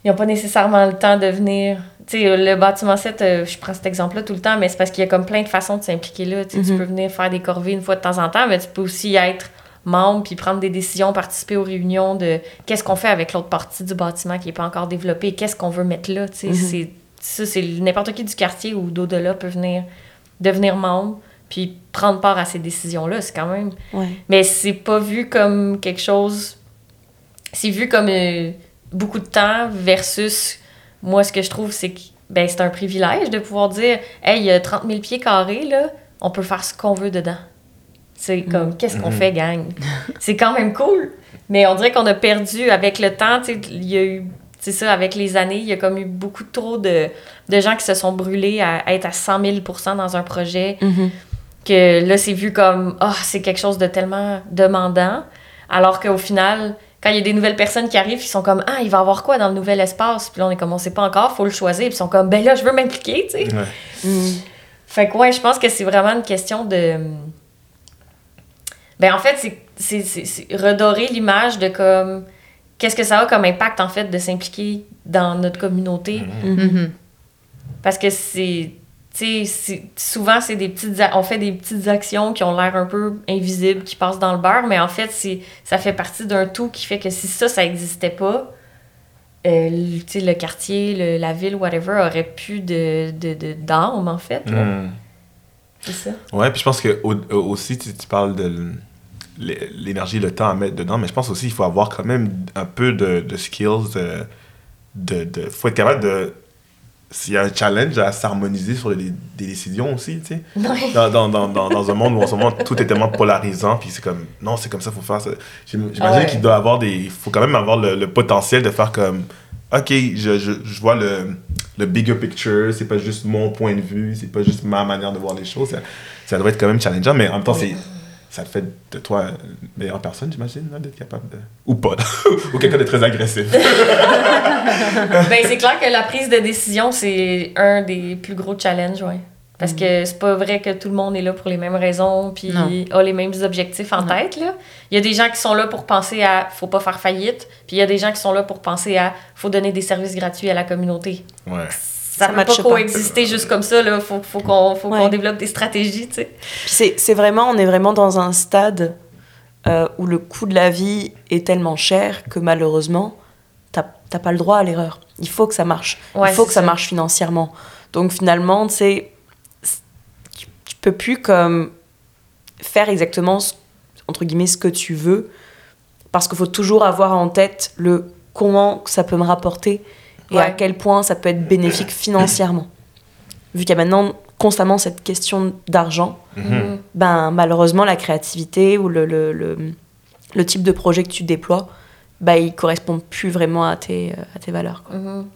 ils n'ont pas nécessairement le temps de venir. Tu sais, le bâtiment 7, euh, je prends cet exemple-là tout le temps, mais c'est parce qu'il y a comme plein de façons de s'impliquer là. Tu Mhm. peux venir faire des corvées une fois de temps en temps, mais tu peux aussi être membre puis prendre des décisions, participer aux réunions de qu'est-ce qu'on fait avec l'autre partie du bâtiment qui n'est pas encore développée, qu'est-ce qu'on veut mettre là. Tu sais, Mhm. c'est, ça, c'est n'importe qui du quartier ou d'au-delà peut venir devenir membre puis prendre part à ces décisions-là. C'est quand même Ouais. mais c'est pas vu comme quelque chose. C'est vu comme euh, beaucoup de temps versus moi, ce que je trouve, c'est que ben, c'est un privilège de pouvoir dire Hey, il y a 30 000 pieds carrés, là, on peut faire ce qu'on veut dedans. C'est comme, qu'est-ce qu'on Mhm. fait, gang? c'est quand même cool. Mais on dirait qu'on a perdu avec le temps. tu sais, Il y a eu, c'est ça, avec les années, il y a comme eu beaucoup trop de, de gens qui se sont brûlés à être à 100 000 dans un projet Mhm. Que là, c'est vu comme, ah, c'est quelque chose de tellement demandant. Alors qu'au final, quand il y a des nouvelles personnes qui arrivent, ils sont comme, ah, il va y avoir quoi dans le nouvel espace? Puis là, on est comme, on sait pas encore, faut le choisir. Puis ils sont comme, ben là, je veux m'impliquer, tu sais. Ouais. Mhm. Fait que, ouais, je pense que c'est vraiment une question de. Ben, en fait, c'est- c'est c'est- c'est redorer l'image de comme. Qu'est-ce que ça a comme impact, en fait, de s'impliquer dans notre communauté? Mhm. Parce que c'est- souvent, c'est des petites. On fait des petites actions qui ont l'air un peu invisibles, qui passent dans le beurre, mais en fait, c'est ça fait partie d'un tout qui fait que si ça, ça n'existait pas, euh, le- quartier, le- la ville, whatever, aurait plus de, de, en fait. Hmm. C'est ça. Ouais, puis je pense que au- au- aussi, tu, tu parles de l'énergie, le temps à mettre dedans, mais je pense aussi qu'il faut avoir quand même un peu de, de skills. euh, de, de, faut être capable de. A un challenge à s'harmoniser sur des décisions aussi, tu sais. Ouais. Dans, dans, dans, dans, un monde où en ce moment tout est tellement polarisant, puis c'est comme non, c'est comme ça, faut faire ça. J'im- J'imagine ouais. qu'il doit avoir des. Il faut quand même avoir le, le potentiel de faire comme. Ok, je, je, je vois le, le bigger picture, c'est pas juste mon point de vue, c'est pas juste ma manière de voir les choses. Ça, ça doit être quand même challengeant, mais en même temps, c'est, ça te fait de toi une meilleure personne, j'imagine, là, d'être capable de. Ou pas, ou quelqu'un de très agressif. ben, c'est clair que la prise de décision, c'est un des plus gros challenges, ouais. Parce que c'est pas vrai que tout le monde est là pour les mêmes raisons, puis a les mêmes objectifs en Non. tête, là. Il y a des gens qui sont là pour penser à faut pas faire faillite, puis il y a des gens qui sont là pour penser à faut donner des services gratuits à la communauté. Ouais. Ça, Ça peut pas coexister juste comme ça, là. Faut, faut qu'on Ouais. développe des stratégies, tu c'est, vraiment, on est vraiment dans un stade euh, où le coût de la vie est tellement cher que malheureusement, t'as, t'as pas le droit à l'erreur. Il faut que ça marche. Ouais, Il faut que ça ça. marche financièrement. Donc finalement, tu tu, tu peux plus comme faire exactement, ce- entre guillemets, ce que tu veux, parce qu'il faut toujours avoir en tête le comment ça peut me rapporter et à quel point ça peut être bénéfique financièrement. Vu qu'il y a maintenant constamment cette question d'argent, Mhm. ben malheureusement la créativité ou le, le, le, le type de projet que tu déploies, ben il correspond plus vraiment à tes, euh, à tes valeurs. quoi. Mhm.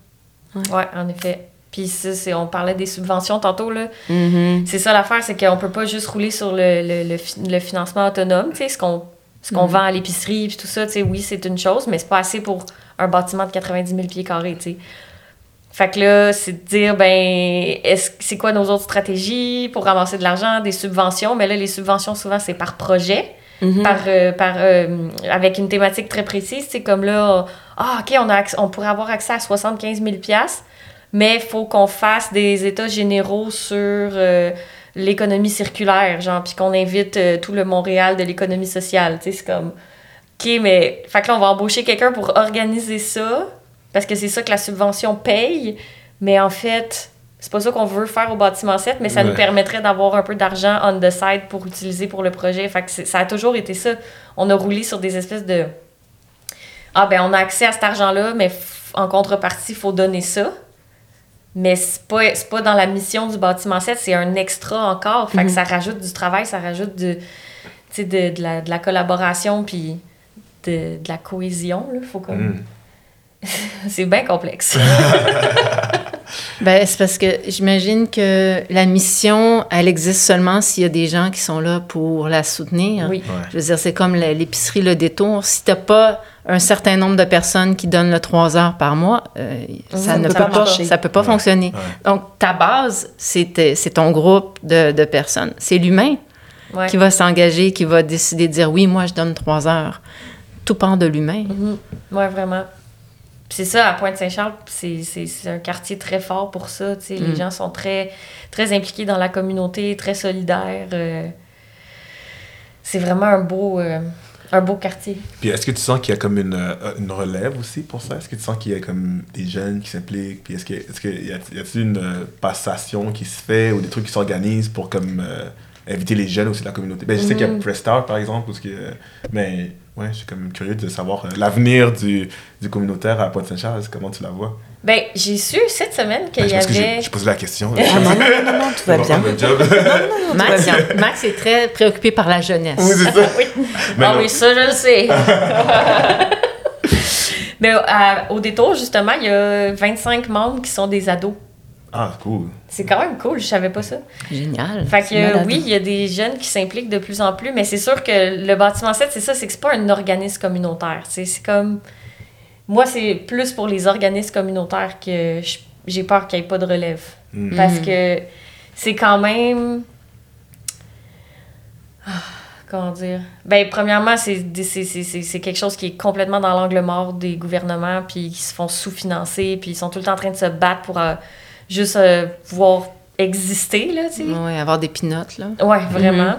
Ouais. Ouais, en effet. Puis ça, c'est, on parlait des subventions tantôt, là. Mhm. C'est ça l'affaire, c'est qu'on peut pas juste rouler sur le, le, le, fi- le financement autonome, tu sais, ce qu'on, ce qu'on Mhm. vend à l'épicerie, puis tout ça, tu sais, oui, c'est une chose, mais c'est pas assez pour un bâtiment de 90 000 pieds carrés, tu sais. Fait que là, c'est de dire, ben, est-ce, c'est quoi nos autres stratégies pour ramasser de l'argent, des subventions? Mais là, les subventions, souvent, c'est par projet Mhm. par, euh, par, euh, avec une thématique très précise. C'est comme là, ah, OK, on, a acc- on pourrait avoir accès à 75 000 mais il faut qu'on fasse des états généraux sur euh, l'économie circulaire, genre, puis qu'on invite tout le Montréal de l'économie sociale. Tu sais, c'est comme, OK, mais, fait que là, on va embaucher quelqu'un pour organiser ça, parce que c'est ça que la subvention paye, mais en fait, c'est pas ça qu'on veut faire au bâtiment 7, mais ça nous permettrait d'avoir un peu d'argent on the side pour utiliser pour le projet. Fait que ça a toujours été ça. On a roulé sur des espèces de. Ah, ben, on a accès à cet argent-là, mais en contrepartie, il faut donner ça. Mais c'est pas, pas dans la mission du bâtiment 7, c'est un extra encore. Fait que Mhm. ça rajoute du travail, ça rajoute de, tu sais, de, de, la, de la collaboration, puis de, de la cohésion. Là. Faut comme... Mhm. c'est bien complexe. Ben, c'est parce que j'imagine que la mission, elle existe seulement s'il y a des gens qui sont là pour la soutenir. oui. Ouais. Je veux dire, c'est comme la- l'épicerie Le Détour. Si t'as pas un certain nombre de personnes qui donnent le 3 heures par mois, euh, ça, Ça ne peut peut pas ça peut pas Ouais. fonctionner. Ouais. Donc, ta base, c'est tes- c'est ton groupe de, de personnes. C'est l'humain Ouais. qui va s'engager, qui va décider de dire oui, moi, je donne 3 heures. Tout part de l'humain. Mhm. Ouais, vraiment. Puis c'est ça, à Pointe-Saint-Charles, c'est, c'est, c'est un quartier très fort pour ça. tu sais. Les Mm. gens sont très, très impliqués dans la communauté, très solidaires. euh. c'est vraiment un beau, euh, un beau quartier. Puis est-ce que tu sens qu'il y a comme une, euh, une relève aussi pour ça? Est-ce que tu sens qu'il y a comme des jeunes qui s'impliquent? Puis est-ce que est-ce que y a, y a-t-il une passation qui se fait ou des trucs qui s'organisent pour comme euh, inviter les jeunes aussi de la communauté? Ben, je sais qu'il y a Mhm. Prestar par exemple, parce que, mais ouais, je suis comme curieux de savoir euh, l'avenir du, du communautaire à Pointe-Saint-Charles. Comment tu la vois? Ben, j'ai su cette semaine qu'il Ben, y avait... j'ai posé la question. Ah non, non, non, non, tout va bien. Max, Max est très préoccupé par la jeunesse. oui, c'est ça. oui. Mais ah oui, ça, je le sais. Mais à- au détour, justement, il y a 25 membres qui sont des ados. Ah, cool. C'est quand même cool, je savais pas ça. Génial. Fait que malade. oui, il y a des jeunes qui s'impliquent de plus en plus, mais c'est sûr que le bâtiment 7, c'est ça, c'est que c'est pas un organisme communautaire. C'est c'est comme. Moi, c'est plus pour les organismes communautaires que j'ai peur qu'il n'y ait pas de relève. Mm. Parce que c'est quand même. Ah, Comment dire? Ben, premièrement, c'est des- c'est- c'est- c'est- c'est quelque chose qui est complètement dans l'angle mort des gouvernements, puis qui se font sous-financer, puis ils sont tout le temps en train de se battre pour euh, juste euh, pouvoir exister, là, tu sais. Oui, avoir des pinottes, là. Ouais, vraiment.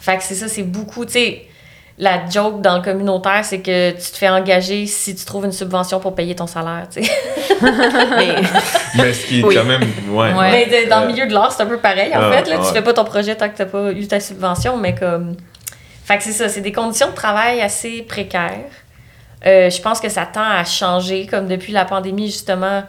Fait que c'est ça, c'est beaucoup, tu sais, la joke dans le communautaire, c'est que tu te fais engager si tu trouves une subvention pour payer ton salaire, tu sais. Mais Mais ce qui est Oui. quand même. Ouais. Ouais. Mais de- dans Euh, le milieu de l'art, c'est un peu pareil, en Ah, fait. Là, ouais. Tu fais pas ton projet tant que t'as pas eu ta subvention, mais comme... Fait que c'est ça, c'est des conditions de travail assez précaires. Euh, je pense que ça tend à changer, comme depuis la pandémie, justement,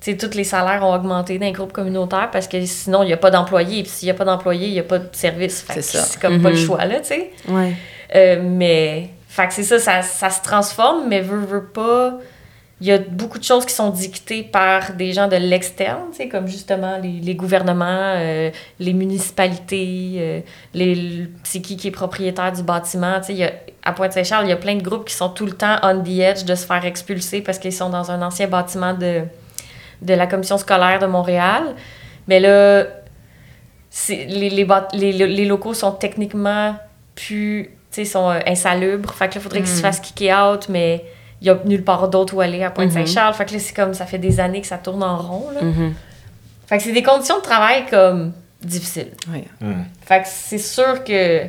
tous les salaires ont augmenté dans les groupes communautaires parce que sinon, il n'y a pas d'employés. Puis s'il n'y a pas d'employés, il n'y a pas de service. Fait C'est comme pas le Mhm. choix, là, tu sais. ouais. Euh, mais, fait que c'est ça, ça, ça se transforme, mais veut, veut pas. Il y a beaucoup de choses qui sont dictées par des gens de l'externe, tu sais, comme justement les, les gouvernements, euh, les municipalités, euh, les, c'est qui qui est propriétaire du bâtiment. Tu sais, il y a- à Pointe-Saint-Charles, il y a plein de groupes qui sont tout le temps on the edge de se faire expulser parce qu'ils sont dans un ancien bâtiment de, de la commission scolaire de Montréal. Mais là, c'est- les, les, les, les locaux sont techniquement plus, tu sais, sont euh, insalubres. Fait que là, il faudrait qu'ils se Mm. fassent kicker out, mais il y a nulle part d'autre où aller à Pointe-Saint-Charles. Fait que là, c'est comme, ça fait des années que ça tourne en rond, là. Mhm. Fait que c'est des conditions de travail, comme, difficiles. Oui. Mm. Fait que c'est sûr que...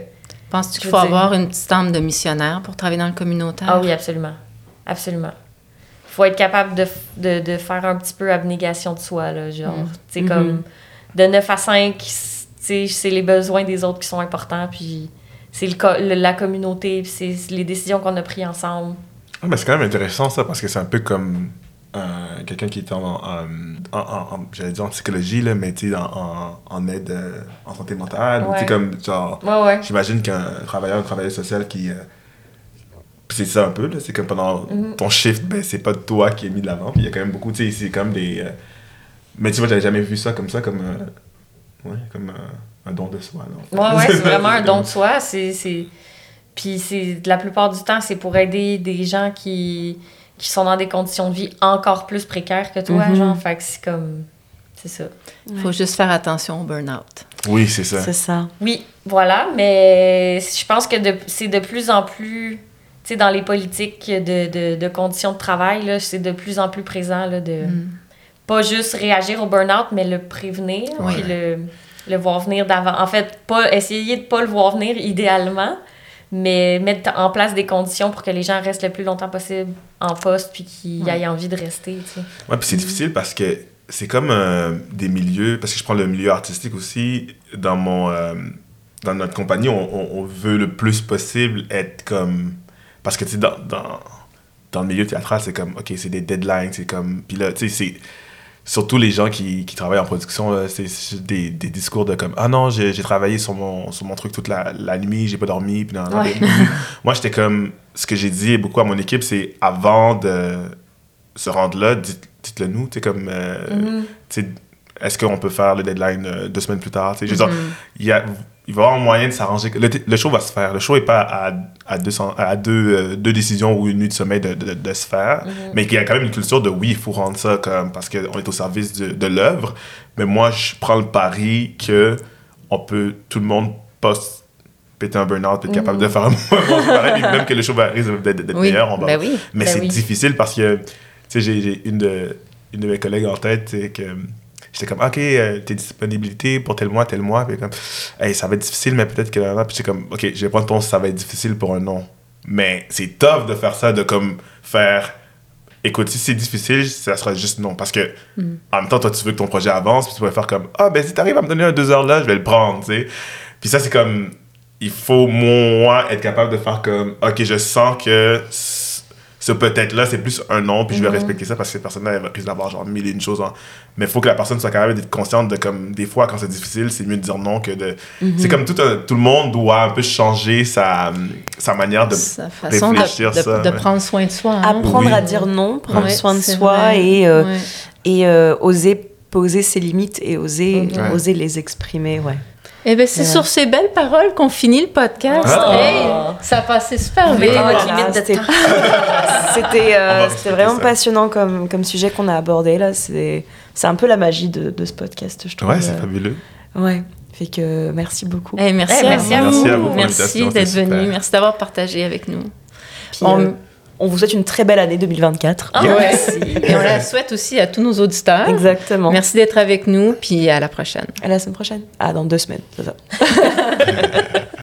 Penses-tu qu'il faut dire- avoir une petite âme de missionnaire pour travailler dans le communautaire? Ah oui, absolument. Absolument. Faut être capable de, f- de, de faire un petit peu abnégation de soi, là, genre. Mm. Tu sais, Mhm. comme de 9 à 5, tu sais, c'est les besoins des autres qui sont importants, puis c'est le, co- le- la communauté, puis c'est les décisions qu'on a prises ensemble. Ah, mais c'est quand même intéressant ça parce que c'est un peu comme un- quelqu'un qui était en, en, en- en- j'allais dire en psychologie, là, mais tu sais, en, en, en aide euh, en santé mentale. ou Tu sais, Ouais. comme, genre, Ouais, ouais. j'imagine qu'un travailleur, une travailleuse sociale qui. euh, c'est ça un peu, là. C'est comme pendant Mhm. ton shift, ben, c'est pas toi qui est mis de l'avant. Puis il y a quand même beaucoup, tu sais, c'est comme des. euh, mais tu vois, j'avais jamais vu ça comme ça, comme. euh, ouais, comme euh, un don de soi, là. en Ouais, fait. ouais, c'est vraiment un don de soi. C'est, c'est... Puis c'est, la plupart du temps, c'est pour aider des gens qui, qui sont dans des conditions de vie encore plus précaires que toi, Mhm. genre. Fait que c'est comme... C'est ça. Il faut juste faire attention au burn-out. Oui, c'est ça. C'est ça. Oui, voilà, mais je pense que de- c'est de plus en plus... Sais, dans les politiques de, de, de conditions de travail, là, c'est de plus en plus présent, là, de... Mm. Pas juste réagir au burn-out, mais le prévenir, Ouais. puis le, le voir venir d'avant. En fait, pas essayer de pas le voir venir idéalement, mais mettre en place des conditions pour que les gens restent le plus longtemps possible en poste puis qu'ils Ouais. aient envie de rester, tu sais. Ouais, puis c'est difficile parce que c'est comme euh, des milieux, parce que je prends le milieu artistique aussi, dans mon euh, dans notre compagnie, on, on- on veut le plus possible être comme. Parce que tu sais, dans, dans, dans le milieu théâtral, c'est comme, ok, c'est des deadlines, c'est comme. Puis là, tu sais, c'est. Surtout les gens qui, qui travaillent en production, c'est des, des discours de comme Ah non, j'ai travaillé sur mon, sur mon truc toute la, la nuit, j'ai pas dormi. Puis non, non, Ouais. moi, j'étais comme. Ce que j'ai dit beaucoup à mon équipe, c'est avant de se rendre là, dites, dites-le nous, tu sais, comme. euh, tu sais, est-ce qu'on peut faire le deadline euh, deux semaines plus tard? tu sais, Je veux dire, Mhm. il, y a, il va y avoir moyen de s'arranger. Le, le show va se faire. Le show n'est pas à, à, 200, à deux, euh, deux décisions ou une nuit de sommeil de, de, de se faire. Mhm. Mais qu'il y a quand même une culture de oui, il faut rendre ça comme parce qu'on est au service de, de l'œuvre. Mais moi, je prends le pari que on peut, tout le monde pas se péter un burn-out, être capable de faire un bon même que le show va risque d'être Oui, meilleur. On va, ben oui. mais Ben c'est oui. difficile parce que, tu sais, j'ai une de, une de mes collègues en tête, sais, que j'étais comme, OK, euh, tes disponibilités pour tel mois, tel mois, puis comme, hey, ça va être difficile, mais peut-être que puis j'étais comme, OK, je vais prendre ton ça va être difficile pour un non. Mais c'est tough de faire ça, de comme faire, écoute, si c'est difficile, ça sera juste non. Parce que, en même temps, toi, tu veux que ton projet avance, puis tu pourrais faire comme, ah, ben si t'arrives à me donner un deux heures là, je vais le prendre, tu sais. Puis ça, c'est comme, il faut, moi, être capable de faire comme, OK, je sens que ce peut-être-là, c'est plus un non, puis je vais Mhm. respecter ça parce que cette personne-là, elle risque d'avoir genre mille et une choses. en- Mais il faut que la personne soit capable d'être consciente de comme, des fois, quand c'est difficile, c'est mieux de dire non que de. C'est comme tout, un- tout le monde doit un peu changer sa, sa manière de. Sa façon de, réfléchir de- ça, de ouais. prendre soin de soi. hein. Apprendre Oui. à dire non, prendre Ouais, soin de soi vrai. et, euh, Ouais. et euh, oser poser ses limites et oser, Ouais. oser les exprimer, ouais. Eh bien, c'est Ouais. sur ces belles paroles qu'on finit le podcast. Ah. Hey, ça a passé super vite. de c'était- euh, vraiment ça. passionnant comme, comme sujet qu'on a abordé là. C'est c'est un peu la magie de, de ce podcast, je trouve. Ouais, c'est Euh, fabuleux. ouais. Fait que merci beaucoup. Eh, merci, Eh, à merci à vous. Merci d'être venu. Merci d'avoir partagé avec nous. Puis, on- euh, on vous souhaite une très belle année 2024. Ah, Ouais. Et on la souhaite aussi à tous nos auditeurs. Exactement. Merci d'être avec nous, puis à la prochaine. À la semaine prochaine. Ah, dans deux semaines, c'est ça.